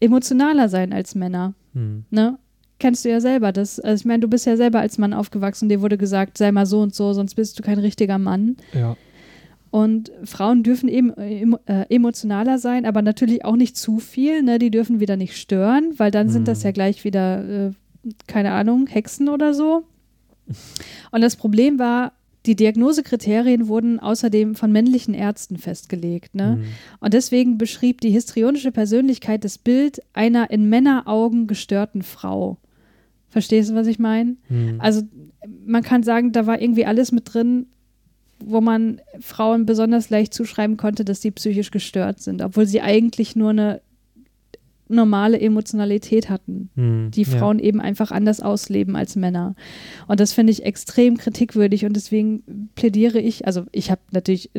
emotionaler sein als Männer. Mhm. Ne? Kennst du ja selber. Das, also ich meine, du bist ja selber als Mann aufgewachsen, dir wurde gesagt, sei mal so und so, sonst bist du kein richtiger Mann. Ja. Und Frauen dürfen eben äh, emotionaler sein, aber natürlich auch nicht zu viel. Ne? Die dürfen wieder nicht stören, weil dann mhm. sind das hm. ja gleich wieder, äh, keine Ahnung, Hexen oder so. Und das Problem war, die Diagnosekriterien wurden außerdem von männlichen Ärzten festgelegt. Ne? Mhm. Und deswegen beschrieb die histrionische Persönlichkeit das Bild einer in Männeraugen gestörten Frau. Verstehst du, was ich meine? Mhm. Also man kann sagen, da war irgendwie alles mit drin, wo man Frauen besonders leicht zuschreiben konnte, dass sie psychisch gestört sind, obwohl sie eigentlich nur eine normale Emotionalität hatten, hm, die Frauen ja. eben einfach anders ausleben als Männer. Und das finde ich extrem kritikwürdig und deswegen plädiere ich, also ich habe natürlich,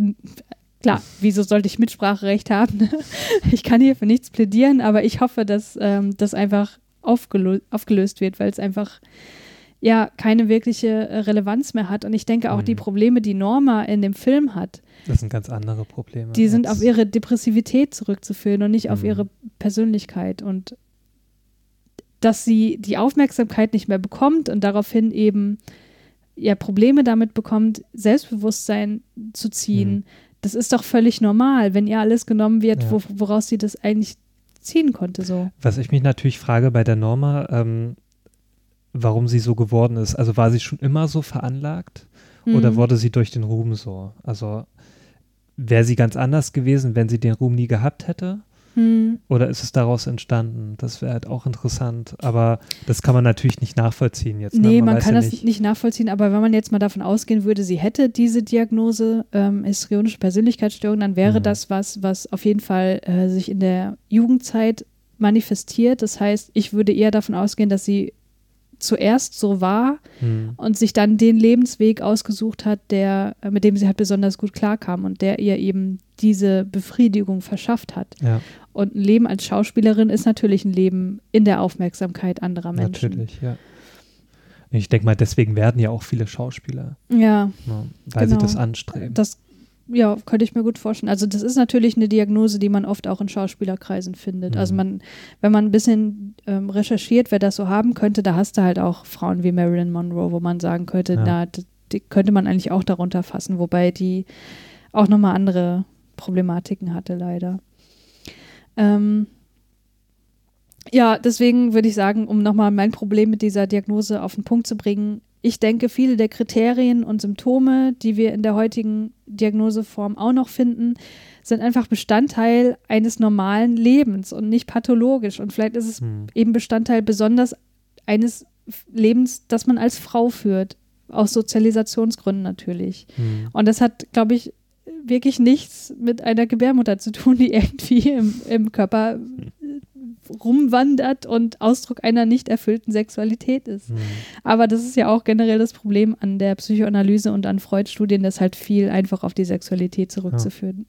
klar, wieso sollte ich Mitspracherecht haben? ich kann hier für nichts plädieren, aber ich hoffe, dass ähm, das einfach aufgelö aufgelöst wird, weil es einfach ja keine wirkliche äh, Relevanz mehr hat. Und ich denke auch hm. die Probleme, die Norma in dem Film hat, das sind ganz andere Probleme. Die sind auf ihre Depressivität zurückzuführen und nicht mhm. auf ihre Persönlichkeit. Und dass sie die Aufmerksamkeit nicht mehr bekommt und daraufhin eben ja Probleme damit bekommt, Selbstbewusstsein zu ziehen, mhm. das ist doch völlig normal, wenn ihr alles genommen wird, ja. wo, woraus sie das eigentlich ziehen konnte. So. Was ich mich natürlich frage bei der Norma, ähm, warum sie so geworden ist. Also war sie schon immer so veranlagt? Mhm. Oder wurde sie durch den Ruhm so? Also wäre sie ganz anders gewesen, wenn sie den Ruhm nie gehabt hätte? Hm. Oder ist es daraus entstanden? Das wäre halt auch interessant. Aber das kann man natürlich nicht nachvollziehen jetzt. Ne? Nee, man, man kann ja das nicht. nicht. nachvollziehen. Aber wenn man jetzt mal davon ausgehen würde, sie hätte diese Diagnose ähm, histrionische Persönlichkeitsstörung, dann wäre mhm. das was, was auf jeden Fall äh, sich in der Jugendzeit manifestiert. Das heißt, ich würde eher davon ausgehen, dass sie zuerst so war hm. und sich dann den Lebensweg ausgesucht hat, der, äh, mit dem sie halt besonders gut klarkam und der ihr eben diese Befriedigung verschafft hat. Ja. Und ein Leben als Schauspielerin ist natürlich ein Leben in der Aufmerksamkeit anderer Menschen. Natürlich, ja. Ich denke mal, deswegen werden ja auch viele Schauspieler. Ja. ja weil genau. sie das anstreben. Das ja, könnte ich mir gut vorstellen. Also das ist natürlich eine Diagnose, die man oft auch in Schauspielerkreisen findet. Also mhm. Also man, wenn man ein bisschen ähm, recherchiert, wer das so haben könnte, da hast du halt auch Frauen wie Marilyn Monroe, wo man sagen könnte, ja. na, die könnte man eigentlich auch darunter fassen, wobei die auch nochmal andere Problematiken hatte, leider. Ähm, ja, deswegen würde ich sagen, um nochmal mein Problem mit dieser Diagnose auf den Punkt zu bringen, ich denke, viele der Kriterien und Symptome, die wir in der heutigen Diagnoseform auch noch finden, sind einfach Bestandteil eines normalen Lebens und nicht pathologisch. Und vielleicht ist es hm. eben Bestandteil besonders eines Lebens, das man als Frau führt, aus Sozialisationsgründen natürlich. Hm. Und das hat, glaube ich, wirklich nichts mit einer Gebärmutter zu tun, die irgendwie im, im Körper rumwandert und Ausdruck einer nicht erfüllten Sexualität ist. Mhm. Aber das ist ja auch generell das Problem an der Psychoanalyse und an Freud-Studien, das halt viel einfach auf die Sexualität zurückzuführen.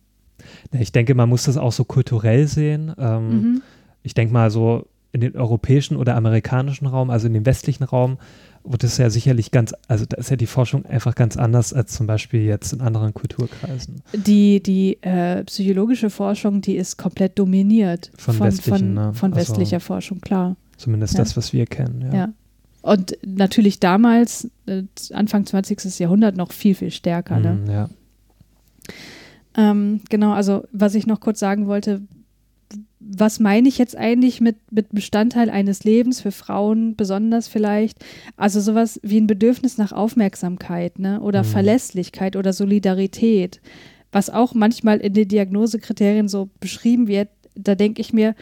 Ja. Ich denke, man muss das auch so kulturell sehen. Ähm, mhm. Ich denke mal so in den europäischen oder amerikanischen Raum, also in dem westlichen Raum, wird es ja sicherlich ganz, also da ist ja die Forschung einfach ganz anders als zum Beispiel jetzt in anderen Kulturkreisen. Die, die äh, psychologische Forschung, die ist komplett dominiert von, von, von, ne? von also westlicher also, Forschung, klar. Zumindest ja. das, was wir kennen, ja. ja. Und natürlich damals, äh, Anfang 20. Jahrhundert, noch viel, viel stärker. Ne? Mm, ja. Ähm, genau, also was ich noch kurz sagen wollte, was meine ich jetzt eigentlich mit, mit Bestandteil eines Lebens für Frauen besonders vielleicht? Also sowas wie ein Bedürfnis nach Aufmerksamkeit ne? oder mhm. Verlässlichkeit oder Solidarität, was auch manchmal in den Diagnosekriterien so beschrieben wird. Da denke ich mir,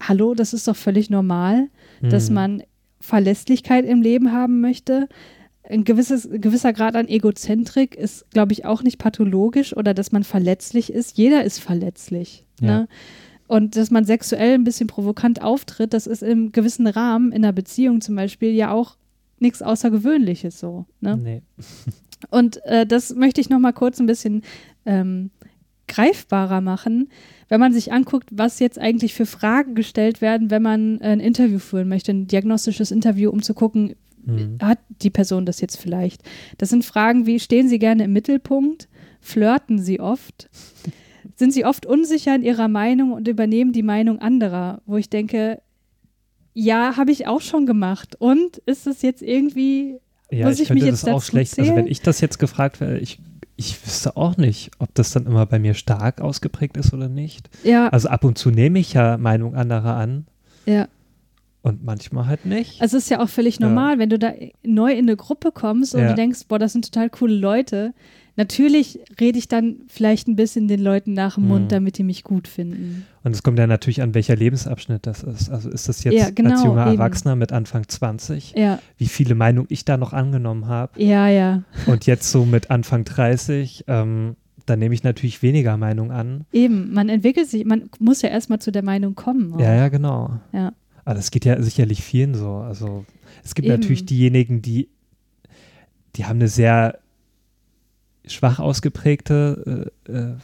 hallo, das ist doch völlig normal, mhm. dass man Verlässlichkeit im Leben haben möchte. Ein, gewisses, gewisser Grad an Egozentrik ist, glaube ich, auch nicht pathologisch oder dass man verletzlich ist. Jeder ist verletzlich. Ja. Ne? Und dass man sexuell ein bisschen provokant auftritt, das ist im gewissen Rahmen, in einer Beziehung zum Beispiel, ja auch nichts Außergewöhnliches so. Ne? Nee. Und äh, das möchte ich noch mal kurz ein bisschen ähm, greifbarer machen, wenn man sich anguckt, was jetzt eigentlich für Fragen gestellt werden, wenn man ein Interview führen möchte, ein diagnostisches Interview, um zu gucken, Mhm. hat die Person das jetzt vielleicht? Das sind Fragen wie, stehen Sie gerne im Mittelpunkt? Flirten Sie oft? Sind Sie oft unsicher in Ihrer Meinung und übernehmen die Meinung anderer? Wo ich denke, ja, habe ich auch schon gemacht. Und ist es jetzt irgendwie, Ja, Muss ich ich mich finde jetzt das auch schlecht. Also wenn zählen? ich das jetzt gefragt wäre, ich, ich wüsste auch nicht, ob das dann immer bei mir stark ausgeprägt ist oder nicht. ja, Also ab und zu nehme ich ja Meinung anderer an ja. und manchmal halt nicht. Also es ist ja auch völlig Ja. normal, wenn du da neu in eine Gruppe kommst und Ja. du denkst, boah, das sind total coole Leute. Natürlich rede ich dann vielleicht ein bisschen den Leuten nach dem Mund, Mhm. damit die mich gut finden. Und es kommt ja natürlich an, welcher Lebensabschnitt das ist. Also ist das jetzt Ja, genau, als junger eben. Erwachsener mit Anfang 20, Ja, wie viele Meinungen ich da noch angenommen habe. ja, ja. Und jetzt so mit Anfang 30, ähm, da nehme ich natürlich weniger Meinung an. Eben, man entwickelt sich, man muss ja erstmal zu der Meinung kommen. auch. Ja, ja, genau. Ja. Aber das geht ja sicherlich vielen so. Also es gibt Eben. natürlich diejenigen, die, die haben eine sehr schwach ausgeprägte, äh, äh,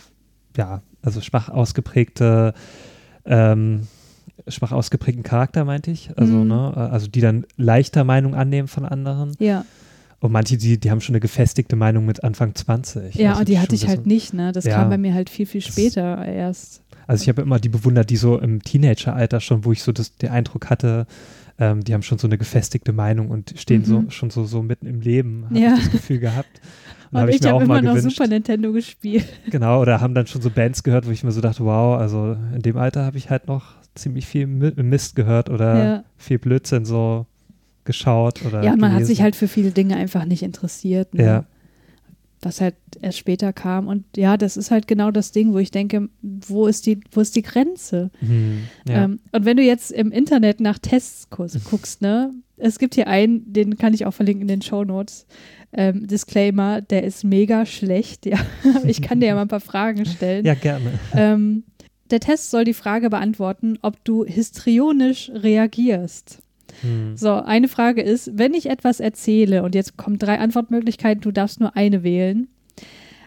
ja, also schwach ausgeprägte, ähm, schwach ausgeprägten Charakter, meinte ich. Also, Mhm. ne, also die dann leichter Meinung annehmen von anderen. Ja, Und manche, die, die haben schon eine gefestigte Meinung mit Anfang 20. ja also und die hatte ich halt nicht, ne? Das Ja. kam bei mir halt viel, viel Das- später erst. Also ich habe immer die bewundert, die so im Teenageralter schon, wo ich so das, den Eindruck hatte, ähm, die haben schon so eine gefestigte Meinung und stehen so Mhm. schon so, so mitten im Leben, habe Ja. ich das Gefühl gehabt. Und habe ich, ich habe immer noch gewünscht. Super Nintendo gespielt. Genau, oder haben dann schon so Bands gehört, wo ich mir so dachte, wow, also in dem Alter habe ich halt noch ziemlich viel Mi- Mist gehört oder Ja. viel Blödsinn so geschaut oder Ja, und man hat gelesen. sich halt für viele Dinge einfach nicht interessiert. Ne? Ja. Was halt erst später kam. Und ja, das ist halt genau das Ding, wo ich denke, wo ist die, wo ist die Grenze? Hm, ja. Ähm, und wenn du jetzt im Internet nach Tests gu- guckst, ne, es gibt hier einen, den kann ich auch verlinken in den Show Notes. Ähm, Disclaimer, der ist mega schlecht. Ja, ich kann dir ja mal ein paar Fragen stellen. ja, gerne. Ähm, der Test soll die Frage beantworten, ob du histrionisch reagierst. Hm. So, eine Frage ist, wenn ich etwas erzähle, und jetzt kommen drei Antwortmöglichkeiten, du darfst nur eine wählen.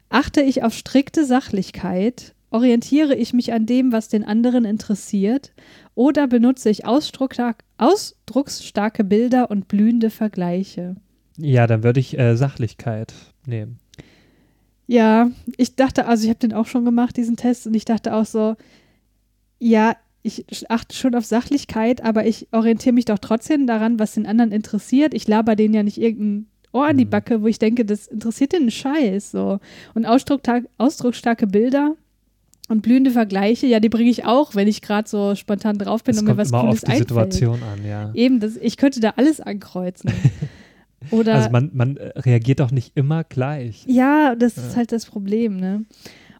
Achte ich auf strikte Sachlichkeit? Orientiere ich mich an dem, was den anderen interessiert? Oder benutze ich ausdrucksstark, ausdrucksstarke Bilder und blühende Vergleiche? Ja, dann würde ich äh, Sachlichkeit nehmen. Ja, ich dachte, also ich habe den auch schon gemacht, diesen Test, und ich dachte auch so, ja, ich achte schon auf Sachlichkeit, aber ich orientiere mich doch trotzdem daran, was den anderen interessiert. Ich laber denen ja nicht irgendein Ohr an die Mhm. Backe, wo ich denke, das interessiert den einen Scheiß. So. Und ausdrucksstarke Bilder und blühende Vergleiche, ja, die bringe ich auch, wenn ich gerade so spontan drauf bin Es und mir kommt was immer Cooles auf die einfällt. Situation an, ja. Eben, das, ich könnte da alles ankreuzen. Oder Also man, man äh, reagiert auch nicht immer gleich. Ja, das ist Ja. halt das Problem, ne?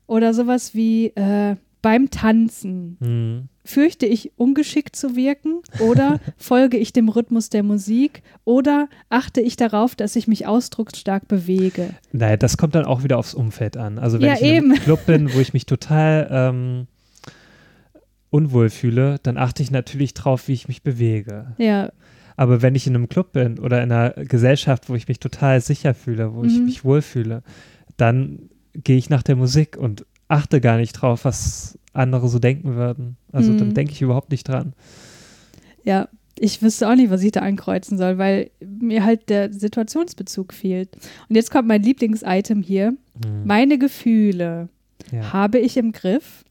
Oder sowas wie äh, beim Tanzen. Hm. Fürchte ich, ungeschickt zu wirken? Oder folge ich dem Rhythmus der Musik? Oder achte ich darauf, dass ich mich ausdrucksstark bewege? Naja, das kommt dann auch wieder aufs Umfeld an. Also wenn Ja, ich in einem. Club bin, wo ich mich total ähm, unwohl fühle, dann achte ich natürlich drauf, wie ich mich bewege. Ja, Aber wenn ich in einem Club bin oder in einer Gesellschaft, wo ich mich total sicher fühle, wo ich Mhm. mich wohlfühle, dann gehe ich nach der Musik und achte gar nicht drauf, was andere so denken würden. Also Mhm. dann denke ich überhaupt nicht dran. ja. Ich wüsste auch nicht, was ich da ankreuzen soll, weil mir halt der Situationsbezug fehlt. Und jetzt kommt mein Lieblingsitem hier. Hm. Meine Gefühle Ja. habe ich im Griff,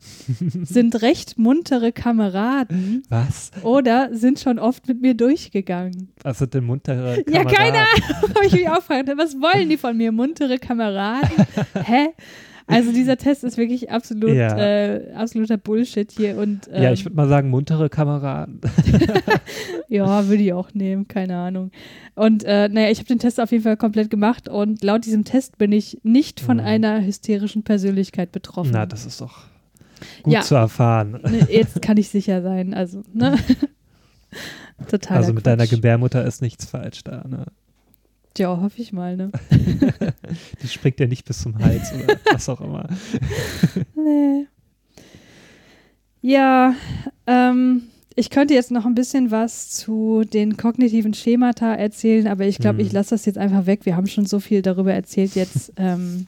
sind recht muntere Kameraden Was? oder sind schon oft mit mir durchgegangen. Was sind denn muntere Ja, keine Kameraden? Habe ich mich auch gefragt, was wollen die von mir? Muntere Kameraden? Hä? Also dieser Test ist wirklich absolut, Ja. äh, absoluter Bullshit hier und ähm, Ja, ich würde mal sagen, muntere Kameraden. ja, würde ich auch nehmen, keine Ahnung. Und äh, naja, ich habe den Test auf jeden Fall komplett gemacht und laut diesem Test bin ich nicht von Mhm. einer hysterischen Persönlichkeit betroffen. Na, das ist doch gut Ja. zu erfahren. Ne, Jetzt kann ich sicher sein, also, ne? Total. Also mit deiner Gebärmutter ist nichts falsch da. Ne? Ja, hoffe ich mal, ne? Die springt ja nicht bis zum Hals oder was auch immer. Nee. Ja, ähm, ich könnte jetzt noch ein bisschen was zu den kognitiven Schemata erzählen, aber ich glaube, Hm. ich lasse das jetzt einfach weg. Wir haben schon so viel darüber erzählt jetzt. ähm,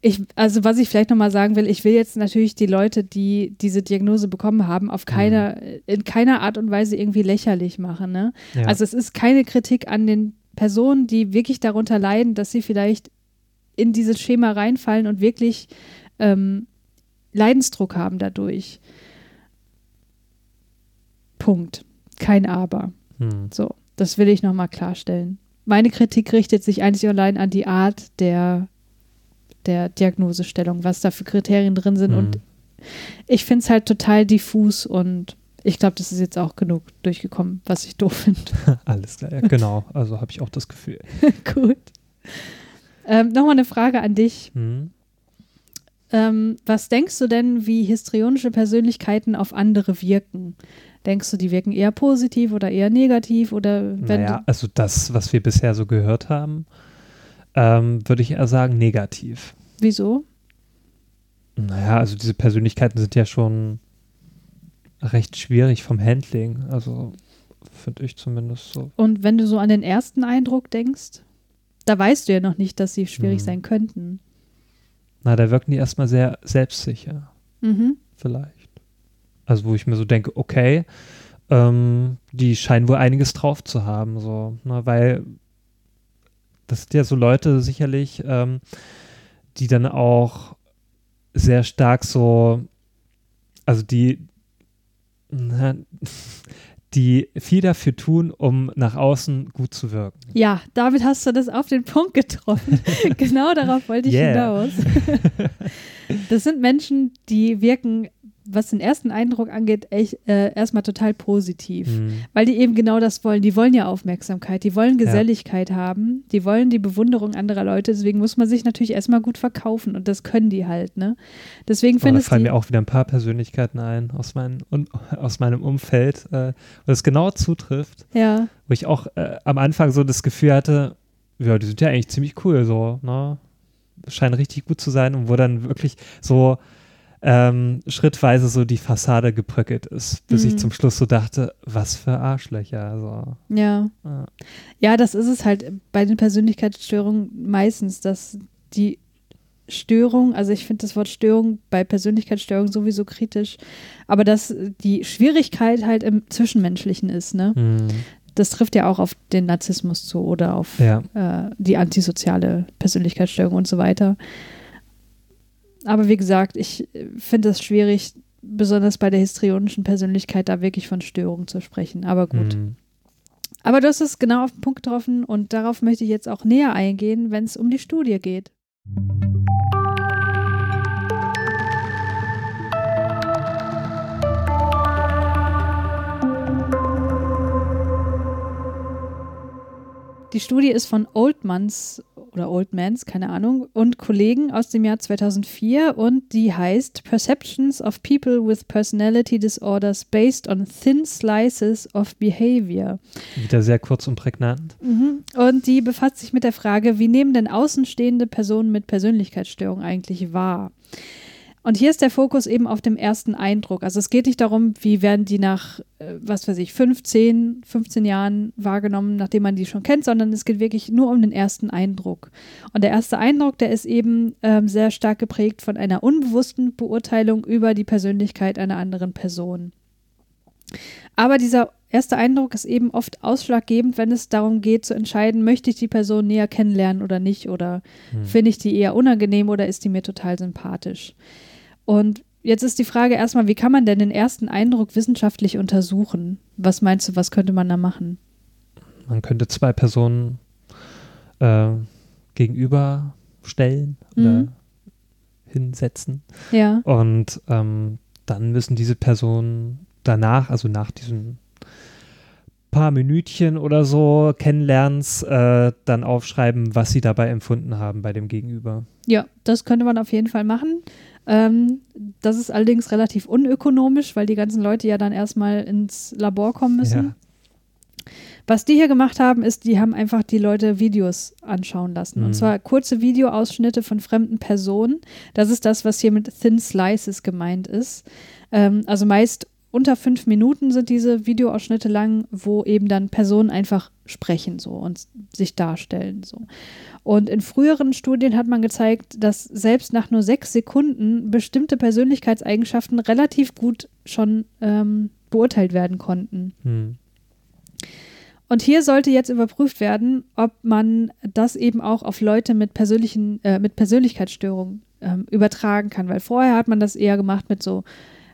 Ich, also was ich vielleicht nochmal sagen will, ich will jetzt natürlich die Leute, die diese Diagnose bekommen haben, auf keiner, Mhm. in keiner Art und Weise irgendwie lächerlich machen. Ne? Ja. Also es ist keine Kritik an den Personen, die wirklich darunter leiden, dass sie vielleicht in dieses Schema reinfallen und wirklich ähm, Leidensdruck haben dadurch. Punkt. Kein Aber. Hm. So, das will ich nochmal klarstellen. Meine Kritik richtet sich einzig und allein an die Art der, der Diagnosestellung, was da für Kriterien drin sind. Hm. Und ich finde es halt total diffus und ich glaube, das ist jetzt auch genug durchgekommen, was ich doof finde. Alles klar, ja, genau. Also habe ich auch das Gefühl. Gut. Ähm, Nochmal eine Frage an dich. Hm. Ähm, was denkst du denn, wie histrionische Persönlichkeiten auf andere wirken? Denkst du, die wirken eher positiv oder eher negativ? Oder wenn Naja, also das, was wir bisher so gehört haben, ähm, würde ich eher sagen negativ. wieso? Naja, also diese Persönlichkeiten sind ja schon recht schwierig vom Handling. Also finde ich zumindest so. Und wenn du so an den ersten Eindruck denkst, da weißt du ja noch nicht, dass sie schwierig Mhm. sein könnten. Na, da wirken die erstmal sehr selbstsicher, Mhm. vielleicht. Also wo ich mir so denke, okay, ähm, die scheinen wohl einiges drauf zu haben, so, ne, weil das sind ja so Leute sicherlich, ähm, die dann auch sehr stark so, also die, die viel dafür tun, um nach außen gut zu wirken. Ja, damit hast du das auf den Punkt getroffen. genau darauf wollte ich Yeah. hinaus. das sind Menschen, die wirken, was den ersten Eindruck angeht, echt, äh, erstmal total positiv. Hm. Weil die eben genau das wollen. Die wollen ja Aufmerksamkeit, die wollen Geselligkeit haben, die wollen die Bewunderung anderer Leute. Deswegen muss man sich natürlich erstmal gut verkaufen und das können die halt, ne? Deswegen Oh, da findest fallen mir auch wieder ein paar Persönlichkeiten ein aus, mein, un, aus meinem Umfeld, äh, wo das genau zutrifft, Ja, wo ich auch äh, am Anfang so das Gefühl hatte, ja, die sind ja eigentlich ziemlich cool, so, ne? Scheinen richtig gut zu sein und wo dann wirklich so ähm, schrittweise so die Fassade gebröckelt ist, bis Mhm. ich zum Schluss so dachte, was für Arschlöcher, so. ja. Ja. Ja, das ist es halt bei den Persönlichkeitsstörungen meistens, dass die Störung, also ich finde das Wort Störung bei Persönlichkeitsstörung sowieso kritisch, aber dass die Schwierigkeit halt im Zwischenmenschlichen ist, ne? Hm. Das trifft ja auch auf den Narzissmus zu oder auf Ja. äh, die antisoziale Persönlichkeitsstörung und so weiter. Aber wie gesagt, ich äh, finde es schwierig, besonders bei der histrionischen Persönlichkeit, da wirklich von Störung zu sprechen. Aber gut. Hm. Aber du hast es genau auf den Punkt getroffen und darauf möchte ich jetzt auch näher eingehen, wenn es um die Studie geht. Die Studie ist von Oldmans oder Oldmans, keine Ahnung, und Kollegen aus dem Jahr 2004 und die heißt Perceptions of People with Personality Disorders Based on Thin Slices of Behavior. Wieder sehr kurz und prägnant. Mhm. Und die befasst sich mit der Frage, wie nehmen denn außenstehende Personen mit Persönlichkeitsstörung eigentlich wahr? Und hier ist der Fokus eben auf dem ersten Eindruck. Also es geht nicht darum, wie werden die nach, äh, was weiß ich, 15, 15 Jahren wahrgenommen, nachdem man die schon kennt, sondern es geht wirklich nur um den ersten Eindruck. Und der erste Eindruck, der ist eben ähm, sehr stark geprägt von einer unbewussten Beurteilung über die Persönlichkeit einer anderen Person. Aber dieser erste Eindruck ist eben oft ausschlaggebend, wenn es darum geht zu entscheiden, möchte ich die Person näher kennenlernen oder nicht oder Hm. finde ich die eher unangenehm oder ist die mir total sympathisch. Und jetzt ist die Frage erstmal, wie kann man denn den ersten Eindruck wissenschaftlich untersuchen? Was meinst du, was könnte man da machen? Man könnte zwei Personen äh, gegenüberstellen oder Mhm. hinsetzen. Ja, Und ähm, dann müssen diese Personen danach, also nach diesen paar Minütchen oder so Kennenlernens, äh, dann aufschreiben, was sie dabei empfunden haben bei dem Gegenüber. ja, das könnte man auf jeden Fall machen. Ähm, das ist allerdings relativ unökonomisch, weil die ganzen Leute ja dann erstmal ins Labor kommen müssen. Ja. Was die hier gemacht haben, ist, die haben einfach die Leute Videos anschauen lassen. Mhm. Und zwar kurze Videoausschnitte von fremden Personen. Das ist das, was hier mit Thin Slices gemeint ist. Ähm, also meist unter fünf Minuten sind diese Videoausschnitte lang, wo eben dann Personen einfach sprechen so und sich darstellen so. Und in früheren Studien hat man gezeigt, dass selbst nach nur sechs Sekunden bestimmte Persönlichkeitseigenschaften relativ gut schon ähm, beurteilt werden konnten. Hm. Und hier sollte jetzt überprüft werden, ob man das eben auch auf Leute mit persönlichen, äh, mit Persönlichkeitsstörungen ähm, übertragen kann, weil vorher hat man das eher gemacht mit so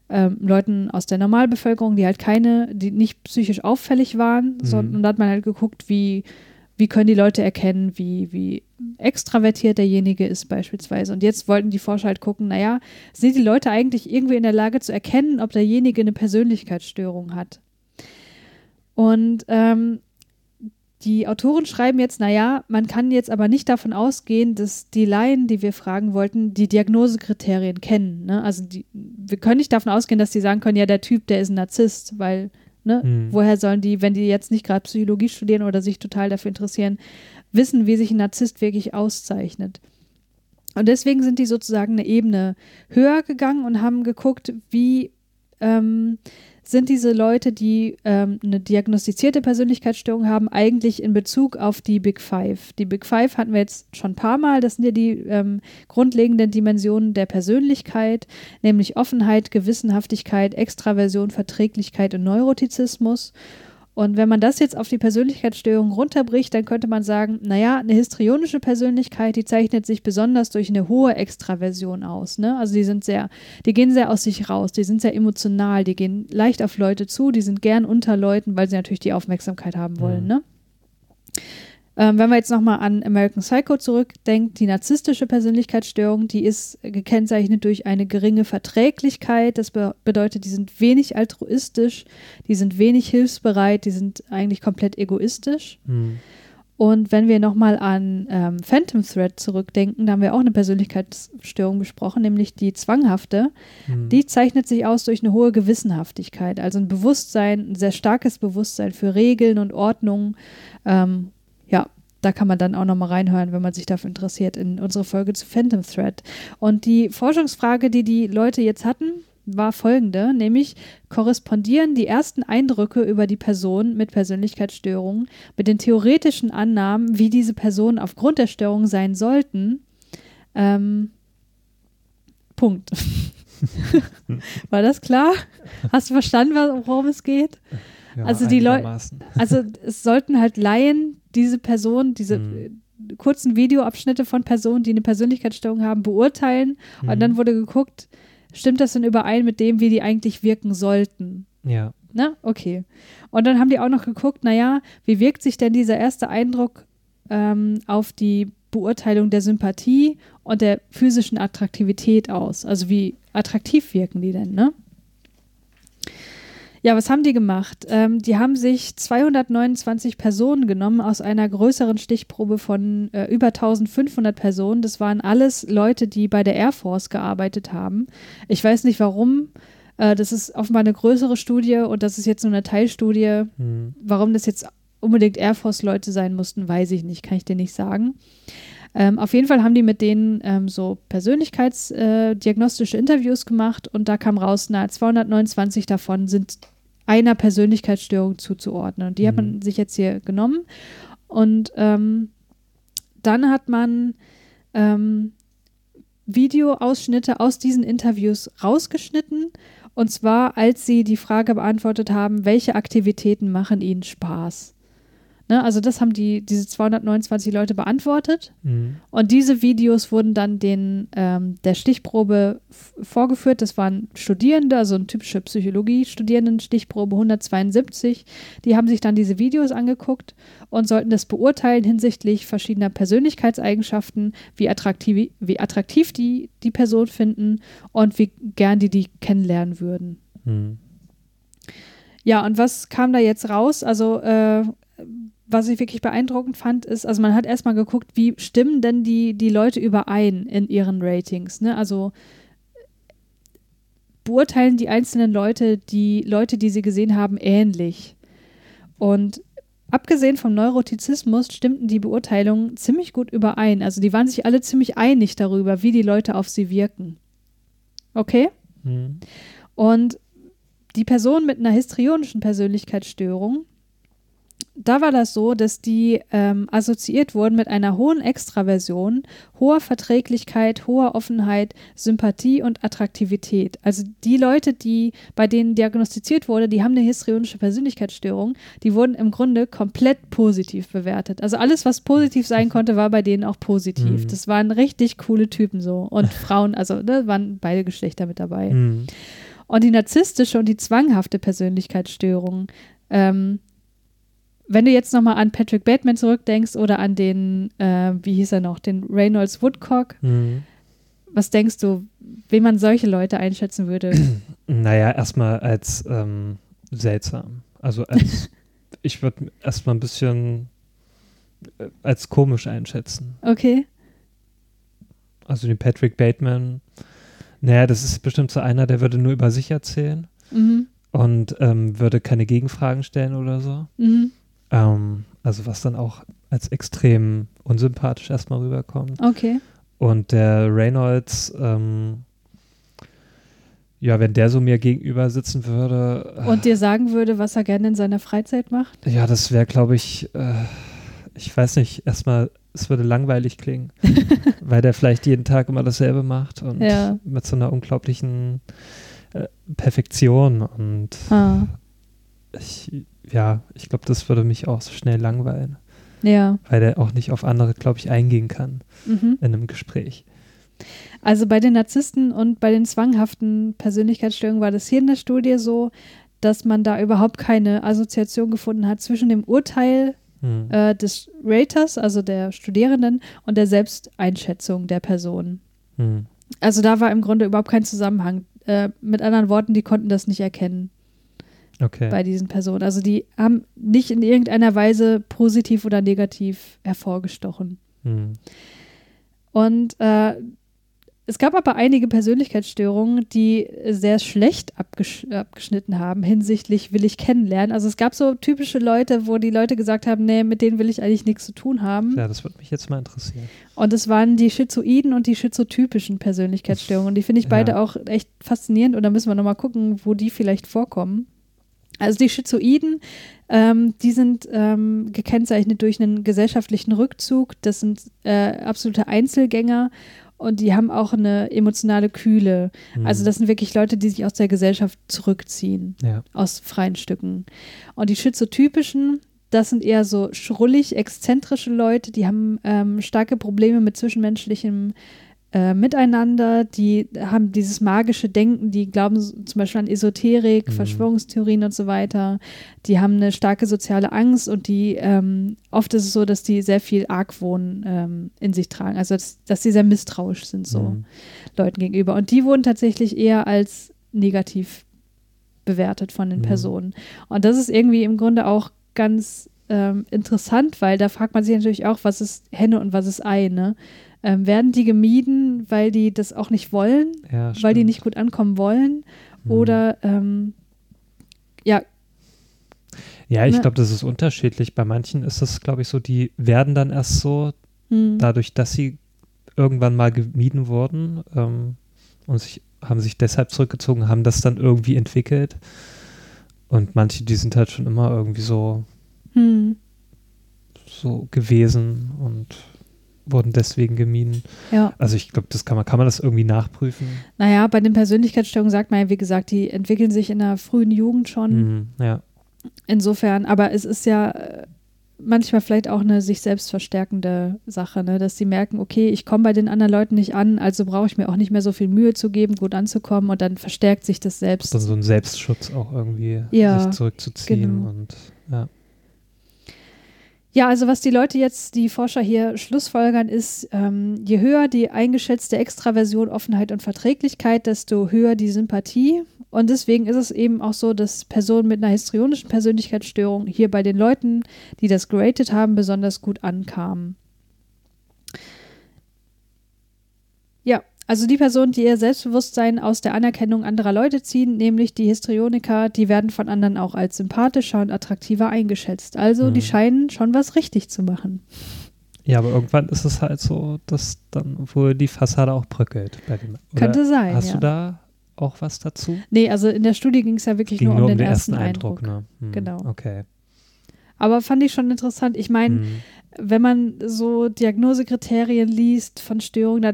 ähm, Leuten aus der Normalbevölkerung, die halt keine, die nicht psychisch auffällig waren, mhm. sondern und da hat man halt geguckt, wie, wie können die Leute erkennen, wie, wie extravertiert derjenige ist beispielsweise. Und jetzt wollten die Forscher halt gucken, naja, sind die Leute eigentlich irgendwie in der Lage zu erkennen, ob derjenige eine Persönlichkeitsstörung hat? Und ähm, die Autoren schreiben jetzt, naja, man kann jetzt aber nicht davon ausgehen, dass die Laien, die wir fragen wollten, die Diagnosekriterien kennen. Ne? Also die, wir können nicht davon ausgehen, dass die sagen können, ja, der Typ, der ist ein Narzisst, weil, ne, hm. woher sollen die, wenn die jetzt nicht gerade Psychologie studieren oder sich total dafür interessieren, wissen, wie sich ein Narzisst wirklich auszeichnet. Und deswegen sind die sozusagen eine Ebene höher gegangen und haben geguckt, wie ähm, sind diese Leute, die ähm, eine diagnostizierte Persönlichkeitsstörung haben, eigentlich in Bezug auf die Big Five. Die Big Five hatten wir jetzt schon ein paar Mal. Das sind ja die ähm, grundlegenden Dimensionen der Persönlichkeit, nämlich Offenheit, Gewissenhaftigkeit, Extraversion, Verträglichkeit und Neurotizismus. Und wenn man das jetzt auf die Persönlichkeitsstörung runterbricht, dann könnte man sagen, naja, eine histrionische Persönlichkeit, die zeichnet sich besonders durch eine hohe Extraversion aus. Ne? Also die sind sehr, die gehen sehr aus sich raus, die sind sehr emotional, die gehen leicht auf Leute zu, die sind gern unter Leuten, weil sie natürlich die Aufmerksamkeit haben wollen. Mhm. Ne? Ähm, wenn man jetzt nochmal an American Psycho zurückdenkt, die narzisstische Persönlichkeitsstörung, die ist gekennzeichnet durch eine geringe Verträglichkeit. Das be bedeutet, die sind wenig altruistisch, die sind wenig hilfsbereit, die sind eigentlich komplett egoistisch. Mhm. Und wenn wir nochmal an ähm, Phantom Thread zurückdenken, da haben wir auch eine Persönlichkeitsstörung besprochen, nämlich die zwanghafte. Mhm. Die zeichnet sich aus durch eine hohe Gewissenhaftigkeit, also ein Bewusstsein, ein sehr starkes Bewusstsein für Regeln und Ordnung. Ähm, da kann man dann auch nochmal reinhören, wenn man sich dafür interessiert, in unsere Folge zu Phantom Thread. Und die Forschungsfrage, die die Leute jetzt hatten, war folgende, nämlich korrespondieren die ersten Eindrücke über die Person mit Persönlichkeitsstörungen mit den theoretischen Annahmen, wie diese Personen aufgrund der Störung sein sollten. Ähm, Punkt. War das klar? Hast du verstanden, worum es geht? Ja, also die Leute, also es sollten halt Laien diese Person, diese mhm. kurzen Videoabschnitte von Personen, die eine Persönlichkeitsstörung haben, beurteilen. Mhm. Und dann wurde geguckt, stimmt das denn überein mit dem, wie die eigentlich wirken sollten? Ja. Na, okay. Und dann haben die auch noch geguckt, naja, wie wirkt sich denn dieser erste Eindruck ähm, auf die Beurteilung der Sympathie und der physischen Attraktivität aus? Also wie attraktiv wirken die denn, ne? Ja, was haben die gemacht? Ähm, die haben sich 229 Personen genommen aus einer größeren Stichprobe von äh, über 1500 Personen. Das waren alles Leute, die bei der Air Force gearbeitet haben. Ich weiß nicht warum. Äh, das ist offenbar eine größere Studie und das ist jetzt nur eine Teilstudie. Mhm. Warum das jetzt unbedingt Air Force-Leute sein mussten, weiß ich nicht, kann ich dir nicht sagen. Ähm, auf jeden Fall haben die mit denen ähm, so persönlichkeitsdiagnostische äh, Interviews gemacht und da kam raus, na, 229 davon sind einer Persönlichkeitsstörung zuzuordnen. Und die mhm. hat man mhm. sich jetzt hier genommen. Und ähm, dann hat man ähm, Videoausschnitte aus diesen Interviews rausgeschnitten. Und zwar, als sie die Frage beantwortet haben, welche Aktivitäten machen ihnen Spaß. Ne, also das haben die, diese 229 Leute beantwortet. Mhm. Und diese Videos wurden dann den, ähm, der Stichprobe vorgeführt. Das waren Studierende, also eine typische Psychologie-Studierenden-Stichprobe 172. Die haben sich dann diese Videos angeguckt und sollten das beurteilen hinsichtlich verschiedener Persönlichkeitseigenschaften, wie attraktiv, wie attraktiv die die Person finden und wie gern die die kennenlernen würden. Mhm. Ja, und was kam da jetzt raus? Also äh, was ich wirklich beeindruckend fand, ist, also man hat erstmal geguckt, wie stimmen denn die, die Leute überein in ihren Ratings. Ne? Also beurteilen die einzelnen Leute die Leute, die sie gesehen haben, ähnlich. Und abgesehen vom Neurotizismus stimmten die Beurteilungen ziemlich gut überein. Also die waren sich alle ziemlich einig darüber, wie die Leute auf sie wirken. Okay? Mhm. Und die Person mit einer histrionischen Persönlichkeitsstörung, da war das so, dass die ähm, assoziiert wurden mit einer hohen Extraversion, hoher Verträglichkeit, hoher Offenheit, Sympathie und Attraktivität. Also die Leute, die bei denen diagnostiziert wurde, die haben eine histrionische Persönlichkeitsstörung, die wurden im Grunde komplett positiv bewertet. Also alles, was positiv sein konnte, war bei denen auch positiv. Mhm. Das waren richtig coole Typen so. Und Frauen, also da waren beide Geschlechter mit dabei. Mhm. Und die narzisstische und die zwanghafte Persönlichkeitsstörung. Ähm, wenn du jetzt nochmal an Patrick Bateman zurückdenkst oder an den, äh, wie hieß er noch, den Reynolds Woodcock, Mhm. was denkst du, wie man solche Leute einschätzen würde? Naja, erstmal als ähm, seltsam. Also als, ich würde erstmal ein bisschen äh, als komisch einschätzen. Okay. Also den Patrick Bateman, naja, das ist bestimmt so einer, der würde nur über sich erzählen Mhm. und ähm, würde keine Gegenfragen stellen oder so. Mhm. Ähm, also was dann auch als extrem unsympathisch erstmal rüberkommt. Okay. Und der Reynolds, ähm, ja, wenn der so mir gegenüber sitzen würde, Und dir sagen würde, was er gerne in seiner Freizeit macht? ja, das wäre, glaube ich, äh, ich weiß nicht, erstmal, es würde langweilig klingen, weil der vielleicht jeden Tag immer dasselbe macht und Ja. mit so einer unglaublichen äh, Perfektion und Ah, ich, ja, ich glaube, das würde mich auch so schnell langweilen, ja. weil der auch nicht auf andere, glaube ich, eingehen kann Mhm. in einem Gespräch. Also bei den Narzissten und bei den zwanghaften Persönlichkeitsstörungen war das hier in der Studie so, dass man da überhaupt keine Assoziation gefunden hat zwischen dem Urteil Hm. äh, des Raters, also der Studierenden, und der Selbsteinschätzung der Person. Hm. Also da war im Grunde überhaupt kein Zusammenhang. Äh, mit anderen Worten, die konnten das nicht erkennen Okay. bei diesen Personen. Also die haben nicht in irgendeiner Weise positiv oder negativ hervorgestochen. Hm. Und äh, es gab aber einige Persönlichkeitsstörungen, die sehr schlecht abgesch abgeschnitten haben hinsichtlich will ich kennenlernen. Also es gab so typische Leute, wo die Leute gesagt haben, nee, mit denen will ich eigentlich nichts zu tun haben. Ja, das würde mich jetzt mal interessieren. Und es waren die schizoiden und die schizotypischen Persönlichkeitsstörungen. Und die finde ich beide Ja. auch echt faszinierend. Und da müssen wir nochmal gucken, wo die vielleicht vorkommen. Also die Schizoiden, ähm, die sind ähm, gekennzeichnet durch einen gesellschaftlichen Rückzug. Das sind äh, absolute Einzelgänger und die haben auch eine emotionale Kühle. Hm. Also das sind wirklich Leute, die sich aus der Gesellschaft zurückziehen ja. aus freien Stücken. Und die schizotypischen, das sind eher so schrullig, exzentrische Leute, die haben ähm, starke Probleme mit zwischenmenschlichem äh, Miteinander, die haben dieses magische Denken, die glauben zum Beispiel an Esoterik, Mhm. Verschwörungstheorien und so weiter. Die haben eine starke soziale Angst und die ähm, oft ist es so, dass die sehr viel Argwohn ähm, in sich tragen, also dass, dass sie sehr misstrauisch sind so. Hm. Leuten gegenüber. Und die wurden tatsächlich eher als negativ bewertet von den Mhm. Personen. Und das ist irgendwie im Grunde auch ganz ähm, interessant, weil da fragt man sich natürlich auch, was ist Henne und was ist Ei, ne? Ähm, werden die gemieden, weil die das auch nicht wollen, Ja, weil die nicht gut ankommen wollen? Hm. Oder ähm, ja, Ja, ich Ne. glaube, das ist unterschiedlich. Bei manchen ist das, glaube ich, so, die werden dann erst so, hm, dadurch, dass sie irgendwann mal gemieden wurden ähm, und sich, haben sich deshalb zurückgezogen, haben das dann irgendwie entwickelt. Und manche, die sind halt schon immer irgendwie so, hm, so gewesen und wurden deswegen gemieden. ja. Also ich glaube, das kann man, kann man das irgendwie nachprüfen? Naja, bei den Persönlichkeitsstörungen sagt man ja, wie gesagt, die entwickeln sich in der frühen Jugend schon. Mhm, ja. Insofern, aber es ist ja äh, manchmal vielleicht auch eine sich selbst verstärkende Sache, ne? dass sie merken, okay, ich komme bei den anderen Leuten nicht an, also brauche ich mir auch nicht mehr so viel Mühe zu geben, gut anzukommen und dann verstärkt sich das selbst. Dann so ein Selbstschutz auch irgendwie Ja, sich zurückzuziehen genau. und ja. Ja, also was die Leute jetzt, die Forscher hier schlussfolgern, ist, ähm, je höher die eingeschätzte Extraversion, Offenheit und Verträglichkeit, desto höher die Sympathie. Und deswegen ist es eben auch so, dass Personen mit einer histrionischen Persönlichkeitsstörung hier bei den Leuten, die das geratet haben, besonders gut ankamen. Ja, also die Personen, die ihr Selbstbewusstsein aus der Anerkennung anderer Leute ziehen, nämlich die Histrioniker, die werden von anderen auch als sympathischer und attraktiver eingeschätzt. Also die Mhm. scheinen schon was richtig zu machen. Ja, aber irgendwann ist es halt so, dass dann wohl die Fassade auch bröckelt. Bei oder Könnte sein, Hast ja. du da auch was dazu? Nee, also in der Studie ging es ja wirklich Ging nur um nur den, den ersten, ersten Eindruck. Eindruck, ne? Hm, Genau. Okay. Aber fand ich schon interessant. Ich meine, Hm. wenn man so Diagnosekriterien liest von Störungen, da,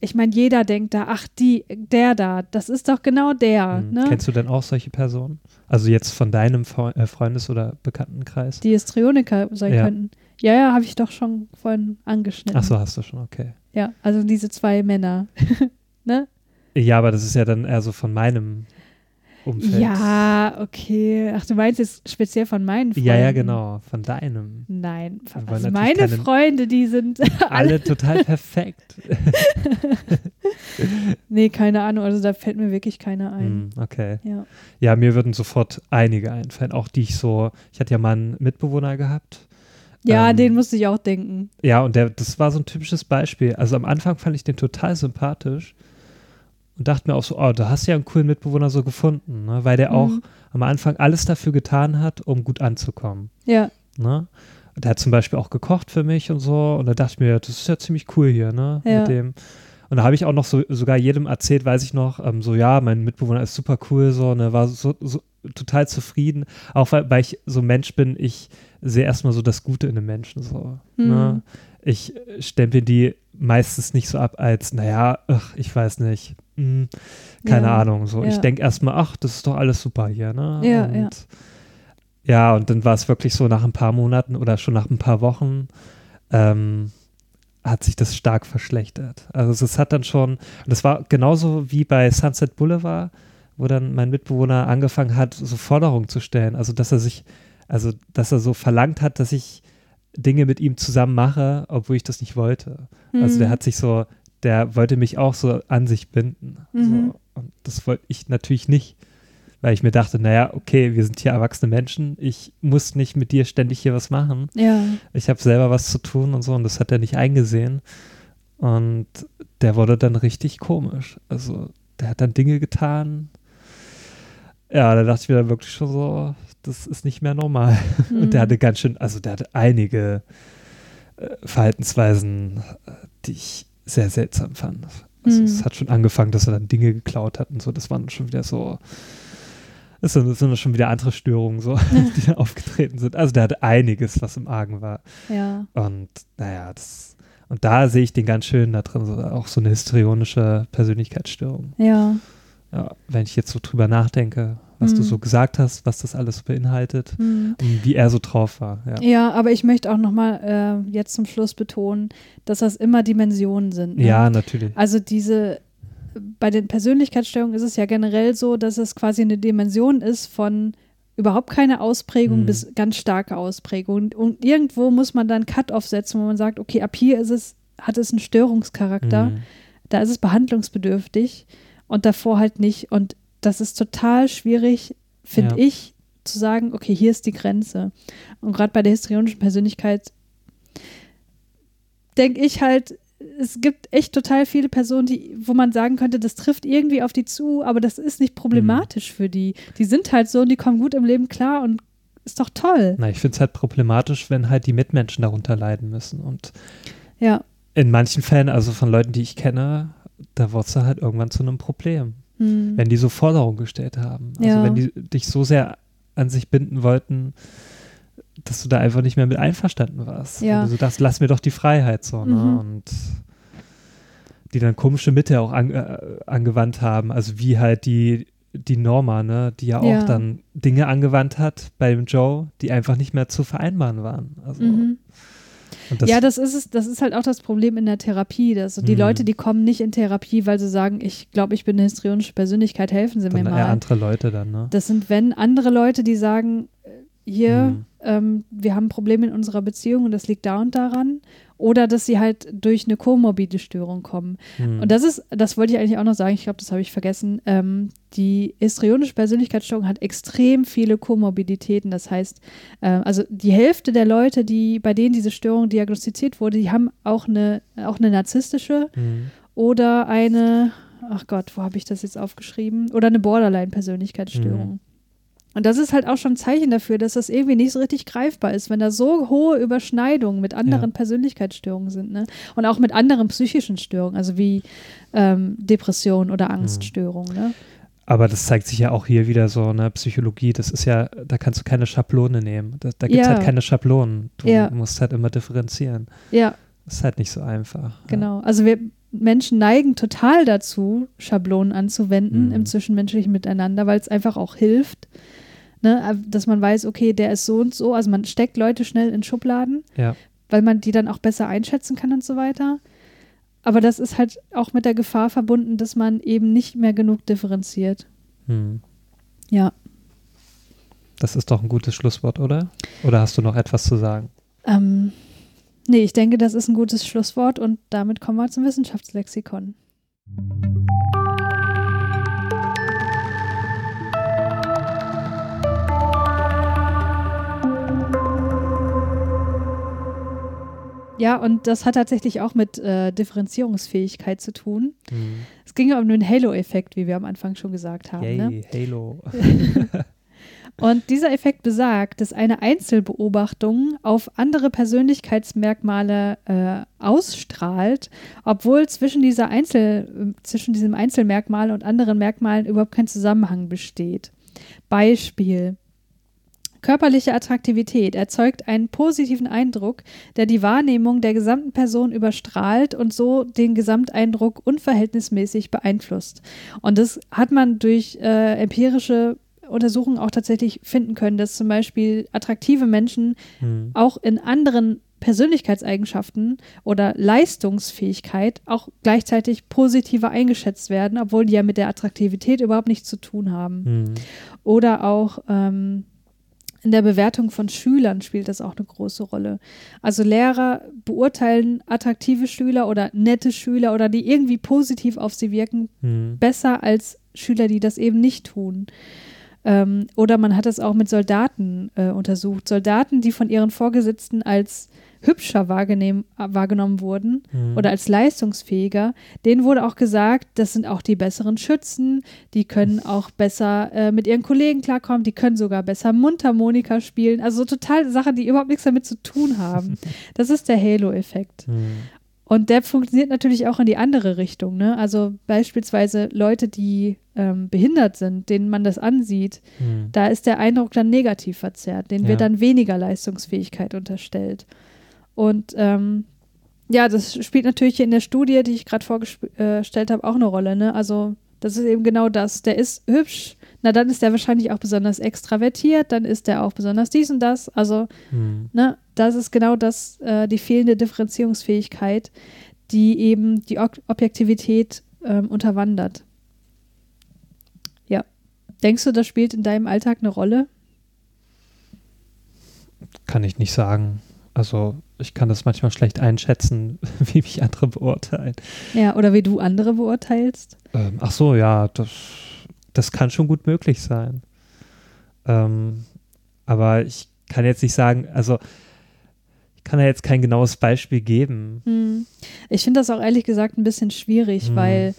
ich meine, jeder denkt da, ach, die, der da, das ist doch genau der. Hm. Ne? Kennst du denn auch solche Personen? Also jetzt von deinem äh, Freundes- oder Bekanntenkreis? Die Histrioniker sein Ja. könnten. Ja, ja, habe ich doch schon vorhin angeschnitten. Ach so, hast du schon, okay. Ja, also diese zwei Männer. ne? Ja, aber das ist ja dann eher so von meinem Umfeld. Ja, okay. Ach, du meinst jetzt speziell von meinen Freunden? Ja, ja, genau, von deinem. Nein, wollen also meine Freunde, die sind alle. Alle total perfekt. Nee, keine Ahnung, also da fällt mir wirklich keiner ein. Hm, okay. Ja. Ja, mir würden sofort einige einfallen, auch die ich so, ich hatte ja mal einen Mitbewohner gehabt. Ja, Ähm, den musste ich auch denken. Ja, und der, das war so ein typisches Beispiel. Also am Anfang fand ich den total sympathisch und dachte mir auch so, oh, da hast du ja einen coolen Mitbewohner so gefunden, ne? weil der auch Mhm. am Anfang alles dafür getan hat, um gut anzukommen. Ja, Ne? Und der hat zum Beispiel auch gekocht für mich und so. Und da dachte ich mir, das ist ja ziemlich cool hier, ne? Ja. Mit dem. Und da habe ich auch noch so, sogar jedem erzählt, weiß ich noch, ähm, so, ja, mein Mitbewohner ist super cool, so, ne, war so, so total zufrieden. Auch weil, weil ich so ein Mensch bin, ich sehe erstmal so das Gute in den Menschen, so. Mhm. Ne? Ich stempel die meistens nicht so ab als, naja, ach, ich weiß nicht, hm, keine Ja, Ahnung, so. Ich ja. denke erstmal, ach, das ist doch alles super hier, ne? Ja, und, ja. ja, und dann war es wirklich so nach ein paar Monaten oder schon nach ein paar Wochen ähm, hat sich das stark verschlechtert. Also es hat dann schon, und das war genauso wie bei Sunset Boulevard, wo dann mein Mitbewohner angefangen hat, so Forderungen zu stellen. Also dass er sich, also dass er so verlangt hat, dass ich Dinge mit ihm zusammen mache, obwohl ich das nicht wollte. Also der Mhm. hat sich so, der wollte mich auch so an sich binden. Mhm. So. Und das wollte ich natürlich nicht. Weil ich mir dachte, naja, okay, wir sind hier erwachsene Menschen, ich muss nicht mit dir ständig hier was machen. ja. Ich habe selber was zu tun und so und das hat er nicht eingesehen. Und der wurde dann richtig komisch. Also der hat dann Dinge getan. Ja, da dachte ich mir dann wirklich schon so, das ist nicht mehr normal. Und der Mhm. hatte ganz schön, also der hatte einige äh, Verhaltensweisen, äh, die ich sehr seltsam fand. Also Mhm. es hat schon angefangen, dass er dann Dinge geklaut hat und so. Das waren schon wieder so, das sind, das sind schon wieder andere Störungen, so, die da aufgetreten sind. Also der hatte einiges, was im Argen war. Ja. Und naja, das, und da sehe ich den ganz schön da drin, so, auch so eine histrionische Persönlichkeitsstörung. Ja. Ja, wenn ich jetzt so drüber nachdenke, was du Mhm. so gesagt hast, was das alles beinhaltet Mhm. und wie er so drauf war. Ja, Ja, aber ich möchte auch nochmal äh, jetzt zum Schluss betonen, dass das immer Dimensionen sind. Ne? ja natürlich. Also diese, bei den Persönlichkeitsstörungen ist es ja generell so, dass es quasi eine Dimension ist von überhaupt keine Ausprägung Mhm. bis ganz starke Ausprägung. Und irgendwo muss man dann Cut-off setzen, wo man sagt, okay, ab hier ist es, hat es einen Störungscharakter, Mhm. da ist es behandlungsbedürftig und davor halt nicht. Und das ist total schwierig, finde Ja. ich, zu sagen, okay, hier ist die Grenze. Und gerade bei der histrionischen Persönlichkeit denke ich halt, es gibt echt total viele Personen, die, wo man sagen könnte, das trifft irgendwie auf die zu, aber das ist nicht problematisch für die. Die sind halt so und die kommen gut im Leben klar und ist doch toll. Na, ich finde es halt problematisch, wenn halt die Mitmenschen darunter leiden müssen. Und Ja. in manchen Fällen, also von Leuten, die ich kenne, da wurde es halt irgendwann zu einem Problem. Hm. wenn die so Forderungen gestellt haben. Also Ja. wenn die dich so sehr an sich binden wollten, dass du da einfach nicht mehr mit einverstanden warst. Ja. Und du dachtest, lass mir doch die Freiheit so, ne? Mhm. Und die dann komische Mittel auch an, äh, angewandt haben, also wie halt die, die Norma, ne, die ja auch Ja. dann Dinge angewandt hat bei dem Joe, die einfach nicht mehr zu vereinbaren waren. Also, Mhm. Das, ja, das ist es, das ist halt auch das Problem in der Therapie. Dass so die Mhm. Leute, die kommen nicht in Therapie, weil sie sagen, ich glaube, ich bin eine histrionische Persönlichkeit, helfen Sie dann mir mal. andere Leute dann, ne? Das sind, wenn andere Leute, die sagen, äh, hier, Mhm. ähm, wir haben Probleme in unserer Beziehung und das liegt da und daran. Oder dass sie halt durch eine komorbide Störung kommen. Mhm. Und das ist, das wollte ich eigentlich auch noch sagen, ich glaube, das habe ich vergessen. Ähm, die histrionische Persönlichkeitsstörung hat extrem viele Komorbiditäten. Das heißt, äh, also die Hälfte der Leute, die, bei denen diese Störung diagnostiziert wurde, die haben auch eine, auch eine narzisstische Mhm. oder eine, ach Gott, wo habe ich das jetzt aufgeschrieben? Oder eine Borderline-Persönlichkeitsstörung. Und das ist halt auch schon ein Zeichen dafür, dass das irgendwie nicht so richtig greifbar ist, wenn da so hohe Überschneidungen mit anderen Ja. Persönlichkeitsstörungen sind. Ne? Und auch mit anderen psychischen Störungen, also wie ähm, Depression oder Mhm. Angststörungen. Ne? Aber das zeigt sich ja auch hier wieder so, ne, Psychologie, das ist ja, da kannst du keine Schablone nehmen. Da, da gibt es Ja. halt keine Schablonen. Du Ja. musst halt immer differenzieren. Ja, Das ist halt nicht so einfach. genau. Also wir Menschen neigen total dazu, Schablonen anzuwenden Mhm. im zwischenmenschlichen Miteinander, weil es einfach auch hilft. Ne? Dass man weiß, okay, der ist so und so. Also man steckt Leute schnell in Schubladen. Ja. weil man die dann auch besser einschätzen kann und so weiter. Aber das ist halt auch mit der Gefahr verbunden, dass man eben nicht mehr genug differenziert. Ja. Hm. Ja. Das ist doch ein gutes Schlusswort, oder? Oder hast du noch etwas zu sagen? Ähm, nee, ich denke, das ist ein gutes Schlusswort und damit kommen wir zum Wissenschaftslexikon. Ja, und das hat tatsächlich auch mit äh, Differenzierungsfähigkeit zu tun. Hm. Es ging ja um den Halo-Effekt, wie wir am Anfang schon gesagt haben. Ne? Yay, Halo. Und dieser Effekt besagt, dass eine Einzelbeobachtung auf andere Persönlichkeitsmerkmale äh, ausstrahlt, obwohl zwischen, dieser Einzel, zwischen diesem Einzelmerkmal und anderen Merkmalen überhaupt kein Zusammenhang besteht. Beispiel. Körperliche Attraktivität erzeugt einen positiven Eindruck, der die Wahrnehmung der gesamten Person überstrahlt und so den Gesamteindruck unverhältnismäßig beeinflusst. Und das hat man durch äh, empirische Untersuchungen auch tatsächlich finden können, dass zum Beispiel attraktive Menschen Hm. auch in anderen Persönlichkeitseigenschaften oder Leistungsfähigkeit auch gleichzeitig positiver eingeschätzt werden, obwohl die ja mit der Attraktivität überhaupt nichts zu tun haben. Hm. Oder auch ähm, in der Bewertung von Schülern spielt das auch eine große Rolle. Also Lehrer beurteilen attraktive Schüler oder nette Schüler oder die irgendwie positiv auf sie wirken, Hm. besser als Schüler, die das eben nicht tun. Ähm, oder man hat es auch mit Soldaten äh, untersucht. Soldaten, die von ihren Vorgesetzten als hübscher wahrgenommen wurden Hm. oder als leistungsfähiger, denen wurde auch gesagt, das sind auch die besseren Schützen, die können auch besser äh, mit ihren Kollegen klarkommen, die können sogar besser Mundharmonika spielen. Also so total Sachen, die überhaupt nichts damit zu tun haben. Das ist der Halo-Effekt. Hm. Und der funktioniert natürlich auch in die andere Richtung. Ne? Also beispielsweise Leute, die ähm, behindert sind, denen man das ansieht, Hm. da ist der Eindruck dann negativ verzerrt, denen Ja. wird dann weniger Leistungsfähigkeit unterstellt. Und ähm, ja, das spielt natürlich in der Studie, die ich gerade vorgestellt habe, auch eine Rolle. Ne? Also das ist eben genau das. Der ist hübsch, na dann ist der wahrscheinlich auch besonders extravertiert, dann ist der auch besonders dies und das. Also Hm. Ne, das ist genau das, äh, die fehlende Differenzierungsfähigkeit, die eben die Ob Objektivität ähm, unterwandert. Ja. Denkst du, das spielt in deinem Alltag eine Rolle? Kann ich nicht sagen. Also ich kann das manchmal schlecht einschätzen, wie mich andere beurteilen. Ja, oder wie du andere beurteilst? Ähm, ach so, ja, das, das kann schon gut möglich sein. Ähm, aber ich kann jetzt nicht sagen, also ich kann ja jetzt kein genaues Beispiel geben. Hm. Ich finde das auch ehrlich gesagt ein bisschen schwierig, Hm. weil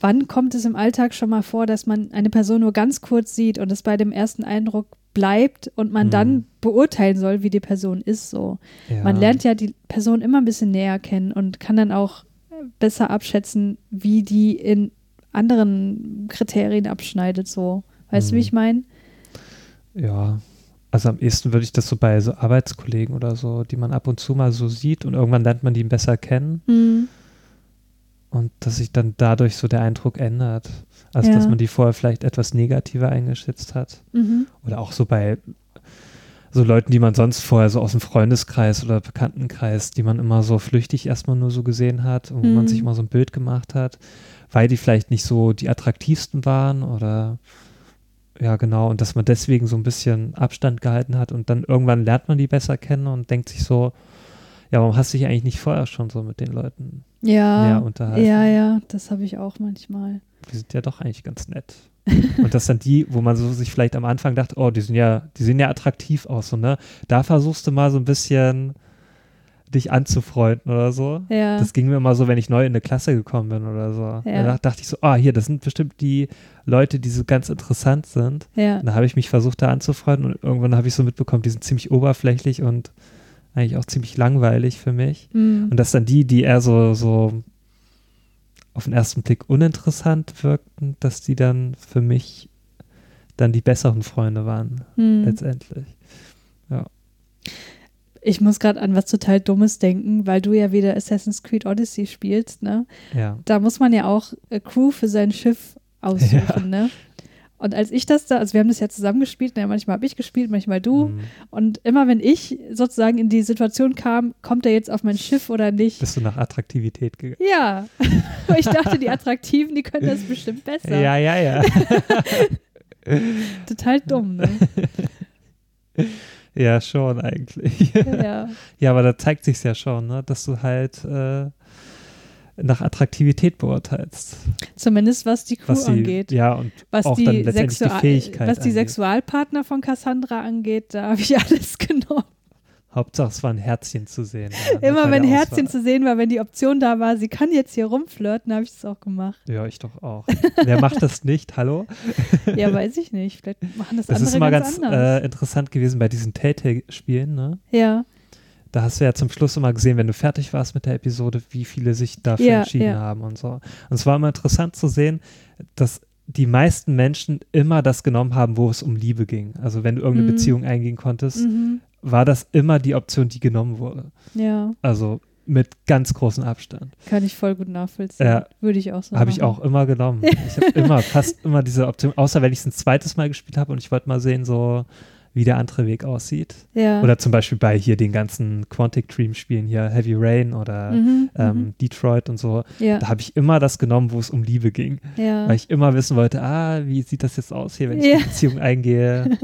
wann kommt es im Alltag schon mal vor, dass man eine Person nur ganz kurz sieht und es bei dem ersten Eindruck bleibt und man Hm. dann beurteilen soll, wie die Person ist so. Ja. Man lernt ja die Person immer ein bisschen näher kennen und kann dann auch besser abschätzen, wie die in anderen Kriterien abschneidet. So, weißt du, wie Mhm. ich meine? Ja, also am ehesten würde ich das so bei so Arbeitskollegen oder so, die man ab und zu mal so sieht und irgendwann lernt man die besser kennen Mhm. und dass sich dann dadurch so der Eindruck ändert. Also Ja. dass man die vorher vielleicht etwas negativer eingeschätzt hat. Mhm. Oder auch so bei so Leuten, die man sonst vorher so aus dem Freundeskreis oder Bekanntenkreis, die man immer so flüchtig erstmal nur so gesehen hat und wo man Mhm. sich mal so ein Bild gemacht hat, weil die vielleicht nicht so die attraktivsten waren oder ja genau und dass man deswegen so ein bisschen Abstand gehalten hat und dann irgendwann lernt man die besser kennen und denkt sich so, ja, warum hast du dich eigentlich nicht vorher schon so mit den Leuten Ja, näher unterhalten? ja, ja, das habe ich auch manchmal. Die sind ja doch eigentlich ganz nett. Und das sind die, wo man so sich vielleicht am Anfang dachte, oh, die sind ja, die sehen ja attraktiv aus, so, ne? Da versuchst du mal so ein bisschen dich anzufreunden oder so. Ja. Das ging mir immer so, wenn ich neu in eine Klasse gekommen bin oder so. Ja. Da dachte ich so, ah, hier, das sind bestimmt die Leute, die so ganz interessant sind. ja. Und da habe ich mich versucht, da anzufreunden und irgendwann habe ich so mitbekommen, die sind ziemlich oberflächlich und eigentlich auch ziemlich langweilig für mich. Hm. Und dass dann die, die eher so, so auf den ersten Blick uninteressant wirkten, dass die dann für mich dann die besseren Freunde waren, Hm. letztendlich. Ich muss gerade an was total Dummes denken, weil du ja wieder Assassin's Creed Odyssey spielst, ne? Ja. Da muss man ja auch äh, Crew für sein Schiff aussuchen, ne? Und als ich das da, also wir haben das ja zusammen gespielt, ne? manchmal habe ich gespielt, manchmal du. Hm. Und immer wenn ich sozusagen in die Situation kam, kommt er jetzt auf mein Schiff oder nicht? Bist du nach Attraktivität gegangen? Ja. ich dachte, die Attraktiven, die können das bestimmt besser. Ja, ja, ja. Total dumm, ne? ja, schon eigentlich. ja. ja, aber da zeigt sich ja schon, ne, dass du halt äh, nach Attraktivität beurteilst. Zumindest was die Crew Was die, angeht. ja, und was auch die, dann letztendlich die Fähigkeit was die angeht. Sexualpartner von Cassandra angeht, da habe ich alles genommen. Hauptsache es war ein Herzchen zu sehen. ja, Immer wenn Herzchen zu sehen war, wenn die Option da war, sie kann jetzt hier rumflirten, habe ich das auch gemacht. Ja, ich doch auch. Wer macht das nicht? Hallo? Ja, weiß ich nicht. Vielleicht machen das, Das andere ist mal ganz, ganz äh, interessant gewesen bei diesen Telltale-Spielen, ne? ja, Da hast du ja zum Schluss immer gesehen, wenn du fertig warst mit der Episode, wie viele sich dafür Ja, entschieden ja. haben und so. Und es war immer interessant zu sehen, dass die meisten Menschen immer das genommen haben, wo es um Liebe ging. Also wenn du irgendeine Mhm. Beziehung eingehen konntest, mhm. War das immer die Option, die genommen wurde. ja, Also mit ganz großem Abstand. kann ich voll gut nachvollziehen. Ja. Würde ich auch so Habe ich auch immer genommen. Ich habe immer, fast immer diese Option, außer wenn ich es ein zweites Mal gespielt habe und ich wollte mal sehen, so wie der andere Weg aussieht. Ja. Oder zum Beispiel bei hier den ganzen Quantic Dream Spielen hier, Heavy Rain oder mhm, ähm, mhm. Detroit und so. Ja, Da habe ich immer das genommen, wo es um Liebe ging. ja. Weil ich immer wissen wollte, ah, wie sieht das jetzt aus hier, wenn ich Ja. die Beziehung eingehe.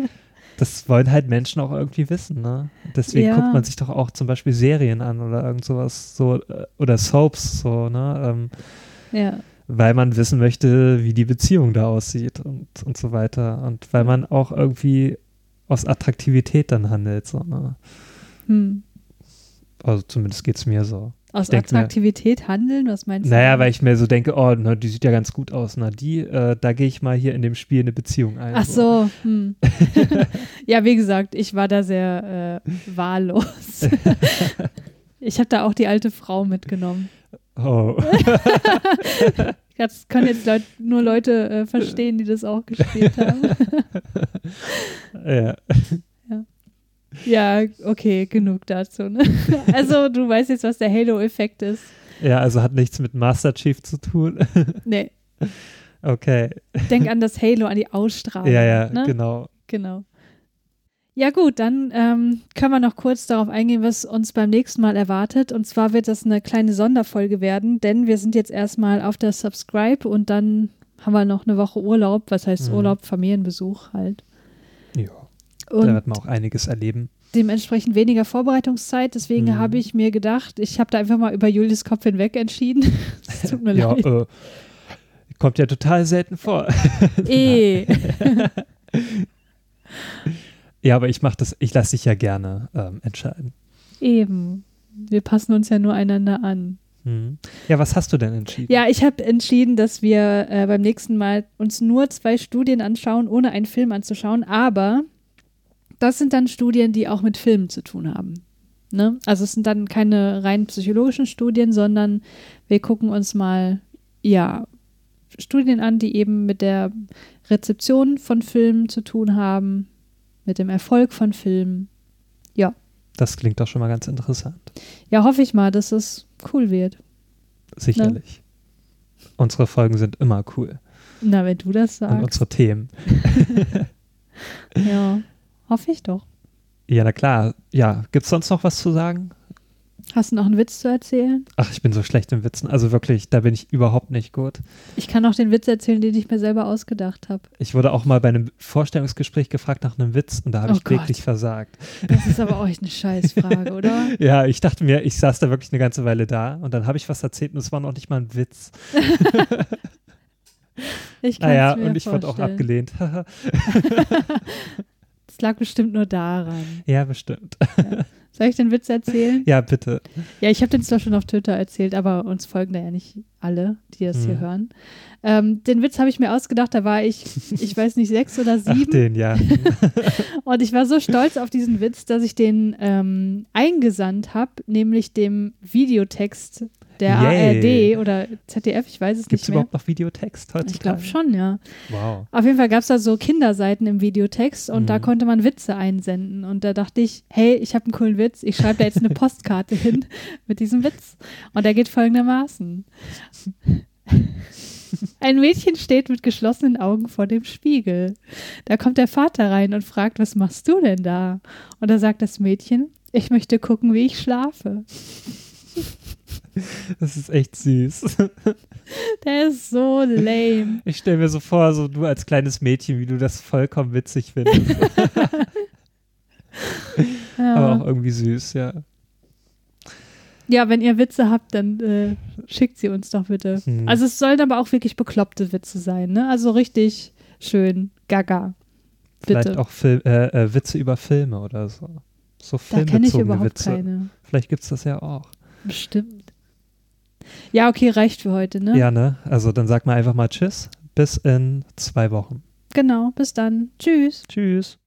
Das wollen halt Menschen auch irgendwie wissen, ne? Deswegen Ja. guckt man sich doch auch zum Beispiel Serien an oder irgend sowas, so, äh, oder Soaps, so, ne? Ähm, ja. weil man wissen möchte, wie die Beziehung da aussieht und, und so weiter. Und weil man auch irgendwie aus Attraktivität dann handelt, so, ne? Hm. Also zumindest geht es mir so. Aus mir- Attraktivität handeln, was meinst du? Naja, weil ich mir so denke, oh, na, die sieht ja ganz gut aus. Na, die, äh, da gehe ich mal hier in dem Spiel eine Beziehung ein. Ach so, hm. ja, wie gesagt, ich war da sehr äh, wahllos. ich habe da auch die alte Frau mitgenommen. Oh. Das können jetzt Leut nur Leute äh, verstehen, die das auch gespielt haben. ja. Ja, okay, genug dazu. Ne? Also, du weißt jetzt, was der Halo-Effekt ist. ja, also hat nichts mit Master Chief zu tun. Nee, okay. denk an das Halo, an die Ausstrahlung. Ja, ja, ne? genau. Genau. Ja gut, dann ähm, können wir noch kurz darauf eingehen, was uns beim nächsten Mal erwartet. Und zwar wird das eine kleine Sonderfolge werden, denn wir sind jetzt erstmal auf der Subscribe und dann haben wir noch eine Woche Urlaub. Was heißt Mhm. Urlaub? Familienbesuch halt. Ja, da Und wird man auch einiges erleben. dementsprechend weniger Vorbereitungszeit. Deswegen Mhm. habe ich mir gedacht, ich habe da einfach mal über Julius Kopf hinweg entschieden. Es tut mir ja, leid. äh, kommt ja total selten vor. Eh. Ja, aber ich mache das, ich lasse dich ja gerne ähm, entscheiden. Eben. Wir passen uns ja nur einander an. Mhm. Ja, was hast du denn entschieden? Ja, ich habe entschieden, dass wir äh, beim nächsten Mal uns nur zwei Studien anschauen, ohne einen Film anzuschauen. Aber das sind dann Studien, die auch mit Filmen zu tun haben. Ne? Also es sind dann keine rein psychologischen Studien, sondern wir gucken uns mal, ja, Studien an, die eben mit der Rezeption von Filmen zu tun haben, mit dem Erfolg von Filmen. Das klingt doch schon mal ganz interessant. Ja, hoffe ich mal, dass es cool wird. Sicherlich. Unsere Folgen sind immer cool. Na, wenn du das Und sagst. unsere Themen. Ja, hoffe ich doch. Ja, na klar. Ja, gibt es sonst noch was zu sagen? Hast du noch einen Witz zu erzählen? Ach, ich bin so schlecht im Witzen. Also wirklich, da bin ich überhaupt nicht gut. Ich kann auch den Witz erzählen, den ich mir selber ausgedacht habe. Ich wurde auch mal bei einem Vorstellungsgespräch gefragt nach einem Witz und da habe Oh ich Gott. wirklich versagt. Das ist aber auch echt eine Scheißfrage, oder? Ja, ich dachte mir, ich saß da wirklich eine ganze Weile da und dann habe ich was erzählt und es war noch nicht mal ein Witz. Ich kann Naja, mir und ich wurde auch vorstellen. abgelehnt. Das lag bestimmt nur daran. ja, bestimmt. Soll ich den Witz erzählen? Ja, bitte. Ja, ich habe den zwar schon auf Twitter erzählt, aber uns folgen da ja nicht alle, die das hier Hm. hören. Ähm, den Witz habe ich mir ausgedacht, da war ich, ich weiß nicht, sechs oder Ach, sieben. den, ja. Und ich war so stolz auf diesen Witz, dass ich den ähm, eingesandt habe, nämlich dem Videotext der Yay. ARD oder ZDF, ich weiß es Gibt es nicht mehr. überhaupt noch Videotext heutzutage? Ich glaube schon, ja. Wow. Auf jeden Fall gab es da so Kinderseiten im Videotext und da Mhm. konnte man Witze einsenden. Und da dachte ich, hey, ich habe einen coolen Witz, ich schreibe da jetzt eine Postkarte hin mit diesem Witz. Und der geht folgendermaßen. Ein Mädchen steht mit geschlossenen Augen vor dem Spiegel. Da kommt der Vater rein und fragt, was machst du denn da? Und da sagt das Mädchen, ich möchte gucken, wie ich schlafe. Das ist echt süß. Der ist so lame. Ich stelle mir so vor, so du als kleines Mädchen, wie du das vollkommen witzig findest. Ja. Aber auch irgendwie süß, ja. Ja, wenn ihr Witze habt, dann äh, schickt sie uns doch bitte. Hm. Also es sollen aber auch wirklich bekloppte Witze sein, ne? Also richtig schön gaga. Vielleicht Bitte. auch Fil äh, äh, Witze über Filme oder so. So da kenne ich filmbezogene überhaupt Witze. keine. Vielleicht gibt es das ja auch. Bestimmt. Ja, okay, reicht für heute, ne? Ja, ne? Also dann sag mal einfach mal Tschüss. Bis in zwei Wochen. Genau, bis dann. Tschüss. Tschüss.